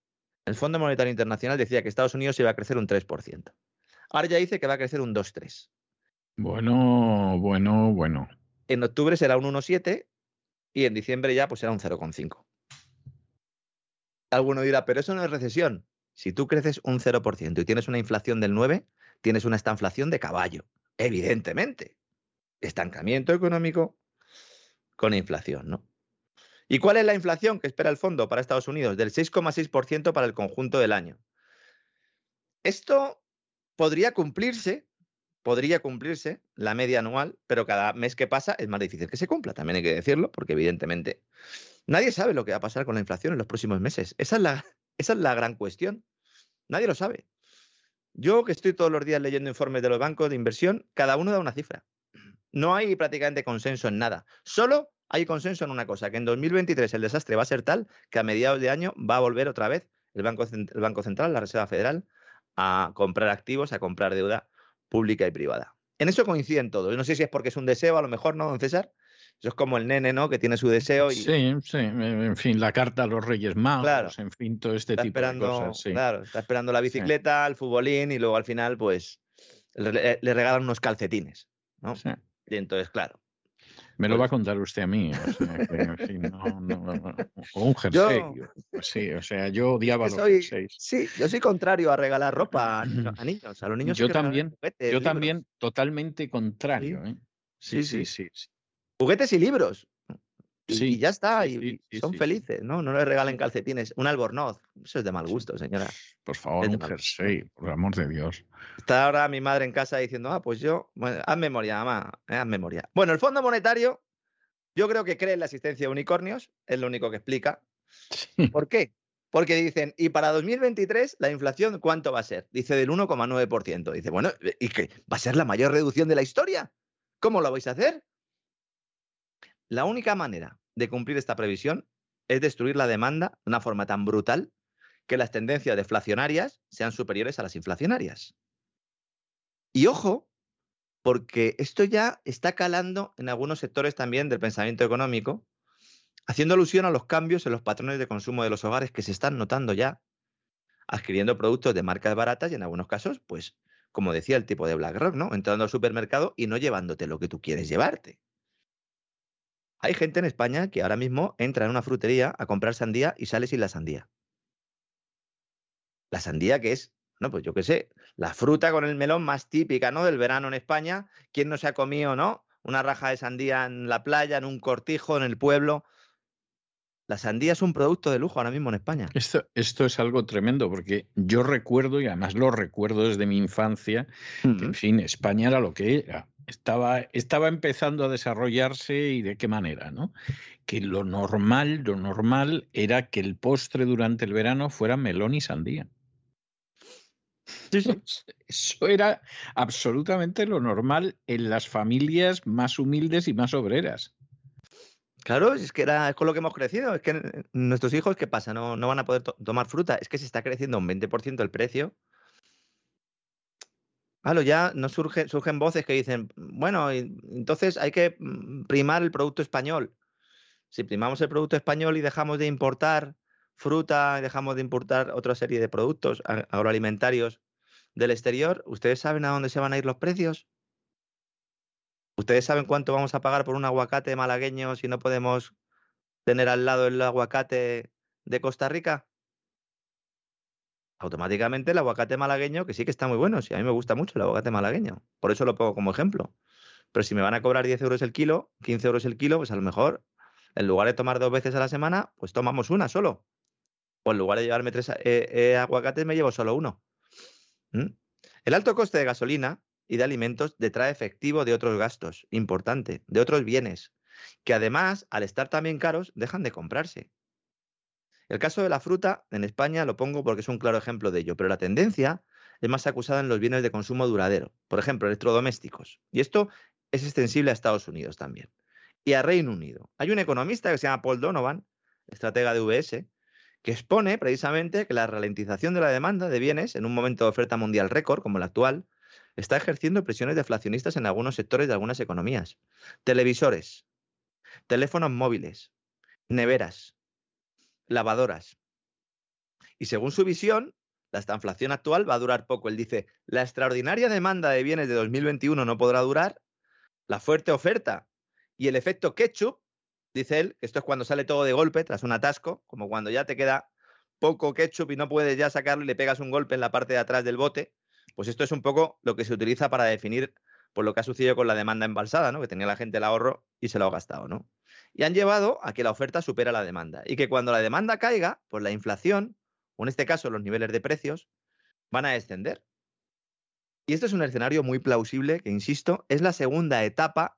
el Fondo Monetario Internacional decía que Estados Unidos iba a crecer un 3%. Ahora ya dice que va a crecer un 2,3%. Bueno, bueno, bueno. En octubre será un 1,7% y en diciembre ya pues será un 0,5%. Alguno dirá, pero eso no es recesión. Si tú creces un 0% y tienes una inflación del 9%, tienes una estanflación de caballo, evidentemente. Estancamiento económico con inflación, ¿no? ¿Y cuál es la inflación que espera el fondo para Estados Unidos? Del 6,6% para el conjunto del año. Esto podría cumplirse, podría cumplirse la media anual, pero cada mes que pasa es más difícil que se cumpla, también hay que decirlo, porque evidentemente nadie sabe lo que va a pasar con la inflación en los próximos meses. Esa es la, <laughs> esa es la gran cuestión. Nadie lo sabe. Yo que estoy todos los días leyendo informes de los bancos de inversión, cada uno da una cifra. No hay prácticamente consenso en nada. Solo hay consenso en una cosa, que en 2023 el desastre va a ser tal que a mediados de año va a volver otra vez el Banco, el Banco Central, la Reserva Federal, a comprar activos, a comprar deuda pública y privada. En eso coinciden todos. No sé si es porque es un deseo, a lo mejor no, don César, Eso es como el nene, ¿no? Que tiene su deseo y Sí, sí, en fin, la carta a los Reyes Magos, Claro. en fin, todo este está tipo esperando, de cosas. Sí. claro, está esperando la bicicleta, el futbolín y luego al final, pues, le, le regalan unos calcetines, ¿no? Sí. Y entonces, claro. Me lo Pues- va a contar usted a mí. O sea, que, en fin, no, no, no, o un jersey. pues sí, o sea, yo odiaba que los soy- jerseys. Sí, yo soy contrario a regalar ropa a, niño- a niños. A los niños Yo también, juguetes, Yo libros. también, totalmente contrario. ¿eh? Sí, Sí, sí, sí. Juguetes y libros. Y, Sí, y ya está, y, sí, y sí, son felices, ¿no? No les regalen calcetines. Un albornoz. Eso es de mal gusto, señora. Por favor, un jersey, por el amor de Dios. Está ahora mi madre en casa diciendo, ah, pues yo, bueno, haz memoria, mamá, eh, haz memoria. Bueno, el Fondo Monetario, yo creo que cree en la existencia de unicornios, es lo único que explica. Sí. ¿Por qué? Porque dicen, y para 2023 la inflación, ¿cuánto va a ser? Dice del 1,9%. Dice, bueno, ¿y qué? ¿Va a ser la mayor reducción de la historia? ¿Cómo lo vais a hacer? La única manera de cumplir esta previsión es destruir la demanda de una forma tan brutal que las tendencias deflacionarias sean superiores a las inflacionarias. Y ojo, porque esto ya está calando en algunos sectores también del pensamiento económico, haciendo alusión a los cambios en los patrones de consumo de los hogares que se están notando ya, adquiriendo productos de marcas baratas y en algunos casos, pues, como decía el tipo de BlackRock, ¿no? Entrando al supermercado y no llevándote lo que tú quieres llevarte. Hay gente en España que ahora mismo entra en una frutería a comprar sandía y sale sin la sandía. La sandía que es, no, pues yo qué sé, la fruta con el melón más típica, ¿no? Del verano en España. ¿Quién no se ha comido, no? Una raja de sandía en la playa, en un cortijo, en el pueblo. La sandía es un producto de lujo ahora mismo en España. Esto, esto es algo tremendo porque yo recuerdo, y además lo recuerdo desde mi infancia, que, en fin, España era lo que era. Estaba, estaba empezando a desarrollarse y de qué manera, ¿no? Que lo normal, lo normal era que el postre durante el verano fuera melón y sandía. <laughs> Eso era absolutamente lo normal en las familias más humildes y más obreras. Claro, es que era, es con lo que hemos crecido. Es que nuestros hijos, ¿qué pasa? No, no van a poder to- tomar fruta. Es que se está creciendo un 20% el precio. Claro, ya no surge, surgen voces que dicen, bueno, entonces hay que mm, primar el producto español. Si primamos el producto español y dejamos de importar fruta y dejamos de importar otra serie de productos agroalimentarios del exterior, ¿ustedes saben a dónde se van a ir los precios? ¿Ustedes saben cuánto vamos a pagar por un aguacate malagueño si no podemos tener al lado el aguacate de Costa Rica? Automáticamente el aguacate malagueño, que sí que está muy bueno, sí, a mí me gusta mucho el aguacate malagueño, por eso lo pongo como ejemplo. Pero si me van a cobrar 10 euros el kilo, 15 euros el kilo, pues a lo mejor, en lugar de tomar dos veces a la semana, pues tomamos una solo. O en lugar de llevarme tres eh, eh, aguacates, me llevo solo uno. ¿Mm? El alto coste de gasolina y de alimentos detrae efectivo de otros gastos, importante, de otros bienes, que además, al estar también caros, dejan de comprarse. El caso de la fruta, en España lo pongo porque es un claro ejemplo de ello, pero la tendencia es más acusada en los bienes de consumo duradero, por ejemplo, electrodomésticos. Y esto es extensible a Estados Unidos también. Y a Reino Unido. Hay un economista que se llama Paul Donovan, estratega de UBS, que expone precisamente que la ralentización de la demanda de bienes en un momento de oferta mundial récord como el actual está ejerciendo presiones deflacionistas en algunos sectores de algunas economías. Televisores, teléfonos móviles, neveras, lavadoras. Y según su visión, la estanflación actual va a durar poco. Él dice, la extraordinaria demanda de bienes de 2021 no podrá durar, la fuerte oferta y el efecto ketchup, dice él, esto es cuando sale todo de golpe tras un atasco, como cuando ya te queda poco ketchup y no puedes ya sacarlo y le pegas un golpe en la parte de atrás del bote, pues esto es un poco lo que se utiliza para definir por lo que ha sucedido con la demanda embalsada, ¿no? Que tenía la gente el ahorro y se lo ha gastado, ¿no? Y han llevado a que la oferta supera la demanda y que cuando la demanda caiga, pues la inflación, o en este caso los niveles de precios, van a descender. Y esto es un escenario muy plausible que, insisto, es la segunda etapa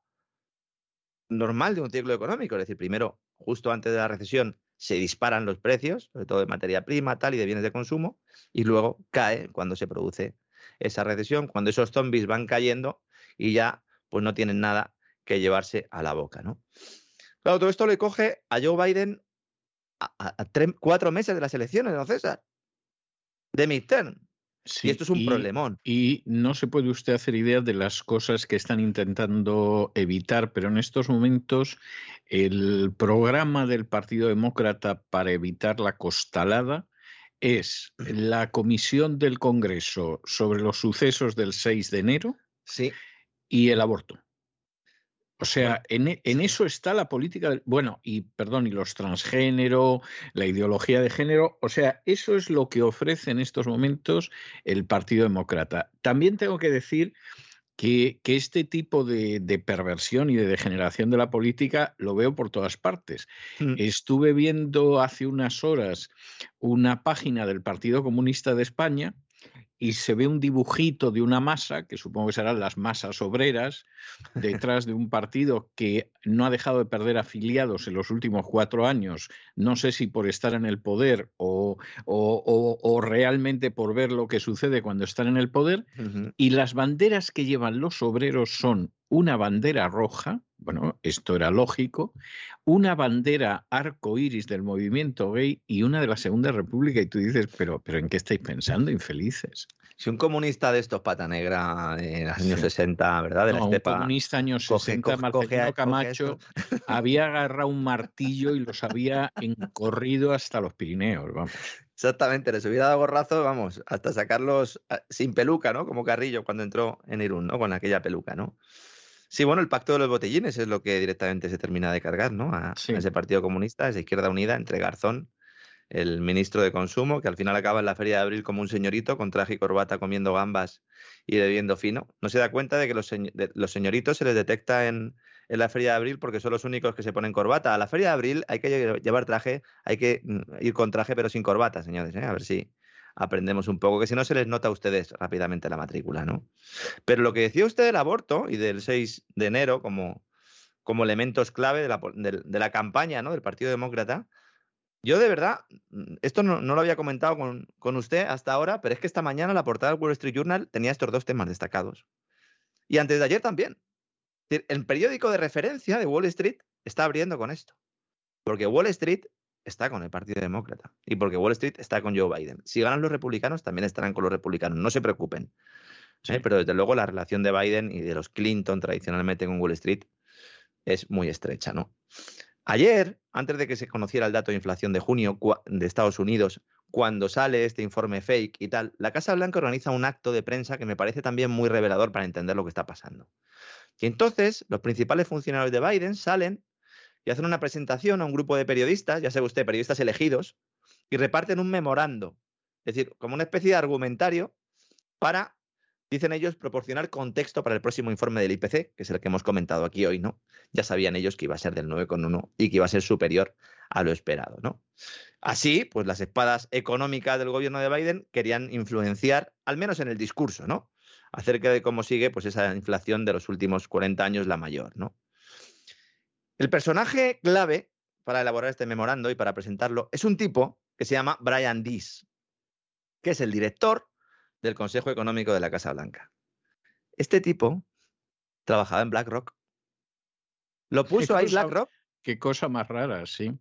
normal de un ciclo económico. Es decir, primero, justo antes de la recesión, se disparan los precios, sobre todo de materia prima, tal, y de bienes de consumo, y luego cae cuando se produce esa recesión, cuando esos zombies van cayendo y ya pues no tienen nada que llevarse a la boca, ¿no? Claro, todo esto le coge a Joe Biden a, a- a tres- cuatro meses de las elecciones, ¿no, César? De midterm. y esto es un problemón. Y no se puede usted hacer idea de las cosas que están intentando evitar, pero en estos momentos el programa del Partido Demócrata para evitar la costalada es la comisión del Congreso sobre los sucesos del 6 de enero sí. y el aborto. O sea, en, e, en, eso está la política, bueno, y perdón, y los transgénero, la ideología de género, o sea, eso es lo que ofrece en estos momentos el Partido Demócrata. También tengo que decir que, este tipo de, perversión y de degeneración de la política lo veo por todas partes. Mm. Estuve viendo hace unas horas una página del Partido Comunista de España y se ve un dibujito de una masa, que supongo que serán las masas obreras, detrás de un partido que no ha dejado de perder afiliados en los últimos cuatro años, no sé si por estar en el poder o, o, realmente por ver lo que sucede cuando están en el poder, y las banderas que llevan los obreros son una bandera roja, bueno, esto era lógico, una bandera arco iris del movimiento gay y una de la Segunda República. Y tú dices, pero, pero ¿en qué estáis pensando, infelices? Si un comunista de estos pata negra en los años 60, ¿verdad? De la un comunista años 60, Marcelino Camacho, <laughs> había agarrado un martillo y los había encorrido hasta los Pirineos, vamos. Exactamente, les hubiera dado gorrazo, vamos, hasta sacarlos ah, sin peluca, ¿no? Como Carrillo cuando entró en Irún, ¿no? Con aquella peluca, ¿no? Sí, bueno, el pacto de los botellines es lo que directamente se termina de cargar, ¿no? A, ese Partido Comunista, esa Izquierda Unida, entre Garzón, el ministro de Consumo, que al final acaba en la Feria de Abril como un señorito con traje y corbata comiendo gambas y bebiendo fino. No se da cuenta de que los, los señoritos se les detecta en, en, la Feria de Abril porque son los únicos que se ponen corbata. A la Feria de Abril hay que llevar traje, hay que mm, ir con traje pero sin corbata, señores, ¿eh? a ver si aprendemos un poco, que si no se les nota a ustedes rápidamente la matrícula, ¿no? Pero lo que decía usted del aborto y del 6 de enero como, como elementos clave de la, de, la campaña ¿no? del Partido Demócrata, yo de verdad, mm, esto no, lo había comentado con, con, usted hasta ahora, pero es que esta mañana la portada del Wall Street Journal tenía estos dos temas destacados. Y antes de ayer también. El periódico de referencia de Wall Street está abriendo con esto. Porque Wall Street está con el Partido Demócrata y porque Wall Street está con Joe Biden. Si ganan los republicanos, también estarán con los republicanos, no se preocupen. ¿eh? Pero desde luego la relación de Biden y de los Clinton tradicionalmente con Wall Street es muy estrecha, ¿no? Ayer, antes de que se conociera el dato de inflación de junio de Estados Unidos, cuando sale este informe fake y tal, la Casa Blanca organiza un acto de prensa que me parece también muy revelador para entender lo que está pasando. Y entonces los principales funcionarios de Biden salen y hacen una presentación a un grupo de periodistas, ya sabe usted, periodistas elegidos, y reparten un memorando, es decir, como una especie de argumentario para, dicen ellos, proporcionar contexto para el próximo informe del IPC, que es el que hemos comentado aquí hoy, ¿no? Ya sabían ellos que iba a ser del 9,1 y que iba a ser superior a lo esperado, ¿no? Así, pues las espadas económicas del gobierno de Biden querían influenciar, al menos en el discurso, ¿no? Acerca de cómo sigue pues esa inflación de los últimos 40 años la mayor, ¿no? El personaje clave para elaborar este memorando y para presentarlo es un tipo que se llama Brian Dees, que es el director del Consejo Económico de la Casa Blanca. Este tipo trabajaba en BlackRock. Lo <laughs> puso ahí BlackRock. Qué cosa más rara, sí.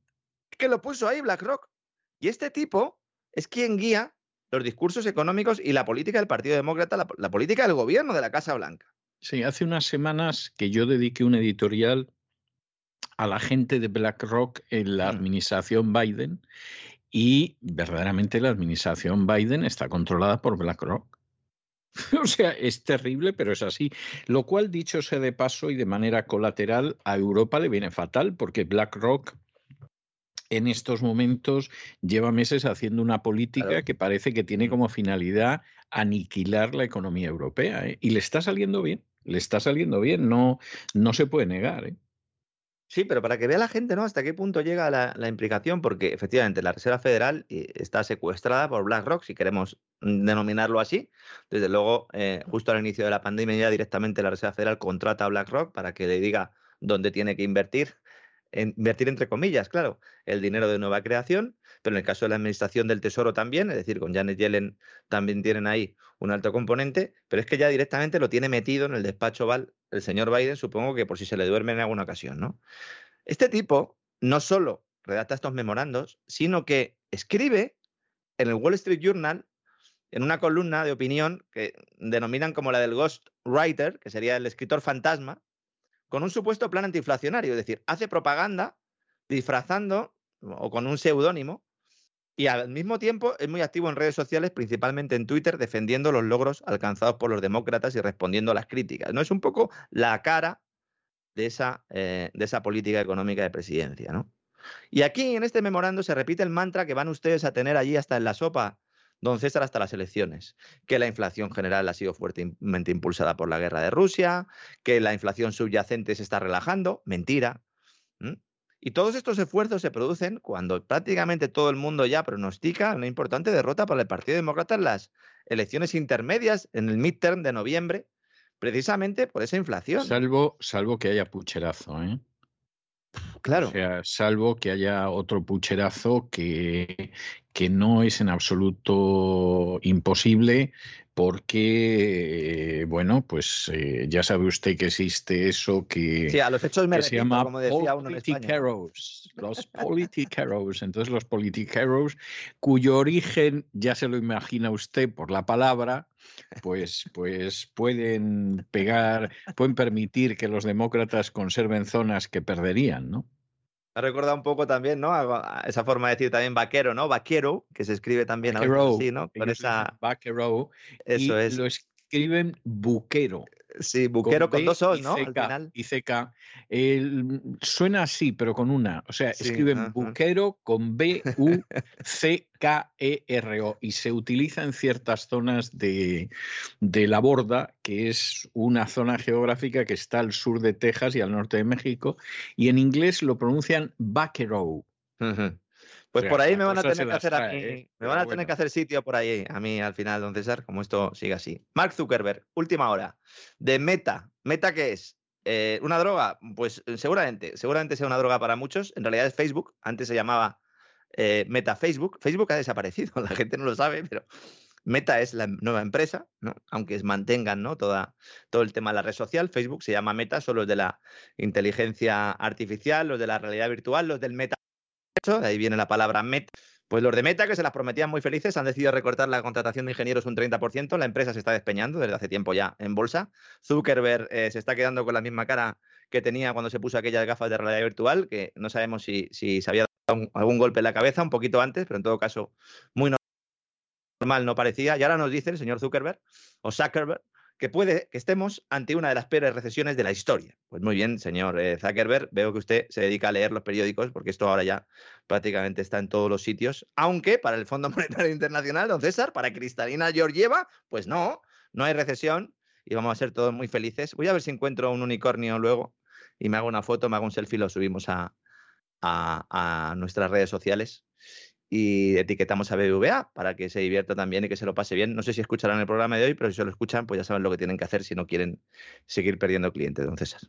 Que lo puso ahí BlackRock. Y este tipo es quien guía los discursos económicos y la política del Partido Demócrata, la, la política del gobierno de la Casa Blanca. Sí, hace unas semanas que yo dediqué un editorial a la gente de BlackRock en la mm. administración Biden y verdaderamente la administración Biden está controlada por BlackRock. <laughs> O sea, es terrible, pero es así. Lo cual, dicho sea de paso y de manera colateral, a Europa le viene fatal porque BlackRock en estos momentos lleva meses haciendo una política que parece que tiene mm. como finalidad aniquilar la economía europea. ¿eh? Y le está saliendo bien, le está saliendo bien, no, no se puede negar. ¿eh? Sí, pero para que vea la gente, ¿no? Hasta qué punto llega la, implicación, porque efectivamente la Reserva Federal eh, está secuestrada por BlackRock, si queremos denominarlo así. Desde luego, eh, justo al inicio de la pandemia ya directamente la Reserva Federal contrata a BlackRock para que le diga dónde tiene que invertir invertir entre comillas, claro, el dinero de nueva creación, pero en el caso de la Administración del Tesoro también, es decir, con Janet Yellen también tienen ahí un alto componente, pero es que ya directamente lo tiene metido en el despacho Val el señor Biden, supongo que por si se le duerme en alguna ocasión, ¿no? Este tipo no solo redacta estos memorandos, sino que escribe en el Wall Street Journal en una columna de opinión que denominan como la del Ghost Writer, que sería el escritor fantasma, con un supuesto plan antiinflacionario, es decir, hace propaganda disfrazando o con un seudónimo y al mismo tiempo es muy activo en redes sociales, principalmente en Twitter, defendiendo los logros alcanzados por los demócratas y respondiendo a las críticas. ¿no? Es un poco la cara de esa, eh, de esa política económica de presidencia. ¿no? Y aquí, en este memorando, se repite el mantra que van ustedes a tener allí hasta en la sopa, don César, hasta las elecciones, que la inflación general ha sido fuertemente impulsada por la guerra de Rusia, que la inflación subyacente se está relajando. Mentira. Y todos estos esfuerzos se producen cuando prácticamente todo el mundo ya pronostica una importante derrota para el Partido Demócrata en las elecciones intermedias, en el midterm de noviembre, precisamente por esa inflación. Salvo, salvo que haya pucherazo, ¿eh? Claro. O sea, salvo que haya otro pucherazo que, que no es en absoluto imposible, porque, bueno, pues eh, ya sabe usted que existe eso que, sí, a los hechos me que se llama como decía uno los politiqueros. Entonces, los politiqueros, cuyo origen ya se lo imagina usted por la palabra, pues, pues pueden pegar, pueden permitir que los demócratas conserven zonas que perderían, ¿no? Ha recordado un poco también, ¿no? A esa forma de decir también vaquero, ¿no? Vaquero, que se escribe también Vaquero, así, ¿no? Con esa. vaquero Eso y es. lo escriben buquero. Sí, buquero con, B dos O's, y ¿no? Al CK, final. Y CK. El- suena así, pero con una. O sea, Sí, escriben ajá. buquero con B-U-C-K-E-R-O y se utiliza en ciertas zonas de, de la borda, que es una zona geográfica que está al sur de Texas y al norte de México, y en inglés lo pronuncian vaquero. Ujú. O Pues por ahí me van a tener que hacer a mí, ¿eh? me van a tener que hacer sitio por ahí a mí al final, don César, como esto sigue así. Mark Zuckerberg, última hora, de Meta. ¿Meta qué es? Eh, ¿Una droga? Pues eh, seguramente, seguramente sea una droga para muchos. En realidad es Facebook, antes se llamaba eh, Meta Facebook. Facebook ha desaparecido, <laughs> la gente no lo sabe, pero Meta es la nueva empresa, ¿no? aunque mantengan ¿no? Toda, todo el tema de la red social. Facebook se llama Meta, son los de la inteligencia artificial, los de la realidad virtual, los del meta. De ahí viene la palabra Meta. Pues los de Meta, que se las prometían muy felices, han decidido recortar la contratación de ingenieros un 30%. La empresa se está despeñando desde hace tiempo ya en bolsa. Zuckerberg eh, se está quedando con la misma cara que tenía cuando se puso aquellas gafas de realidad virtual, que no sabemos si, si se había dado algún golpe en la cabeza un poquito antes, pero en todo caso muy normal no parecía. Y ahora nos dice el señor Zuckerberg, o Zuckerberg, que puede que estemos ante una de las peores recesiones de la historia. Pues muy bien, señor eh, Zuckerberg, veo que usted se dedica a leer los periódicos, porque esto ahora ya prácticamente está en todos los sitios, aunque para el Fondo <laughs> Monetario Internacional, don César, para Cristalina Georgieva, pues no, no hay recesión y vamos a ser todos muy felices. Voy a ver si encuentro un unicornio luego y me hago una foto, me hago un selfie lo subimos a nuestras redes sociales y etiquetamos a BBVA para que se divierta también y que se lo pase bien. No sé si escucharán el programa de hoy, pero si se lo escuchan, pues ya saben lo que tienen que hacer si no quieren seguir perdiendo clientes, don César.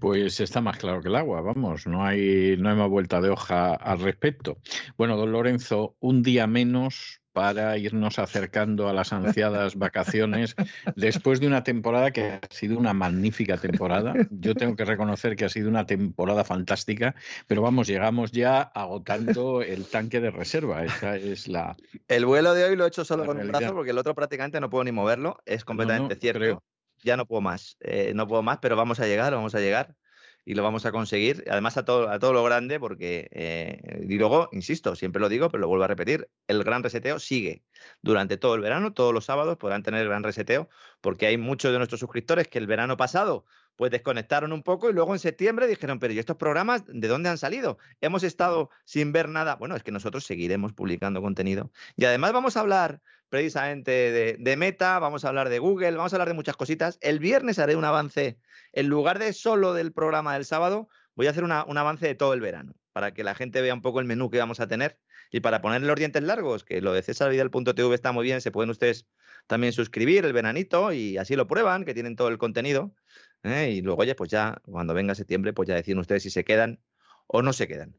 Pues está más claro que el agua, vamos, no hay, no hay más vuelta de hoja al respecto. Bueno, don Lorenzo, un día menos para irnos acercando a las ansiadas vacaciones después de una temporada que ha sido una magnífica temporada. Yo tengo que reconocer que ha sido una temporada fantástica, pero vamos, llegamos ya agotando el tanque de reserva. Esa es la... El vuelo de hoy lo he hecho solo con un brazo porque el otro prácticamente no puedo ni moverlo. Es No, completamente no, cierto. creo. Ya no puedo más. eh, no puedo más, pero vamos a llegar, vamos a llegar y lo vamos a conseguir. Además, a todo, a todo lo grande, porque. eh, y luego, insisto, siempre lo digo, pero lo vuelvo a repetir: el gran reseteo sigue durante todo el verano. Todos los sábados podrán tener el gran reseteo, porque hay muchos de nuestros suscriptores que el verano pasado pues desconectaron un poco y luego en septiembre dijeron, pero ¿y estos programas de dónde han salido? Hemos estado sin ver nada. Bueno, es que nosotros seguiremos publicando contenido. Y además vamos a hablar precisamente de, Meta, vamos a hablar de Google, vamos a hablar de muchas cositas. El viernes haré un avance, en lugar de solo del programa del sábado, voy a hacer un avance de todo el verano, para que la gente vea un poco el menú que vamos a tener y para ponerle los dientes largos, que lo de cesarvidal.tv está muy bien, se pueden ustedes también suscribir el veranito y así lo prueban, que tienen todo el contenido. ¿eh? Y luego, oye, pues ya cuando venga septiembre, pues ya deciden ustedes si se quedan o no se quedan.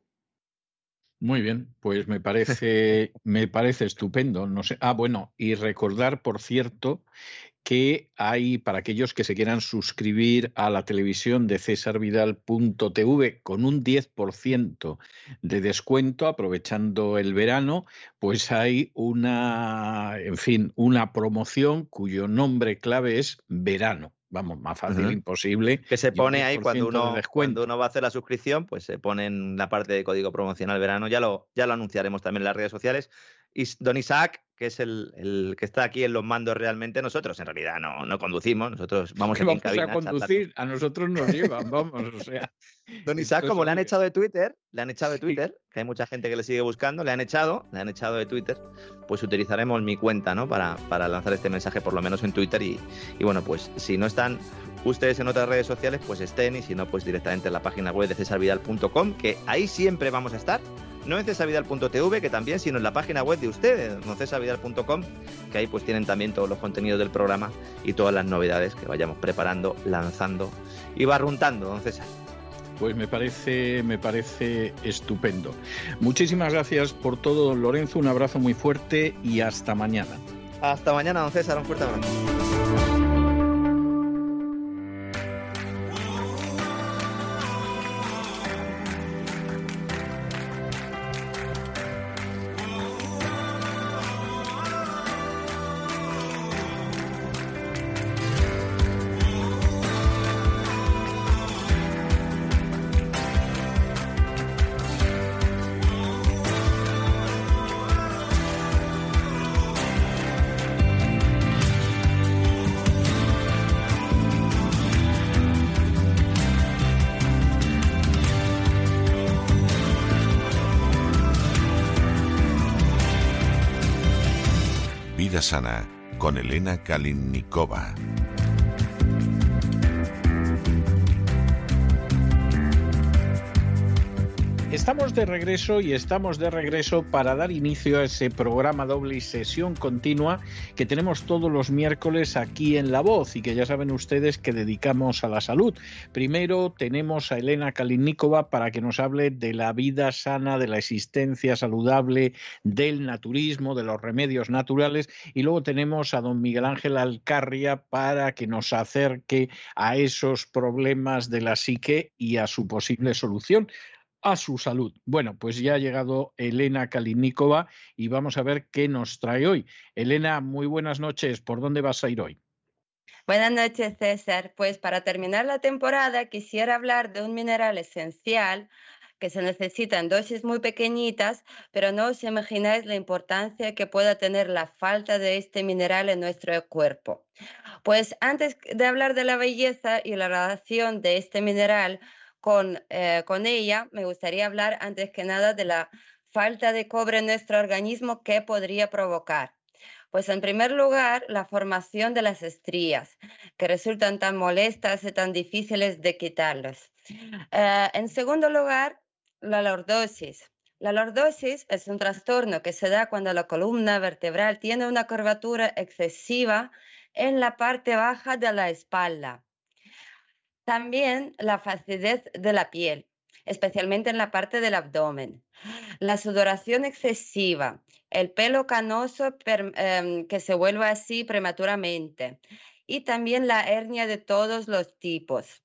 Muy bien, pues me <laughs> parece, me parece estupendo. No sé. Ah, bueno, y recordar, por cierto, que hay para aquellos que se quieran suscribir a la televisión de cesarvidal.tv con un 10% de descuento aprovechando el verano, pues hay una, en fin, una promoción cuyo nombre clave es verano vamos, más fácil imposible. Que se pone ahí cuando uno, cuando uno va a hacer la suscripción, pues se pone en la parte de código promocional verano. Ya lo, ya lo anunciaremos también en las redes sociales. Y don Isaac, que es el, que está aquí en los mandos realmente, nosotros en realidad no, no conducimos, nosotros <laughs> vamos, en vamos a conducir, a nosotros nos llevan, vamos, o sea. <laughs> Don Isaac, como le han echado de Twitter, le han echado de Twitter, que hay mucha gente que le sigue buscando, le han echado, le han echado de Twitter, pues utilizaremos mi cuenta, ¿no? Para, para lanzar este mensaje, por lo menos en Twitter. Y, y bueno, pues si no están ustedes en otras redes sociales, pues estén, y si no, pues directamente en la página web de cesarvidal.com, que ahí siempre vamos a estar no en cesavidal.tv, que también, sino en la página web de ustedes, cesavidal.com, que ahí pues tienen también todos los contenidos del programa y todas las novedades que vayamos preparando, lanzando y barruntando, don César. Pues me parece, me parece estupendo. Muchísimas gracias por todo, don Lorenzo. Un abrazo muy fuerte y hasta mañana. Hasta mañana, don César. Un fuerte abrazo. Kalinnikova. Estamos de regreso y estamos de regreso para dar inicio a ese programa doble y sesión continua que tenemos todos los miércoles aquí en La Voz y que ya saben ustedes que dedicamos a la salud. Primero tenemos a Elena Kalinikova para que nos hable de la vida sana, de la existencia saludable, del naturismo, de los remedios naturales y luego tenemos a don Miguel Ángel Alcarria para que nos acerque a esos problemas de la psique y a su posible solución a su salud. Bueno, pues ya ha llegado Elena Kalinikova y vamos a ver qué nos trae hoy. Elena, muy buenas noches. ¿Por dónde vas a ir hoy? Buenas noches, César. Pues para terminar la temporada quisiera hablar de un mineral esencial que se necesita en dosis muy pequeñitas, pero no os imagináis la importancia que pueda tener la falta de este mineral en nuestro cuerpo. Pues antes de hablar de la belleza y la relación de este mineral, eh, con, ella, me gustaría hablar antes que nada de la falta de cobre en nuestro organismo que podría provocar. Pues en primer lugar, la formación de las estrías, que resultan tan molestas y tan difíciles de quitarlas. Eh, en segundo lugar, la lordosis. La lordosis es un trastorno que se da cuando la columna vertebral tiene una curvatura excesiva en la parte baja de la espalda. También la flacidez de la piel, especialmente en la parte del abdomen. La sudoración excesiva, el pelo canoso em, que se vuelve así prematuramente y también la hernia de todos los tipos.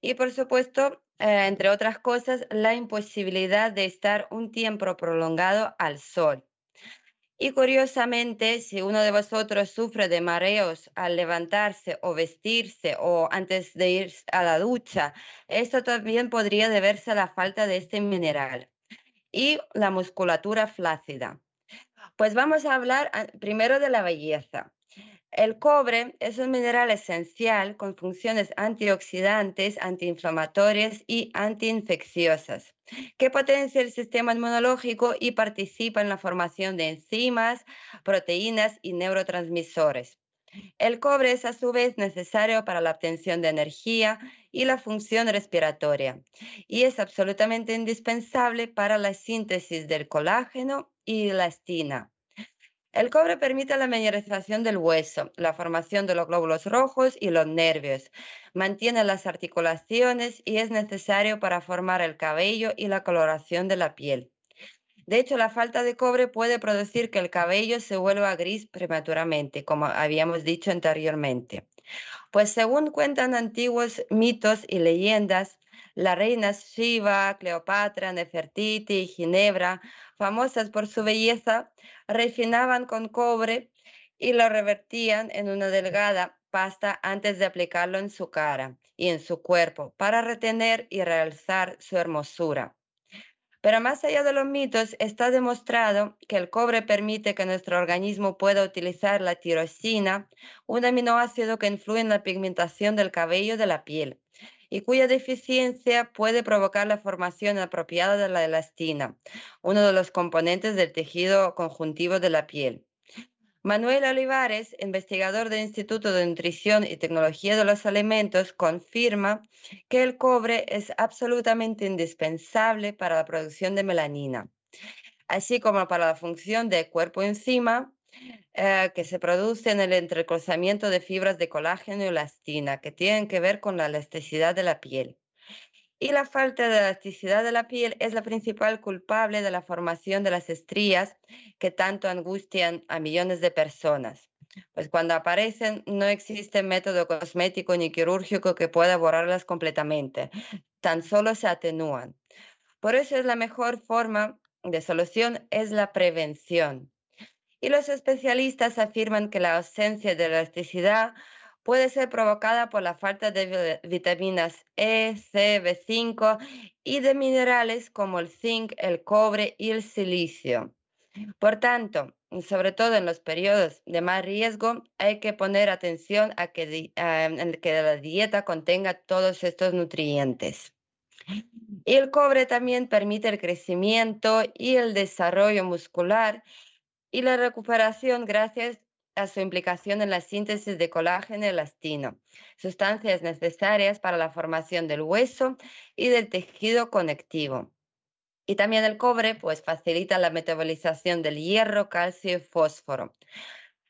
Y por supuesto, eh, entre otras cosas, la imposibilidad de estar un tiempo prolongado al sol. Y curiosamente, si uno de vosotros sufre de mareos al levantarse o vestirse o antes de ir a la ducha, esto también podría deberse a la falta de este mineral. Y la musculatura flácida. Pues vamos a hablar ah, primero de la belleza. El cobre es un mineral esencial con funciones antioxidantes, antiinflamatorias y antiinfecciosas, que potencia el sistema inmunológico y participa en la formación de enzimas, proteínas y neurotransmisores. El cobre es a su vez necesario para la obtención de energía y la función respiratoria y es absolutamente indispensable para la síntesis del colágeno y la elastina. El cobre permite la mineralización del hueso, la formación de los glóbulos rojos y los nervios, mantiene las articulaciones y es necesario para formar el cabello y la coloración de la piel. De hecho, la falta de cobre puede producir que el cabello se vuelva gris prematuramente, como habíamos dicho anteriormente. Pues según cuentan antiguos mitos y leyendas, las reinas Shiva, Cleopatra, Nefertiti y Ginebra, famosas por su belleza, refinaban con cobre y lo revertían en una delgada pasta antes de aplicarlo en su cara y en su cuerpo para retener y realzar su hermosura. Pero más allá de los mitos, está demostrado que el cobre permite que nuestro organismo pueda utilizar la tirosina, un aminoácido que influye en la pigmentación del cabello de la piel y cuya deficiencia puede provocar la formación apropiada de la elastina, uno de los componentes del tejido conjuntivo de la piel. Manuel Olivares, investigador del Instituto de Nutrición y Tecnología de los Alimentos, confirma que el cobre es absolutamente indispensable para la producción de melanina, así como para la función de cuerpo-enzima eh, que se produce en el entrecruzamiento de fibras de colágeno y elastina, que tienen que ver con la elasticidad de la piel. Y la falta de elasticidad de la piel es la principal culpable de la formación de las estrías que tanto angustian a millones de personas. Pues cuando aparecen no existe método cosmético ni quirúrgico que pueda borrarlas completamente, tan solo se atenúan. Por eso es la mejor forma de solución es la prevención. Y los especialistas afirman que la ausencia de elasticidad puede ser provocada por la falta de vitaminas E, C, B5 y de minerales como el zinc, el cobre y el silicio. Por tanto, sobre todo en los periodos de más riesgo, hay que poner atención a que, la dieta contenga todos estos nutrientes. El cobre también permite el crecimiento y el desarrollo muscular y la recuperación gracias a su implicación en la síntesis de colágeno y elastino, sustancias necesarias para la formación del hueso y del tejido conectivo. Y también el cobre pues facilita la metabolización del hierro, calcio y fósforo.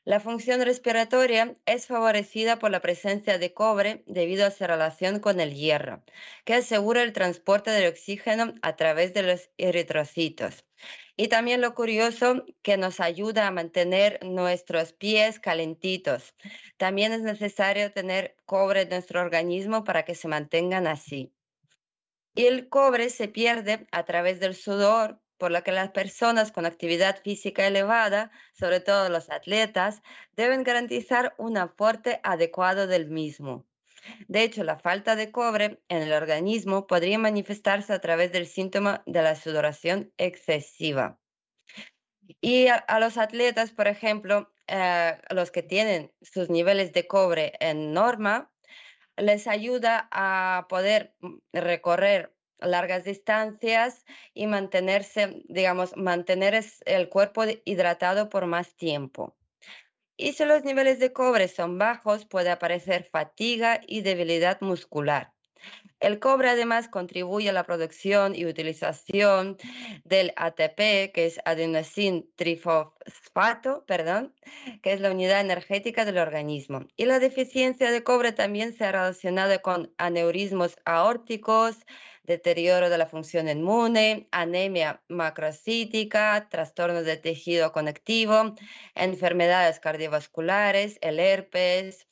La función respiratoria es favorecida por la presencia de cobre debido a su relación con el hierro, que asegura el transporte del oxígeno a través de los eritrocitos. Y también lo curioso que nos ayuda a mantener nuestros pies calentitos. También es necesario tener cobre en nuestro organismo para que se mantengan así. Y el cobre se pierde a través del sudor, por lo que las personas con actividad física elevada, sobre todo los atletas, deben garantizar un aporte adecuado del mismo. De hecho, la falta de cobre en el organismo podría manifestarse a través del síntoma de la sudoración excesiva. Y a, los atletas, por ejemplo, eh, los que tienen sus niveles de cobre en norma, les ayuda a poder mm, recorrer largas distancias y mantenerse, digamos, mantener el cuerpo hidratado por más tiempo. Y si los niveles de cobre son bajos, puede aparecer fatiga y debilidad muscular. El cobre además contribuye a la producción y utilización del ATP, que es adenosín trifosfato, perdón, que es la unidad energética del organismo. Y la deficiencia de cobre también se ha relacionado con aneurismos aórticos, deterioro de la función inmune, anemia macrocítica, trastornos de tejido conectivo, enfermedades cardiovasculares, el herpes,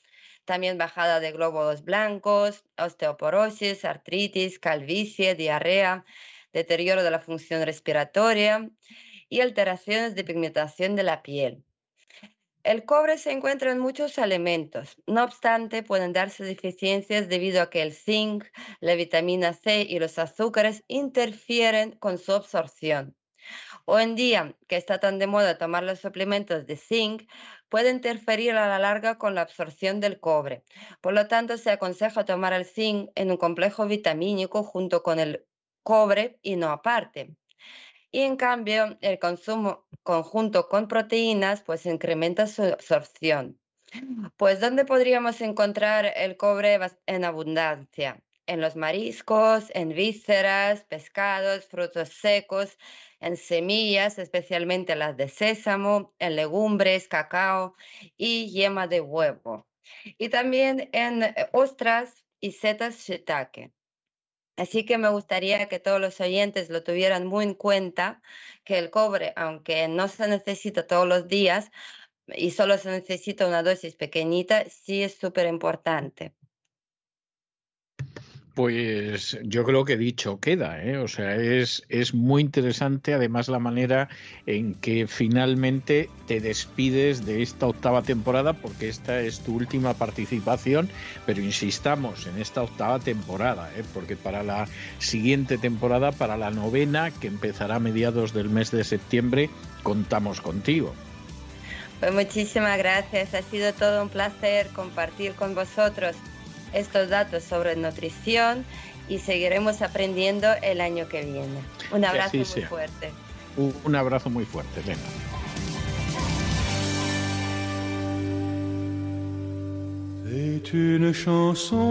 también bajada de glóbulos blancos, osteoporosis, artritis, calvicie, diarrea, deterioro de la función respiratoria y alteraciones de pigmentación de la piel. El cobre se encuentra en muchos alimentos, no obstante pueden darse deficiencias debido a que el zinc, la vitamina C y los azúcares interfieren con su absorción. Hoy en día, que está tan de moda tomar los suplementos de zinc, puede interferir a la larga con la absorción del cobre. Por lo tanto, se aconseja tomar el zinc en un complejo vitamínico junto con el cobre y no aparte. Y en cambio, el consumo conjunto con proteínas pues incrementa su absorción. Pues ¿dónde podríamos encontrar el cobre en abundancia? En los mariscos, en vísceras, pescados, frutos secos, en semillas, especialmente las de sésamo, en legumbres, cacao y yema de huevo. Y también en eh, ostras y setas shiitake. Así que me gustaría que todos los oyentes lo tuvieran muy en cuenta, que el cobre, aunque no se necesita todos los días y solo se necesita una dosis pequeñita, sí es súper importante. Pues yo creo que dicho queda, ¿eh? o sea, es, es muy interesante además la manera en que finalmente te despides de esta octava temporada, porque esta es tu última participación, pero insistamos en esta octava temporada, ¿eh? porque para la siguiente temporada, para la novena, que empezará a mediados del mes de septiembre, contamos contigo. Pues muchísimas gracias, ha sido todo un placer compartir con vosotros estos datos sobre nutrición y seguiremos aprendiendo el año que viene. Un abrazo muy fuerte. Un, abrazo muy fuerte, venga. C'est une chanson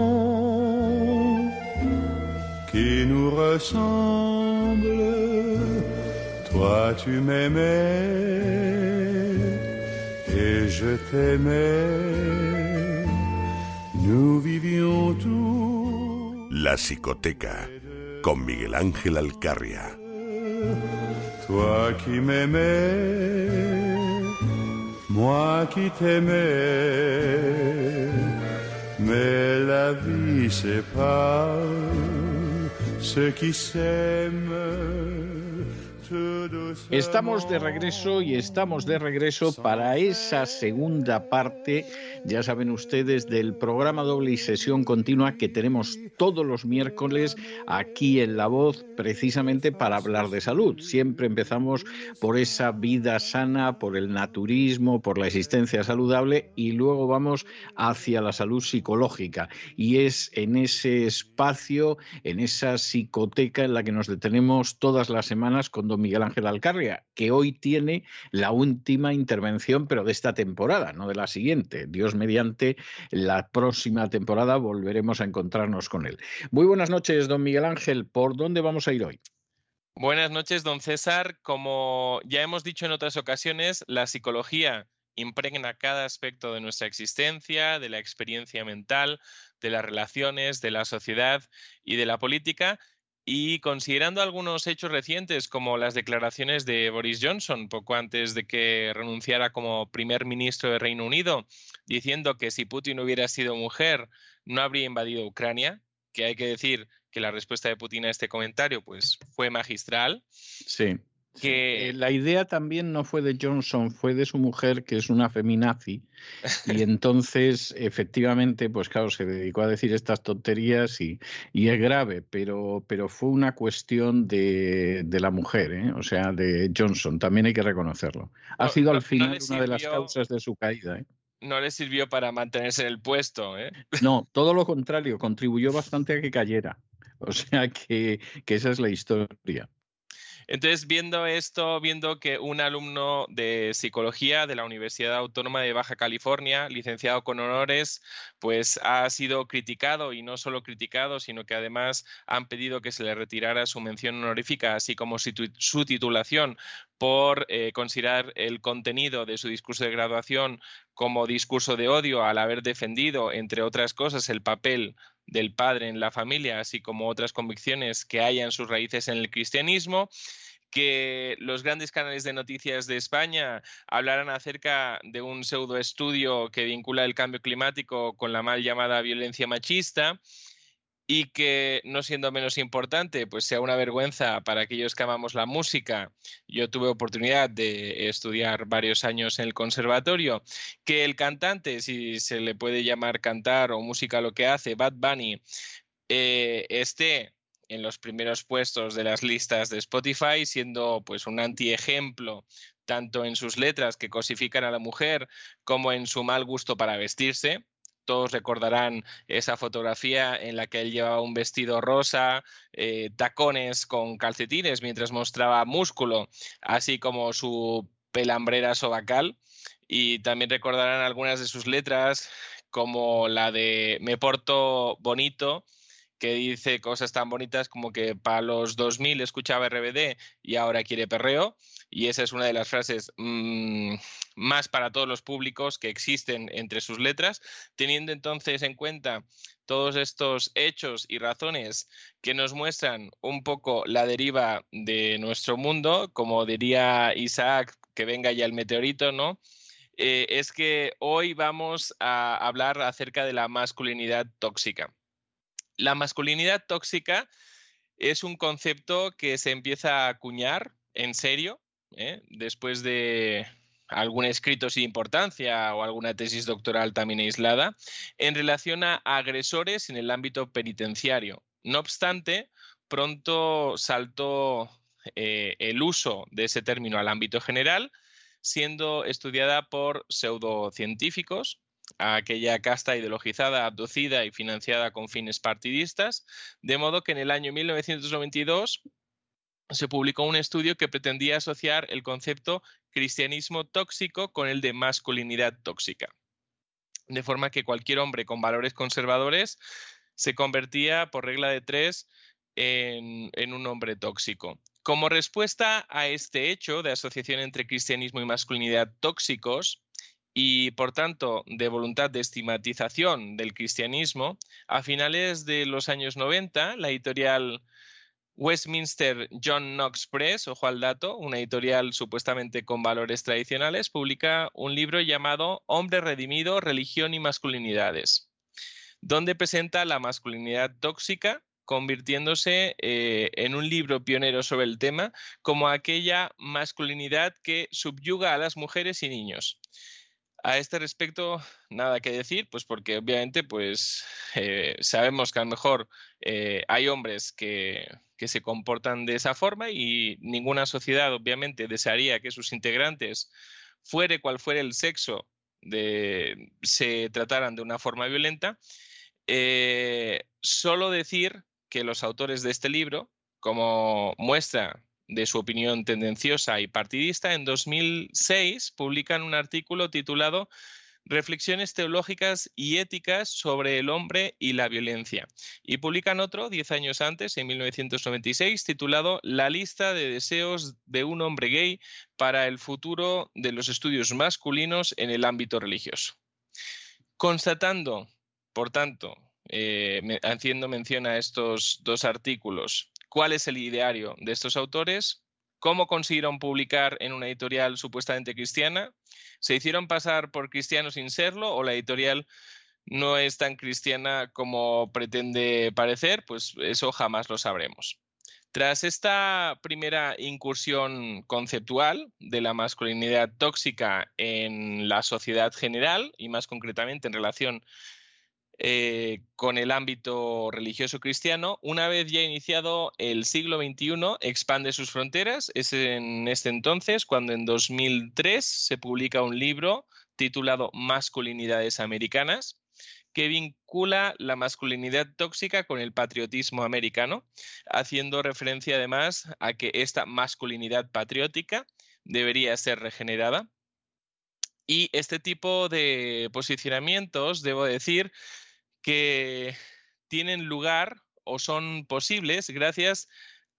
qui nous ressemble. Toi, tu m'aimais et je t'aimais. La psicoteca con Miguel Ángel Alcarria. Toi qui m'aimais, moi qui t'aimais, mais la vie sépare ceux qui s'aiment. Estamos de regreso y estamos de regreso para esa segunda parte, ya saben ustedes, del programa doble y sesión continua que tenemos todos los miércoles aquí en La Voz, precisamente para hablar de salud. Siempre empezamos por esa vida sana, por el naturismo, por la existencia saludable y luego vamos hacia la salud psicológica. Y es en ese espacio, en esa psicoteca en la que nos detenemos todas las semanas con Miguel Ángel Alcarria, que hoy tiene la última intervención, pero de esta temporada, no de la siguiente. Dios mediante, la próxima temporada volveremos a encontrarnos con él. Muy buenas noches, don Miguel Ángel. ¿Por dónde vamos a ir hoy? Buenas noches, don César. Como ya hemos dicho en otras ocasiones, la psicología impregna cada aspecto de nuestra existencia, de la experiencia mental, de las relaciones, de la sociedad y de la política, y considerando algunos hechos recientes, como las declaraciones de Boris Johnson poco antes de que renunciara como primer ministro de Reino Unido, diciendo que si Putin hubiera sido mujer no habría invadido Ucrania, que hay que decir que la respuesta de Putin a este comentario pues, fue magistral. Sí. Que... la idea también no fue de Johnson, fue de su mujer, que es una feminazi, y <laughs> entonces efectivamente, pues claro, se dedicó a decir estas tonterías y, y es grave, pero, pero fue una cuestión de, de la mujer, ¿eh? o sea, de Johnson, también hay que reconocerlo. Ha sido al final una de las causas de su caída. ¿eh? No le sirvió para mantenerse en el puesto. ¿eh? <laughs> No, todo lo contrario, contribuyó bastante a que cayera. O sea que, que esa es la historia. Entonces, viendo esto, viendo que un alumno de psicología de la Universidad Autónoma de Baja California, licenciado con honores, pues ha sido criticado y no solo criticado, sino que además han pedido que se le retirara su mención honorífica, así como su titulación por eh, considerar el contenido de su discurso de graduación como discurso de odio al haber defendido, entre otras cosas, el papel del padre en la familia, así como otras convicciones que hayan sus raíces en el cristianismo que los grandes canales de noticias de España hablaran acerca de un pseudo estudio que vincula el cambio climático con la mal llamada violencia machista y que, no siendo menos importante, pues sea una vergüenza para aquellos que amamos la música. Yo tuve oportunidad de estudiar varios años en el conservatorio, que el cantante, si se le puede llamar cantar o música lo que hace, Bad Bunny, eh, esté en los primeros puestos de las listas de Spotify, siendo pues un antiejemplo tanto en sus letras que cosifican a la mujer como en su mal gusto para vestirse. Todos recordarán esa fotografía en la que él llevaba un vestido rosa, eh, tacones con calcetines mientras mostraba músculo, así como su pelambrera sobacal. Y también recordarán algunas de sus letras, como la de Me porto bonito, que dice cosas tan bonitas como que para los 2000 escuchaba RBD y ahora quiere perreo. Y esa es una de las frases mm, más para todos los públicos que existen entre sus letras, teniendo entonces en cuenta todos estos hechos y razones que nos muestran un poco la deriva de nuestro mundo, como diría Isaac, que venga ya el meteorito, ¿no? Eh, es que hoy vamos a hablar acerca de la masculinidad tóxica. La masculinidad tóxica es un concepto que se empieza a acuñar en serio ¿eh? después de algún escrito sin importancia o alguna tesis doctoral también aislada en relación a agresores en el ámbito penitenciario. No obstante, pronto saltó eh, el uso de ese término al ámbito general, siendo estudiada por pseudocientíficos aquella casta ideologizada, abducida y financiada con fines partidistas, de modo que en el año 1992 se publicó un estudio que pretendía asociar el concepto cristianismo tóxico con el de masculinidad tóxica. De forma que cualquier hombre con valores conservadores se convertía, por regla de tres, en, un hombre tóxico. Como respuesta a este hecho de asociación entre cristianismo y masculinidad tóxicos, y por tanto de voluntad de estigmatización del cristianismo, a finales de los años 90, la editorial Westminster John Knox Press, ojo al dato, una editorial supuestamente con valores tradicionales, publica un libro llamado Hombre redimido, religión y masculinidades, donde presenta la masculinidad tóxica convirtiéndose eh, en un libro pionero sobre el tema como aquella masculinidad que subyuga a las mujeres y niños. A este respecto, nada que decir, pues porque obviamente pues, eh, sabemos que a lo mejor eh, hay hombres que, se comportan de esa forma y ninguna sociedad obviamente desearía que sus integrantes, fuere cual fuere el sexo, de, se trataran de una forma violenta. Eh, solo decir que los autores de este libro, como muestra de su opinión tendenciosa y partidista, en 2006 publican un artículo titulado Reflexiones teológicas y éticas sobre el hombre y la violencia. Y publican otro, diez años antes, en 1996, titulado La lista de deseos de un hombre gay para el futuro de los estudios masculinos en el ámbito religioso. Constatando, por tanto, eh, haciendo mención a estos dos artículos, cuál es el ideario de estos autores, cómo consiguieron publicar en una editorial supuestamente cristiana, se hicieron pasar por cristianos sin serlo o la editorial no es tan cristiana como pretende parecer, pues eso jamás lo sabremos. Tras esta primera incursión conceptual de la masculinidad tóxica en la sociedad general y más concretamente en relación eh, con el ámbito religioso cristiano, una vez ya iniciado el siglo XXI, expande sus fronteras. Es en este entonces cuando en 2003 se publica un libro titulado Masculinidades Americanas, que vincula la masculinidad tóxica con el patriotismo americano, haciendo referencia además a que esta masculinidad patriótica debería ser regenerada. Y este tipo de posicionamientos, debo decir, que tienen lugar o son posibles gracias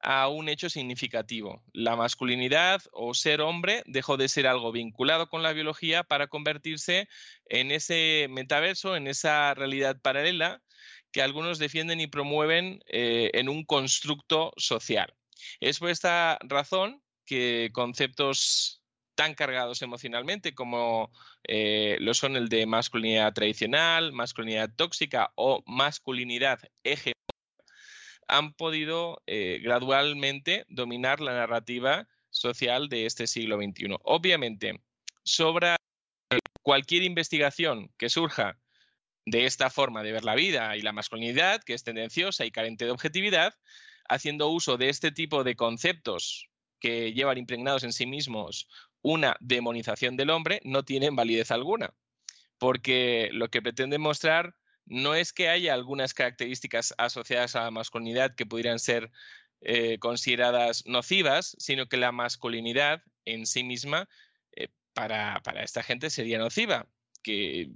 a un hecho significativo. La masculinidad o ser hombre dejó de ser algo vinculado con la biología para convertirse en ese metaverso, en esa realidad paralela que algunos defienden y promueven eh, en un constructo social. Es por esta razón que conceptos tan cargados emocionalmente como eh, lo son el de masculinidad tradicional, masculinidad tóxica o masculinidad hegemónica, han podido eh, gradualmente dominar la narrativa social de este siglo XXI. Obviamente, sobra cualquier investigación que surja de esta forma de ver la vida y la masculinidad, que es tendenciosa y carente de objetividad, haciendo uso de este tipo de conceptos que llevan impregnados en sí mismos una demonización del hombre no tienen validez alguna, porque lo que pretende mostrar no es que haya algunas características asociadas a la masculinidad que pudieran ser eh, consideradas nocivas, sino que la masculinidad en sí misma eh, para, esta gente sería nociva, que,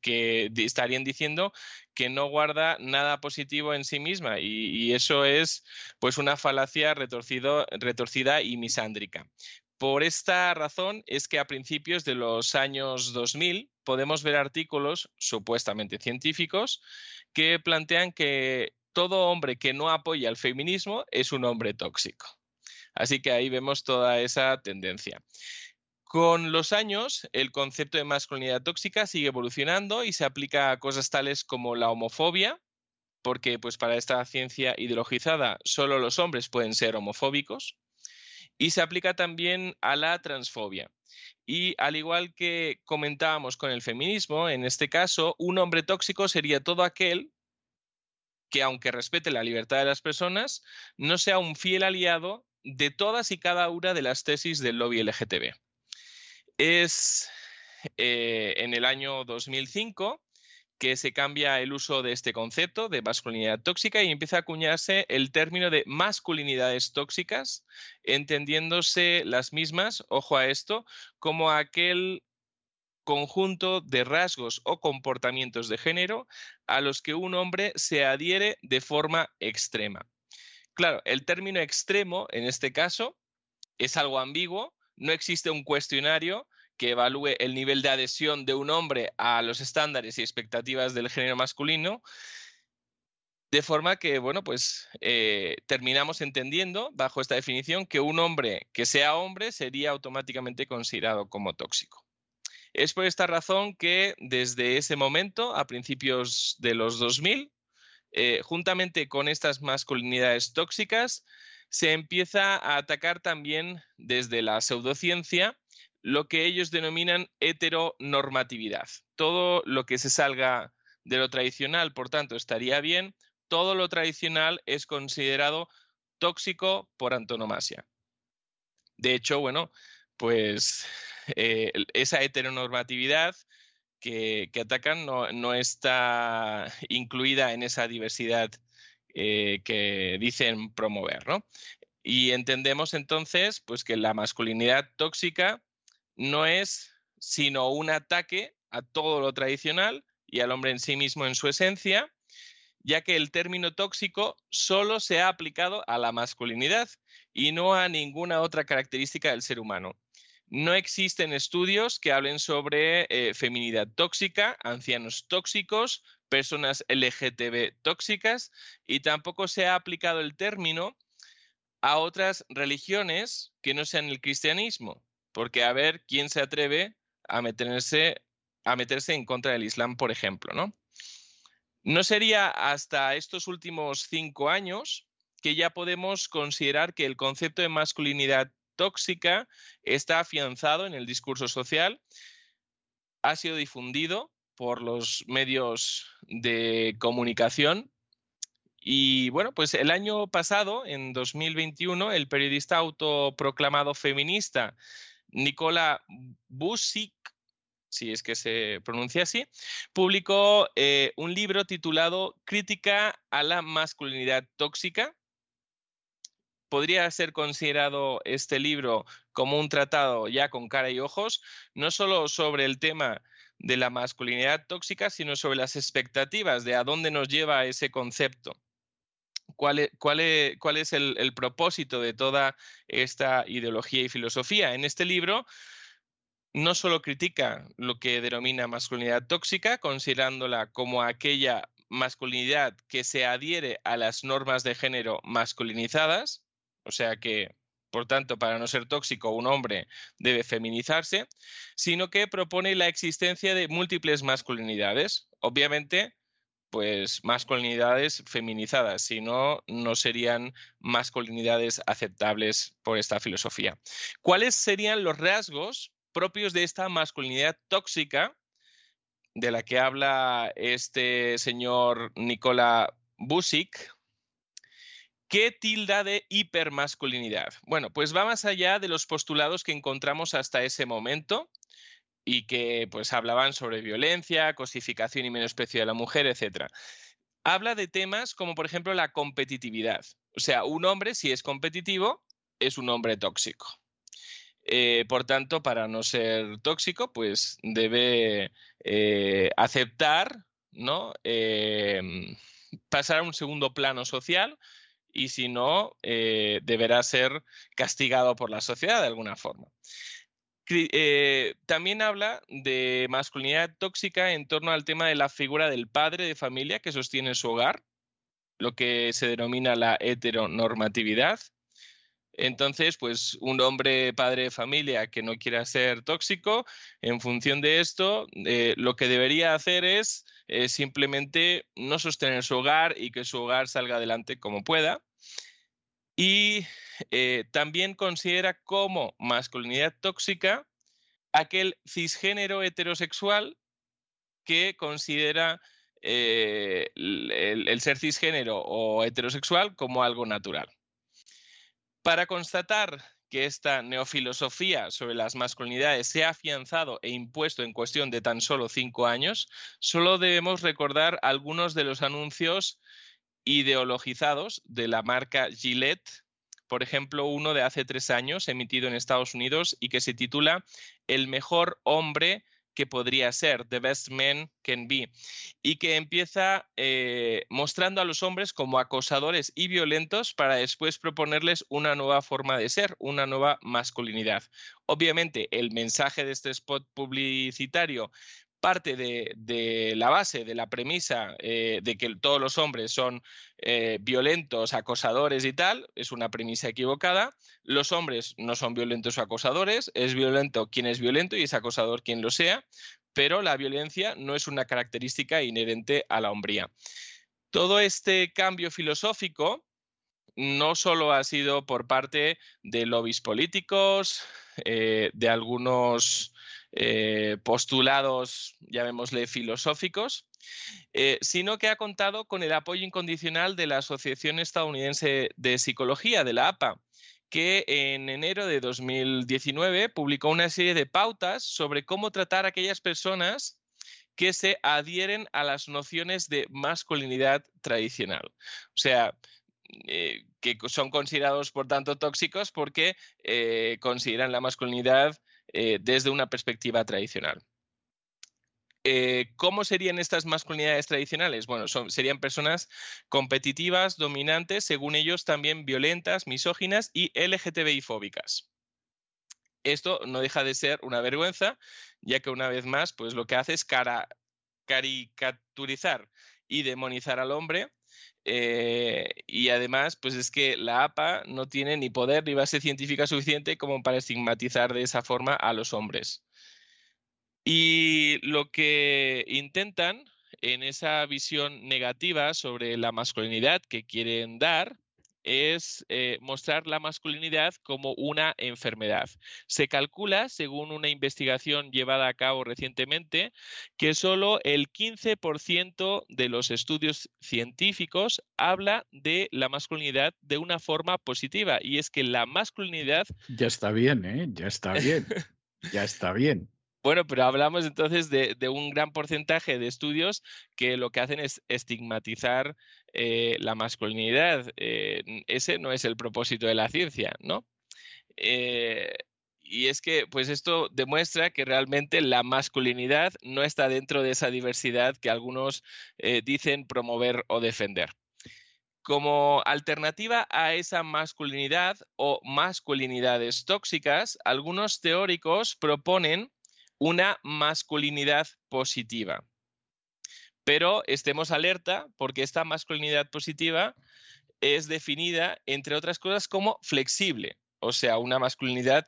que estarían diciendo que no guarda nada positivo en sí misma y, eso es pues una falacia retorcida y misándrica. Por esta razón es que a principios de los años 2000 podemos ver artículos supuestamente científicos que plantean que todo hombre que no apoya el feminismo es un hombre tóxico. Así que ahí vemos toda esa tendencia. Con los años, el concepto de masculinidad tóxica sigue evolucionando y se aplica a cosas tales como la homofobia, porque pues para esta ciencia ideologizada solo los hombres pueden ser homofóbicos, y se aplica también a la transfobia. Y al igual que comentábamos con el feminismo, en este caso, un hombre tóxico sería todo aquel que, aunque respete la libertad de las personas, no sea un fiel aliado de todas y cada una de las tesis del lobby LGTB. Es eh, en el año 2005 que se cambia el uso de este concepto de masculinidad tóxica y empieza a acuñarse el término de masculinidades tóxicas, entendiéndose las mismas, ojo a esto, como aquel conjunto de rasgos o comportamientos de género a los que un hombre se adhiere de forma extrema. Claro, el término extremo en este caso es algo ambiguo, no existe un cuestionario que evalúe el nivel de adhesión de un hombre a los estándares y expectativas del género masculino, de forma que, bueno, pues eh, terminamos entendiendo, bajo esta definición, que un hombre que sea hombre sería automáticamente considerado como tóxico. Es por esta razón que desde ese momento, a principios de los 2000, eh, juntamente con estas masculinidades tóxicas, se empieza a atacar también desde la pseudociencia lo que ellos denominan heteronormatividad. Todo lo que se salga de lo tradicional, por tanto, estaría bien. Todo lo tradicional es considerado tóxico por antonomasia. De hecho, bueno, pues eh, esa heteronormatividad que, atacan no, está incluida en esa diversidad eh, que dicen promover, ¿no? Y entendemos entonces pues, que la masculinidad tóxica no es sino un ataque a todo lo tradicional y al hombre en sí mismo en su esencia, ya que el término tóxico solo se ha aplicado a la masculinidad y no a ninguna otra característica del ser humano. No existen estudios que hablen sobre eh, feminidad tóxica, ancianos tóxicos, personas LGTB tóxicas y tampoco se ha aplicado el término a otras religiones que no sean el cristianismo, porque a ver quién se atreve a meterse, a meterse en contra del Islam, por ejemplo, ¿no? No sería hasta estos últimos cinco años que ya podemos considerar que el concepto de masculinidad tóxica está afianzado en el discurso social, ha sido difundido por los medios de comunicación. Y bueno, pues el año pasado, en 2021, el periodista autoproclamado feminista Nicola Busik, si es que se pronuncia así, publicó eh, un libro titulado Crítica a la masculinidad tóxica, podría ser considerado este libro como un tratado ya con cara y ojos, no solo sobre el tema de la masculinidad tóxica, sino sobre las expectativas de a dónde nos lleva ese concepto. ¿Cuál es, cuál es, el, el propósito de toda esta ideología y filosofía? En este libro no solo critica lo que denomina masculinidad tóxica, considerándola como aquella masculinidad que se adhiere a las normas de género masculinizadas, o sea que, por tanto, para no ser tóxico, un hombre debe feminizarse, sino que propone la existencia de múltiples masculinidades. Obviamente, pues masculinidades feminizadas, si no, no serían masculinidades aceptables por esta filosofía. ¿Cuáles serían los rasgos propios de esta masculinidad tóxica de la que habla este señor Nicola Busik, ¿Qué tilda de hipermasculinidad? Bueno, pues va más allá de los postulados que encontramos hasta ese momento y que pues hablaban sobre violencia, cosificación y menosprecio de la mujer, etc. Habla de temas como por ejemplo la competitividad. O sea, un hombre si es competitivo es un hombre tóxico. Eh, por tanto, para no ser tóxico, pues debe eh, aceptar, ¿no? Em, pasar a un segundo plano social y si no, eh, deberá ser castigado por la sociedad de alguna forma. También habla de masculinidad tóxica en torno al tema de la figura del padre de familia que sostiene su hogar, lo que se denomina la heteronormatividad, entonces, pues un hombre padre de familia que no quiera ser tóxico, en función de esto, eh, lo que debería hacer es eh, simplemente no sostener su hogar y que su hogar salga adelante como pueda. Y eh, también considera como masculinidad tóxica aquel cisgénero heterosexual que considera el ser cisgénero o heterosexual como algo natural. Para constatar que esta neofilosofía sobre las masculinidades se ha afianzado e impuesto en cuestión de tan solo cinco años, solo debemos recordar algunos de los anuncios ideologizados de la marca Gillette, por ejemplo, uno de hace tres años emitido en Estados Unidos y que se titula El mejor hombre que podría ser, The Best Man Can Be, y que empieza eh, mostrando a los hombres como acosadores y violentos para después proponerles una nueva forma de ser, una nueva masculinidad. Obviamente, el mensaje de este spot publicitario parte de, la base, de la premisa eh, de que todos los hombres son eh, violentos, acosadores y tal, es una premisa equivocada. Los hombres no son violentos o acosadores, es violento quien es violento y es acosador quien lo sea, pero la violencia no es una característica inherente a la hombría. Todo este cambio filosófico no solo ha sido por parte de lobbies políticos, eh, de algunos eh, postulados, llamémosle filosóficos, eh, sino que ha contado con el apoyo incondicional de la Asociación Estadounidense de Psicología, de la APA, que en enero de 2019 publicó una serie de pautas sobre cómo tratar a aquellas personas que se adhieren a las nociones de masculinidad tradicional. O sea, eh, que son considerados, por tanto, tóxicos porque consideran la masculinidad eh, desde una perspectiva tradicional. Eh, ¿Cómo serían estas masculinidades tradicionales? Bueno, serían personas competitivas, dominantes, según ellos también violentas, misóginas y LGTBI fóbicas. Esto no deja de ser una vergüenza, ya que una vez más, pues lo que hace es caricaturizar y demonizar al hombre eh, y además, pues es que la APA no tiene ni poder ni base científica suficiente como para estigmatizar de esa forma a los hombres. Y lo que intentan en esa visión negativa sobre la masculinidad que quieren dar es eh, mostrar la masculinidad como una enfermedad. Se calcula, según una investigación llevada a cabo recientemente, que solo el 15% de los estudios científicos habla de la masculinidad de una forma positiva. Y es que la masculinidad... Ya está bien, ¿eh? Ya está bien. ya está bien. Bueno, pero hablamos entonces de, un gran porcentaje de estudios que lo que hacen es estigmatizar eh, la masculinidad. Eh, ese no es el propósito de la ciencia, ¿no? Eh, y es que, pues esto demuestra que realmente la masculinidad no está dentro de esa diversidad que algunos dicen promover o defender. Como alternativa a esa masculinidad o masculinidades tóxicas, algunos teóricos proponen una masculinidad positiva. Pero estemos alerta porque esta masculinidad positiva es definida, entre otras cosas, como flexible, o sea, una masculinidad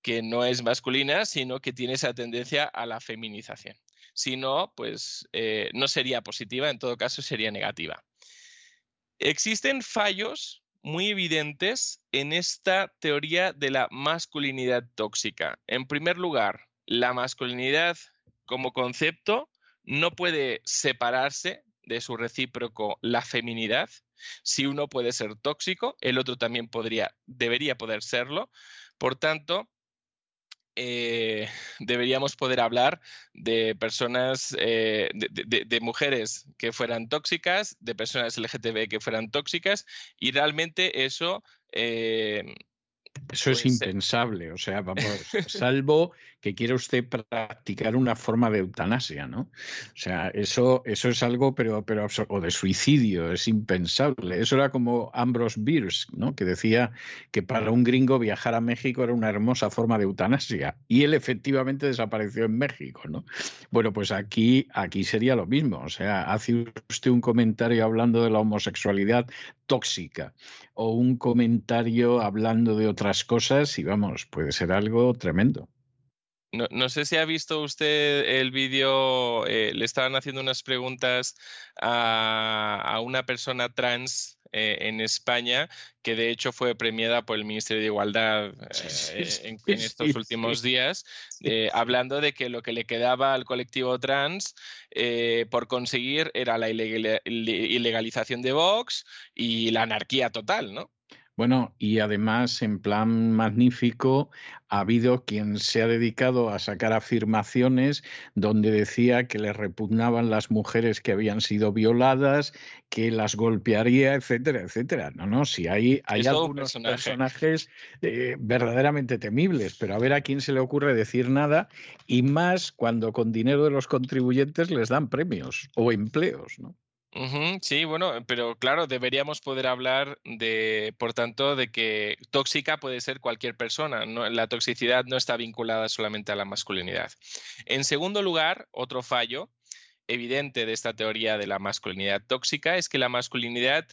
que no es masculina, sino que tiene esa tendencia a la feminización. Si no, pues eh, no sería positiva, en todo caso sería negativa. Existen fallos muy evidentes en esta teoría de la masculinidad tóxica. En primer lugar, la masculinidad como concepto no puede separarse de su recíproco la feminidad. Si uno puede ser tóxico, el otro también podría, debería poder serlo. Por tanto, eh, <laughs> deberíamos poder hablar de personas, eh, de, mujeres que fueran tóxicas, de personas LGTB que fueran tóxicas, y realmente eso eh, Eso es Pues, impensable, o sea, vamos, <laughs> salvo que quiera usted practicar una forma de eutanasia, ¿no? O sea, eso, eso es algo, pero, pero o de suicidio, es impensable. Eso era como Ambrose Bierce, ¿no? Que decía que para un gringo viajar a México era una hermosa forma de eutanasia, y él efectivamente desapareció en México, ¿no? Bueno, pues aquí, aquí sería lo mismo, o sea, hace usted un comentario hablando de la homosexualidad tóxica o un comentario hablando de otras cosas y vamos, puede ser algo tremendo. No, no sé si ha visto usted el vídeo, eh, le estaban haciendo unas preguntas a, a una persona trans eh, en España que de hecho fue premiada por el Ministerio de Igualdad <laughs> eh, en, en estos últimos días, hablando de que lo que le quedaba al colectivo trans por conseguir era la ilegal- ilegalización de Vox y la anarquía total, ¿no? Bueno, y además, en plan magnífico, ha habido quien se ha dedicado a sacar afirmaciones donde decía que le repugnaban las mujeres que habían sido violadas, que las golpearía, etcétera, etcétera. No, no, si hay, hay algunos personaje. personajes eh, verdaderamente temibles, pero a ver a quién se le ocurre decir nada, y más cuando con dinero de los contribuyentes les dan premios o empleos, ¿no? Sí, bueno, pero claro, deberíamos poder hablar de, por tanto, de que tóxica puede ser cualquier persona. no- la toxicidad no está vinculada solamente a la masculinidad. En segundo lugar, otro fallo evidente de esta teoría de la masculinidad tóxica es que la masculinidad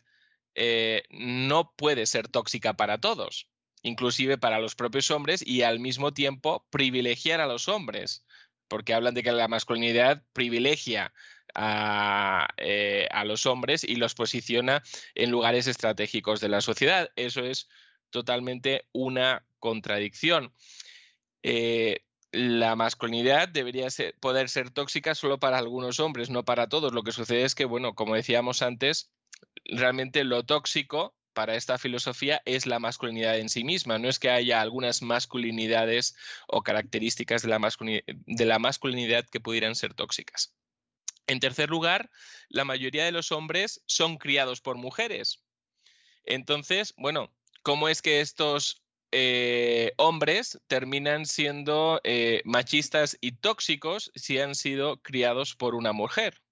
eh, no puede ser tóxica para todos, inclusive para los propios hombres y al mismo tiempo privilegiar a los hombres, porque hablan de que la masculinidad privilegia a, eh, a los hombres y los posiciona en lugares estratégicos de la sociedad. Eso es totalmente una contradicción. Eh, la masculinidad debería poder ser tóxica solo para algunos hombres, no para todos. Lo que sucede es que, bueno, como decíamos antes, realmente lo tóxico para esta filosofía es la masculinidad en sí misma. No es que haya algunas masculinidades o características de la masculinidad que pudieran ser tóxicas. En tercer lugar, la mayoría de los hombres son criados por mujeres. Entonces, bueno, ¿cómo es que estos eh, hombres terminan siendo eh, machistas y tóxicos si han sido criados por una mujer?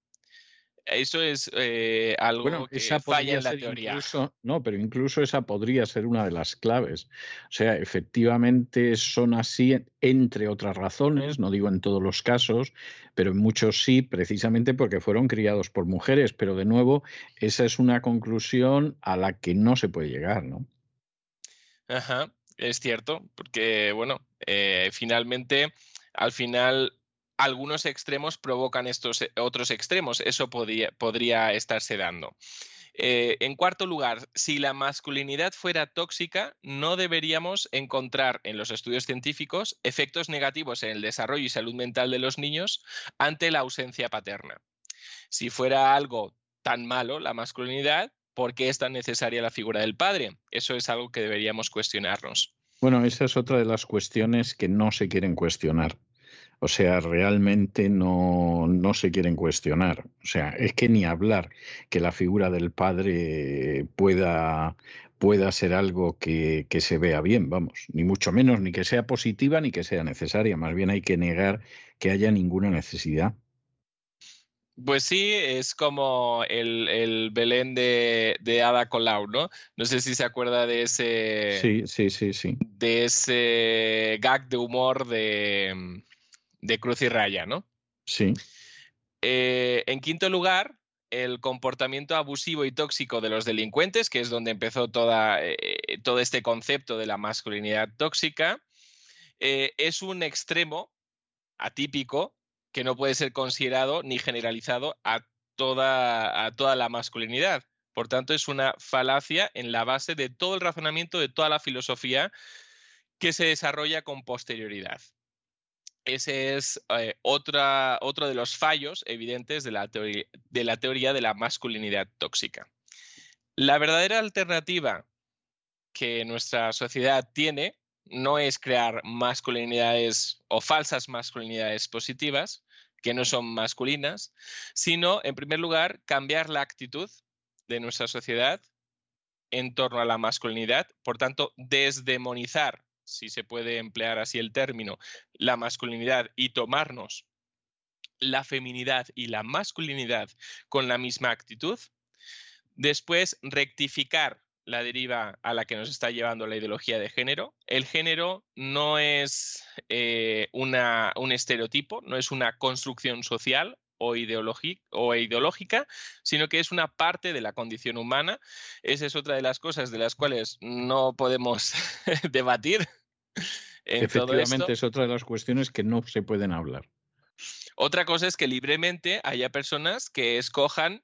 Eso es eh, algo Bueno, que esa falla en la teoría. incluso, no, pero incluso esa podría ser una de las claves. O sea, efectivamente son así, entre otras razones, no digo en todos los casos, pero en muchos sí, precisamente porque fueron criados por mujeres. Pero de nuevo, esa es una conclusión a la que no se puede llegar, ¿no? Ajá, es cierto, porque bueno, eh, finalmente, al final, algunos extremos provocan estos eh, otros extremos. Eso podría, estarse dando. Eh, en cuarto lugar, si la masculinidad fuera tóxica, no deberíamos encontrar en los estudios científicos efectos negativos en el desarrollo y salud mental de los niños ante la ausencia paterna. Si fuera algo tan malo, la masculinidad, ¿por qué es tan necesaria la figura del padre? Eso es algo que deberíamos cuestionarnos. Bueno, esa es otra de las cuestiones que no se quieren cuestionar. O sea, realmente no, no se quieren cuestionar. O sea, es que ni hablar que la figura del padre pueda, pueda ser algo que, que se vea bien, vamos, ni mucho menos, ni que sea positiva ni que sea necesaria. Más bien hay que negar que haya ninguna necesidad. Pues sí, es como el, el Belén de, de Ada Colau, ¿no? No sé si se acuerda de ese, Sí, sí, sí, sí. de ese gag de humor de, de Cruz y Raya, ¿no? Sí. Eh, en quinto lugar, el comportamiento abusivo y tóxico de los delincuentes, que es donde empezó toda, eh, todo este concepto de la masculinidad tóxica, eh, es un extremo atípico que no puede ser considerado ni generalizado a toda, a toda la masculinidad. Por tanto, es una falacia en la base de todo el razonamiento, de toda la filosofía que se desarrolla con posterioridad. Ese es eh, otra, otro de los fallos evidentes de la, teoría, de la teoría de la masculinidad tóxica. La verdadera alternativa que nuestra sociedad tiene no es crear masculinidades o falsas masculinidades positivas, que no son masculinas, sino, en primer lugar, cambiar la actitud de nuestra sociedad en torno a la masculinidad, por tanto, desdemonizar, si se puede emplear así el término, la masculinidad y tomarnos la feminidad y la masculinidad con la misma actitud. Después, rectificar la deriva a la que nos está llevando la ideología de género. El género no es eh, una, un estereotipo, no es una construcción social o, o ideológica, sino que es una parte de la condición humana. Esa es otra de las cosas de las cuales no podemos <laughs> debatir. <laughs> Efectivamente, es otra de las cuestiones que no se pueden hablar. Otra cosa es que libremente haya personas que escojan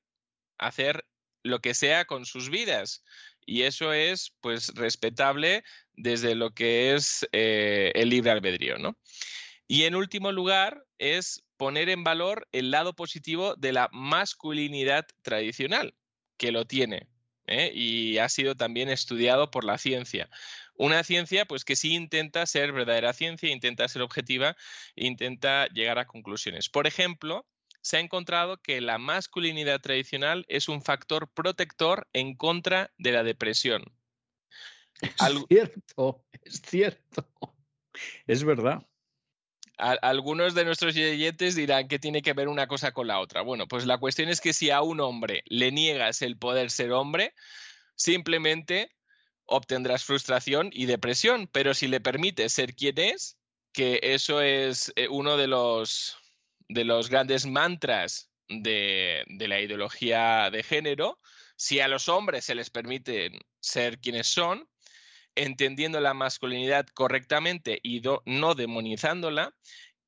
hacer lo que sea con sus vidas. Y eso es, pues, respetable desde lo que es eh, el libre albedrío, ¿no? Y en último lugar, es poner en valor el lado positivo de la masculinidad tradicional, que lo tiene, ¿eh? y ha sido también estudiado por la ciencia. Una ciencia, pues que sí intenta ser verdadera ciencia, intenta ser objetiva, intenta llegar a conclusiones. Por ejemplo, se ha encontrado que la masculinidad tradicional es un factor protector en contra de la depresión. Es cierto, es cierto. Es verdad. Algunos de nuestros oyentes dirán que tiene que ver una cosa con la otra. Bueno, pues la cuestión es que si a un hombre le niegas el poder ser hombre, simplemente obtendrás frustración y depresión, pero si le permites ser quien es, que eso es eh, uno de los, de los grandes mantras de, de la ideología de género, si a los hombres se les permite ser quienes son, entendiendo la masculinidad correctamente y no demonizándola,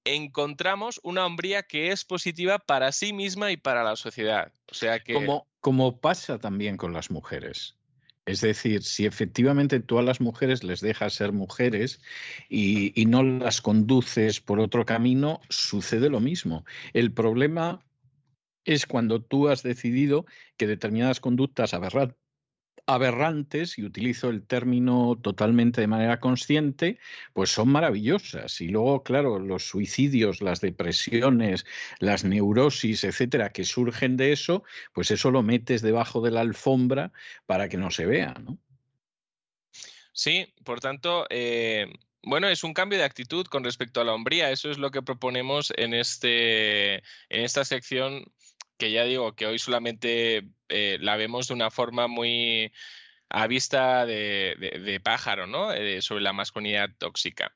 encontramos una hombría que es positiva para sí misma y para la sociedad. O sea que... Como, pasa también con las mujeres. Es decir, si efectivamente tú a las mujeres les dejas ser mujeres y, no las conduces por otro camino, sucede lo mismo. El problema es cuando tú has decidido que determinadas conductas aberrantes aberrantes, y utilizo el término totalmente de manera consciente, pues son maravillosas. Y luego, claro, los suicidios, las depresiones, las neurosis, etcétera, que surgen de eso, pues eso lo metes debajo de la alfombra para que no se vea, ¿no? Sí, por tanto, eh, bueno, es un cambio de actitud con respecto a la hombría. Eso es lo que proponemos en, este, en esta sección que ya digo que hoy solamente eh, la vemos de una forma muy a vista de, pájaro, ¿no? Eh, sobre la masculinidad tóxica.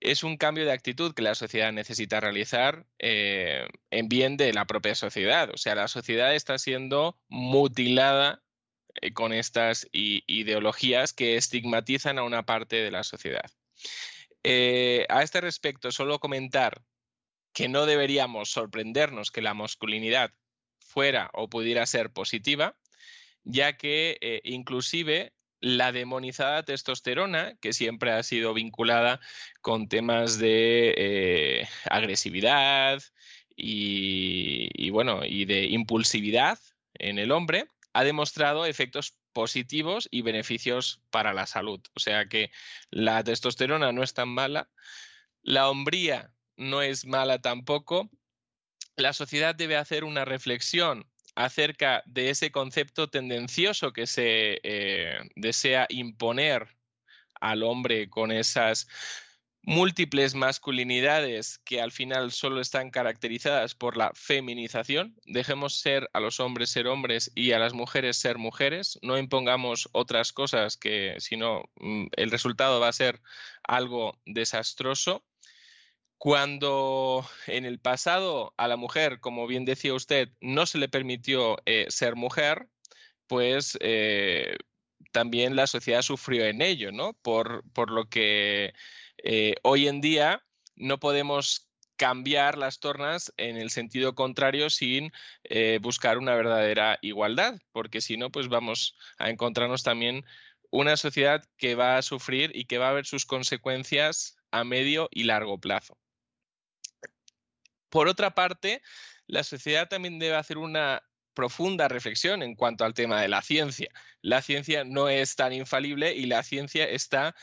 Es un cambio de actitud que la sociedad necesita realizar eh, en bien de la propia sociedad. O sea, la sociedad está siendo mutilada con estas ideologías que estigmatizan a una parte de la sociedad. a este respecto, solo comentar que no deberíamos sorprendernos que la masculinidad fuera o pudiera ser positiva, ya que eh, inclusive la demonizada testosterona, que siempre ha sido vinculada con temas de eh, agresividad y, bueno, y de impulsividad en el hombre, ha demostrado efectos positivos y beneficios para la salud. O sea que la testosterona no es tan mala. La hombría no es mala tampoco. La sociedad debe hacer una reflexión acerca de ese concepto tendencioso que se eh, desea imponer al hombre con esas múltiples masculinidades que al final solo están caracterizadas por la feminización. Dejemos ser a los hombres ser hombres y a las mujeres ser mujeres. No impongamos otras cosas que si no mm, el resultado va a ser algo desastroso. Cuando en el pasado a la mujer, como bien decía usted, no se le permitió eh, ser mujer, pues eh, también la sociedad sufrió en ello, ¿no? Por, lo que eh, hoy en día no podemos cambiar las tornas en el sentido contrario sin buscar una verdadera igualdad, porque si no, pues vamos a encontrarnos también una sociedad que va a sufrir y que va a ver sus consecuencias a medio y largo plazo. Por otra parte, la sociedad también debe hacer una profunda reflexión en cuanto al tema de la ciencia. La ciencia no es tan infalible y la ciencia está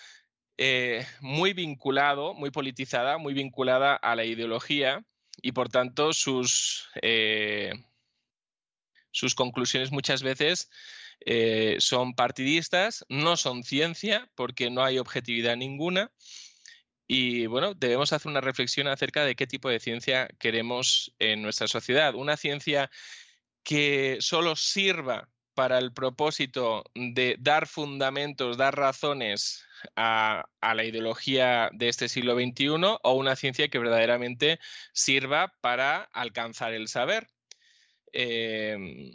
eh, muy vinculado, muy politizada, muy vinculada a la ideología y por tanto sus, eh, sus conclusiones muchas veces eh, son partidistas, no son ciencia porque no hay objetividad ninguna. Y bueno, debemos hacer una reflexión acerca de qué tipo de ciencia queremos en nuestra sociedad. Una ciencia que solo sirva para el propósito de dar fundamentos, dar razones a, la ideología de este siglo XXI o una ciencia que verdaderamente sirva para alcanzar el saber. Em,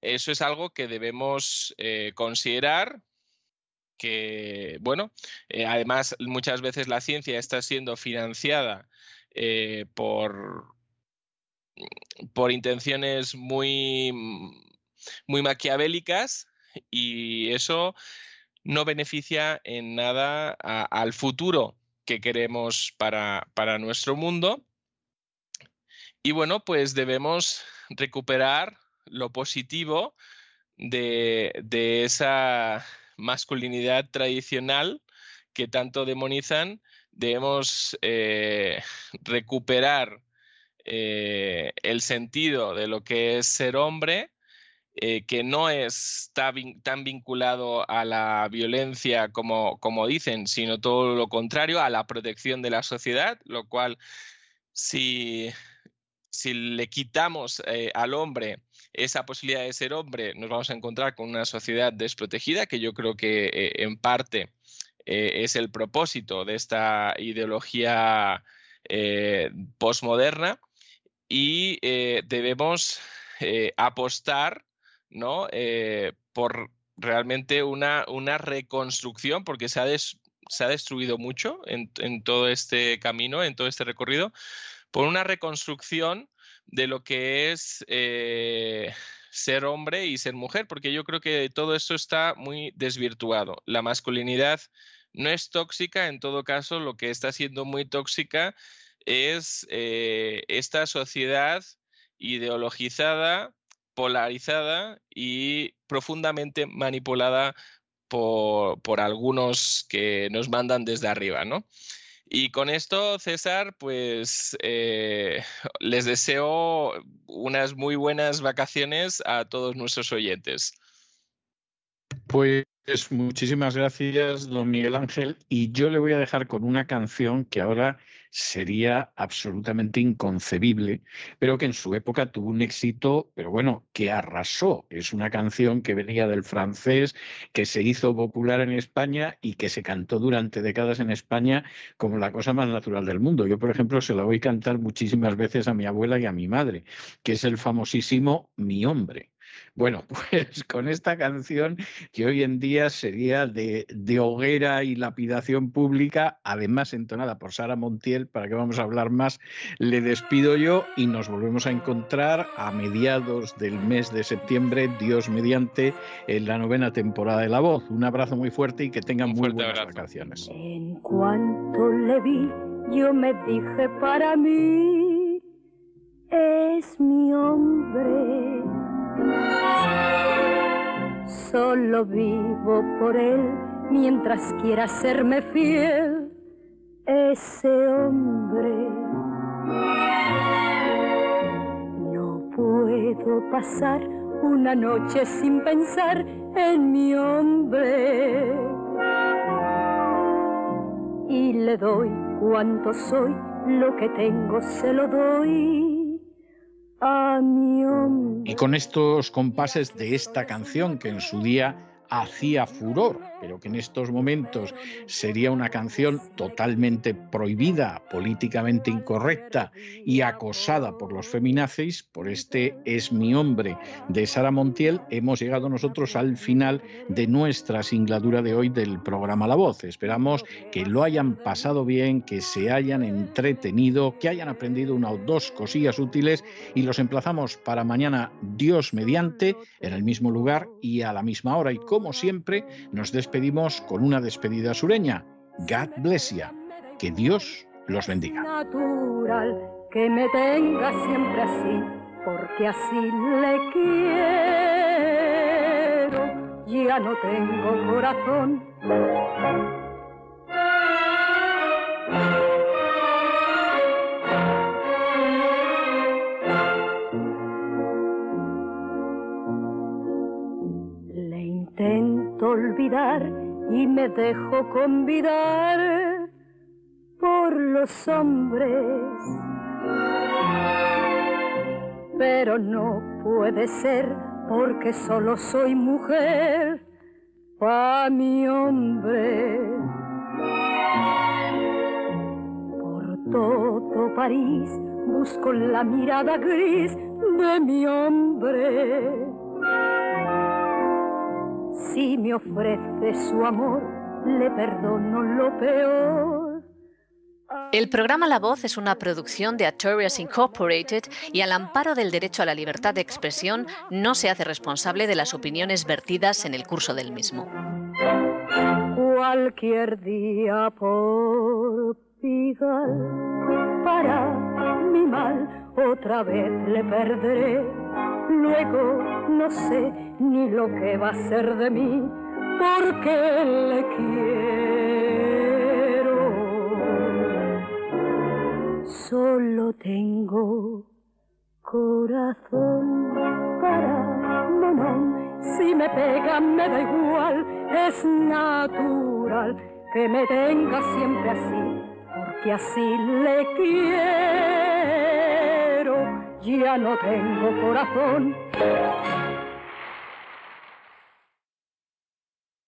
eso es algo que debemos eh, considerar que, bueno, eh, además muchas veces la ciencia está siendo financiada eh, por, por intenciones muy, muy maquiavélicas y eso no beneficia en nada al futuro que queremos para, para nuestro mundo. Y bueno, pues debemos recuperar lo positivo de, esa masculinidad tradicional que tanto demonizan. Debemos eh, recuperar eh, el sentido de lo que es ser hombre eh, que no está tan vinculado a la violencia como, como dicen, sino todo lo contrario, a la protección de la sociedad, lo cual si, si le quitamos eh, al hombre esa posibilidad de ser hombre, nos vamos a encontrar con una sociedad desprotegida, que yo creo que eh, en parte es el propósito de esta ideología postmoderna y debemos apostar ¿no? Eh, por realmente una, una, reconstrucción, porque se ha, se ha destruido mucho en, todo este camino, en todo este recorrido, por una reconstrucción de lo que es eh, ser hombre y ser mujer, porque yo creo que todo esto está muy desvirtuado. La masculinidad no es tóxica, en todo caso, lo que está siendo muy tóxica es eh, esta sociedad ideologizada polarizada y profundamente manipulada por, por, algunos que nos mandan desde arriba, ¿no? Y con esto, César, pues eh, <laughs> les deseo unas muy buenas vacaciones a todos nuestros oyentes. Pues muchísimas gracias, don Miguel Ángel. Y yo le voy a dejar con una canción que ahora sería absolutamente inconcebible, pero que en su época tuvo un éxito, pero bueno, que arrasó. Es una canción que venía del francés, que se hizo popular en España y que se cantó durante décadas en España como la cosa más natural del mundo. Yo, por ejemplo, se la voy a cantar muchísimas veces a mi abuela y a mi madre, que es el famosísimo Mi hombre. Bueno, <laughs> pues con esta canción, que hoy en día sería de, hoguera y lapidación pública, además entonada por Sara Montiel, para que vamos a hablar más, le despido yo y nos volvemos a encontrar a mediados del mes de septiembre, Dios mediante, en la novena temporada de La Voz. Un abrazo muy fuerte y que tengan muy buenas vacaciones. En cuanto le vi, yo me dije para mí, es mi hombre Solo vivo por él mientras quiera serme fiel ese hombre. No puedo pasar una noche sin pensar en mi hombre. Y le doy cuanto soy, lo que tengo se lo doy y con estos compases de esta canción que en su día hacía furor, pero que en estos momentos sería una canción totalmente prohibida, políticamente incorrecta y acosada por los feminazis, por este Es mi hombre de Sara Montiel, hemos llegado nosotros al final de nuestra singladura de hoy del programa La Voz. Esperamos que lo hayan pasado bien, que se hayan entretenido, que hayan aprendido una o dos cosillas útiles y los emplazamos para mañana, Dios mediante, en el mismo lugar y a la misma hora. Y como siempre, nos despedimos con una despedida sureña. God bless. Que Dios los bendiga. Natural que me tenga siempre así, porque así le quiero. Ya no tengo corazón olvidar y me dejo convidar por los hombres. Pero no puede ser porque solo soy mujer pa' mi hombre. Por todo París busco la mirada gris de mi hombre. Si me ofrece su amor, le perdono lo peor. El programa La Voz es una producción de Artorias Incorporated y al amparo del derecho a la libertad de expresión no se hace responsable de las opiniones vertidas en el curso del mismo. Cualquier día por Pigal, para mi mal, otra vez le perderé. Luego no sé ni lo que va a ser de mí, porque le quiero. Solo tengo corazón para Monón. Si me pega me da igual, es natural que me tenga siempre así, porque así le quiero. Ya no tengo corazón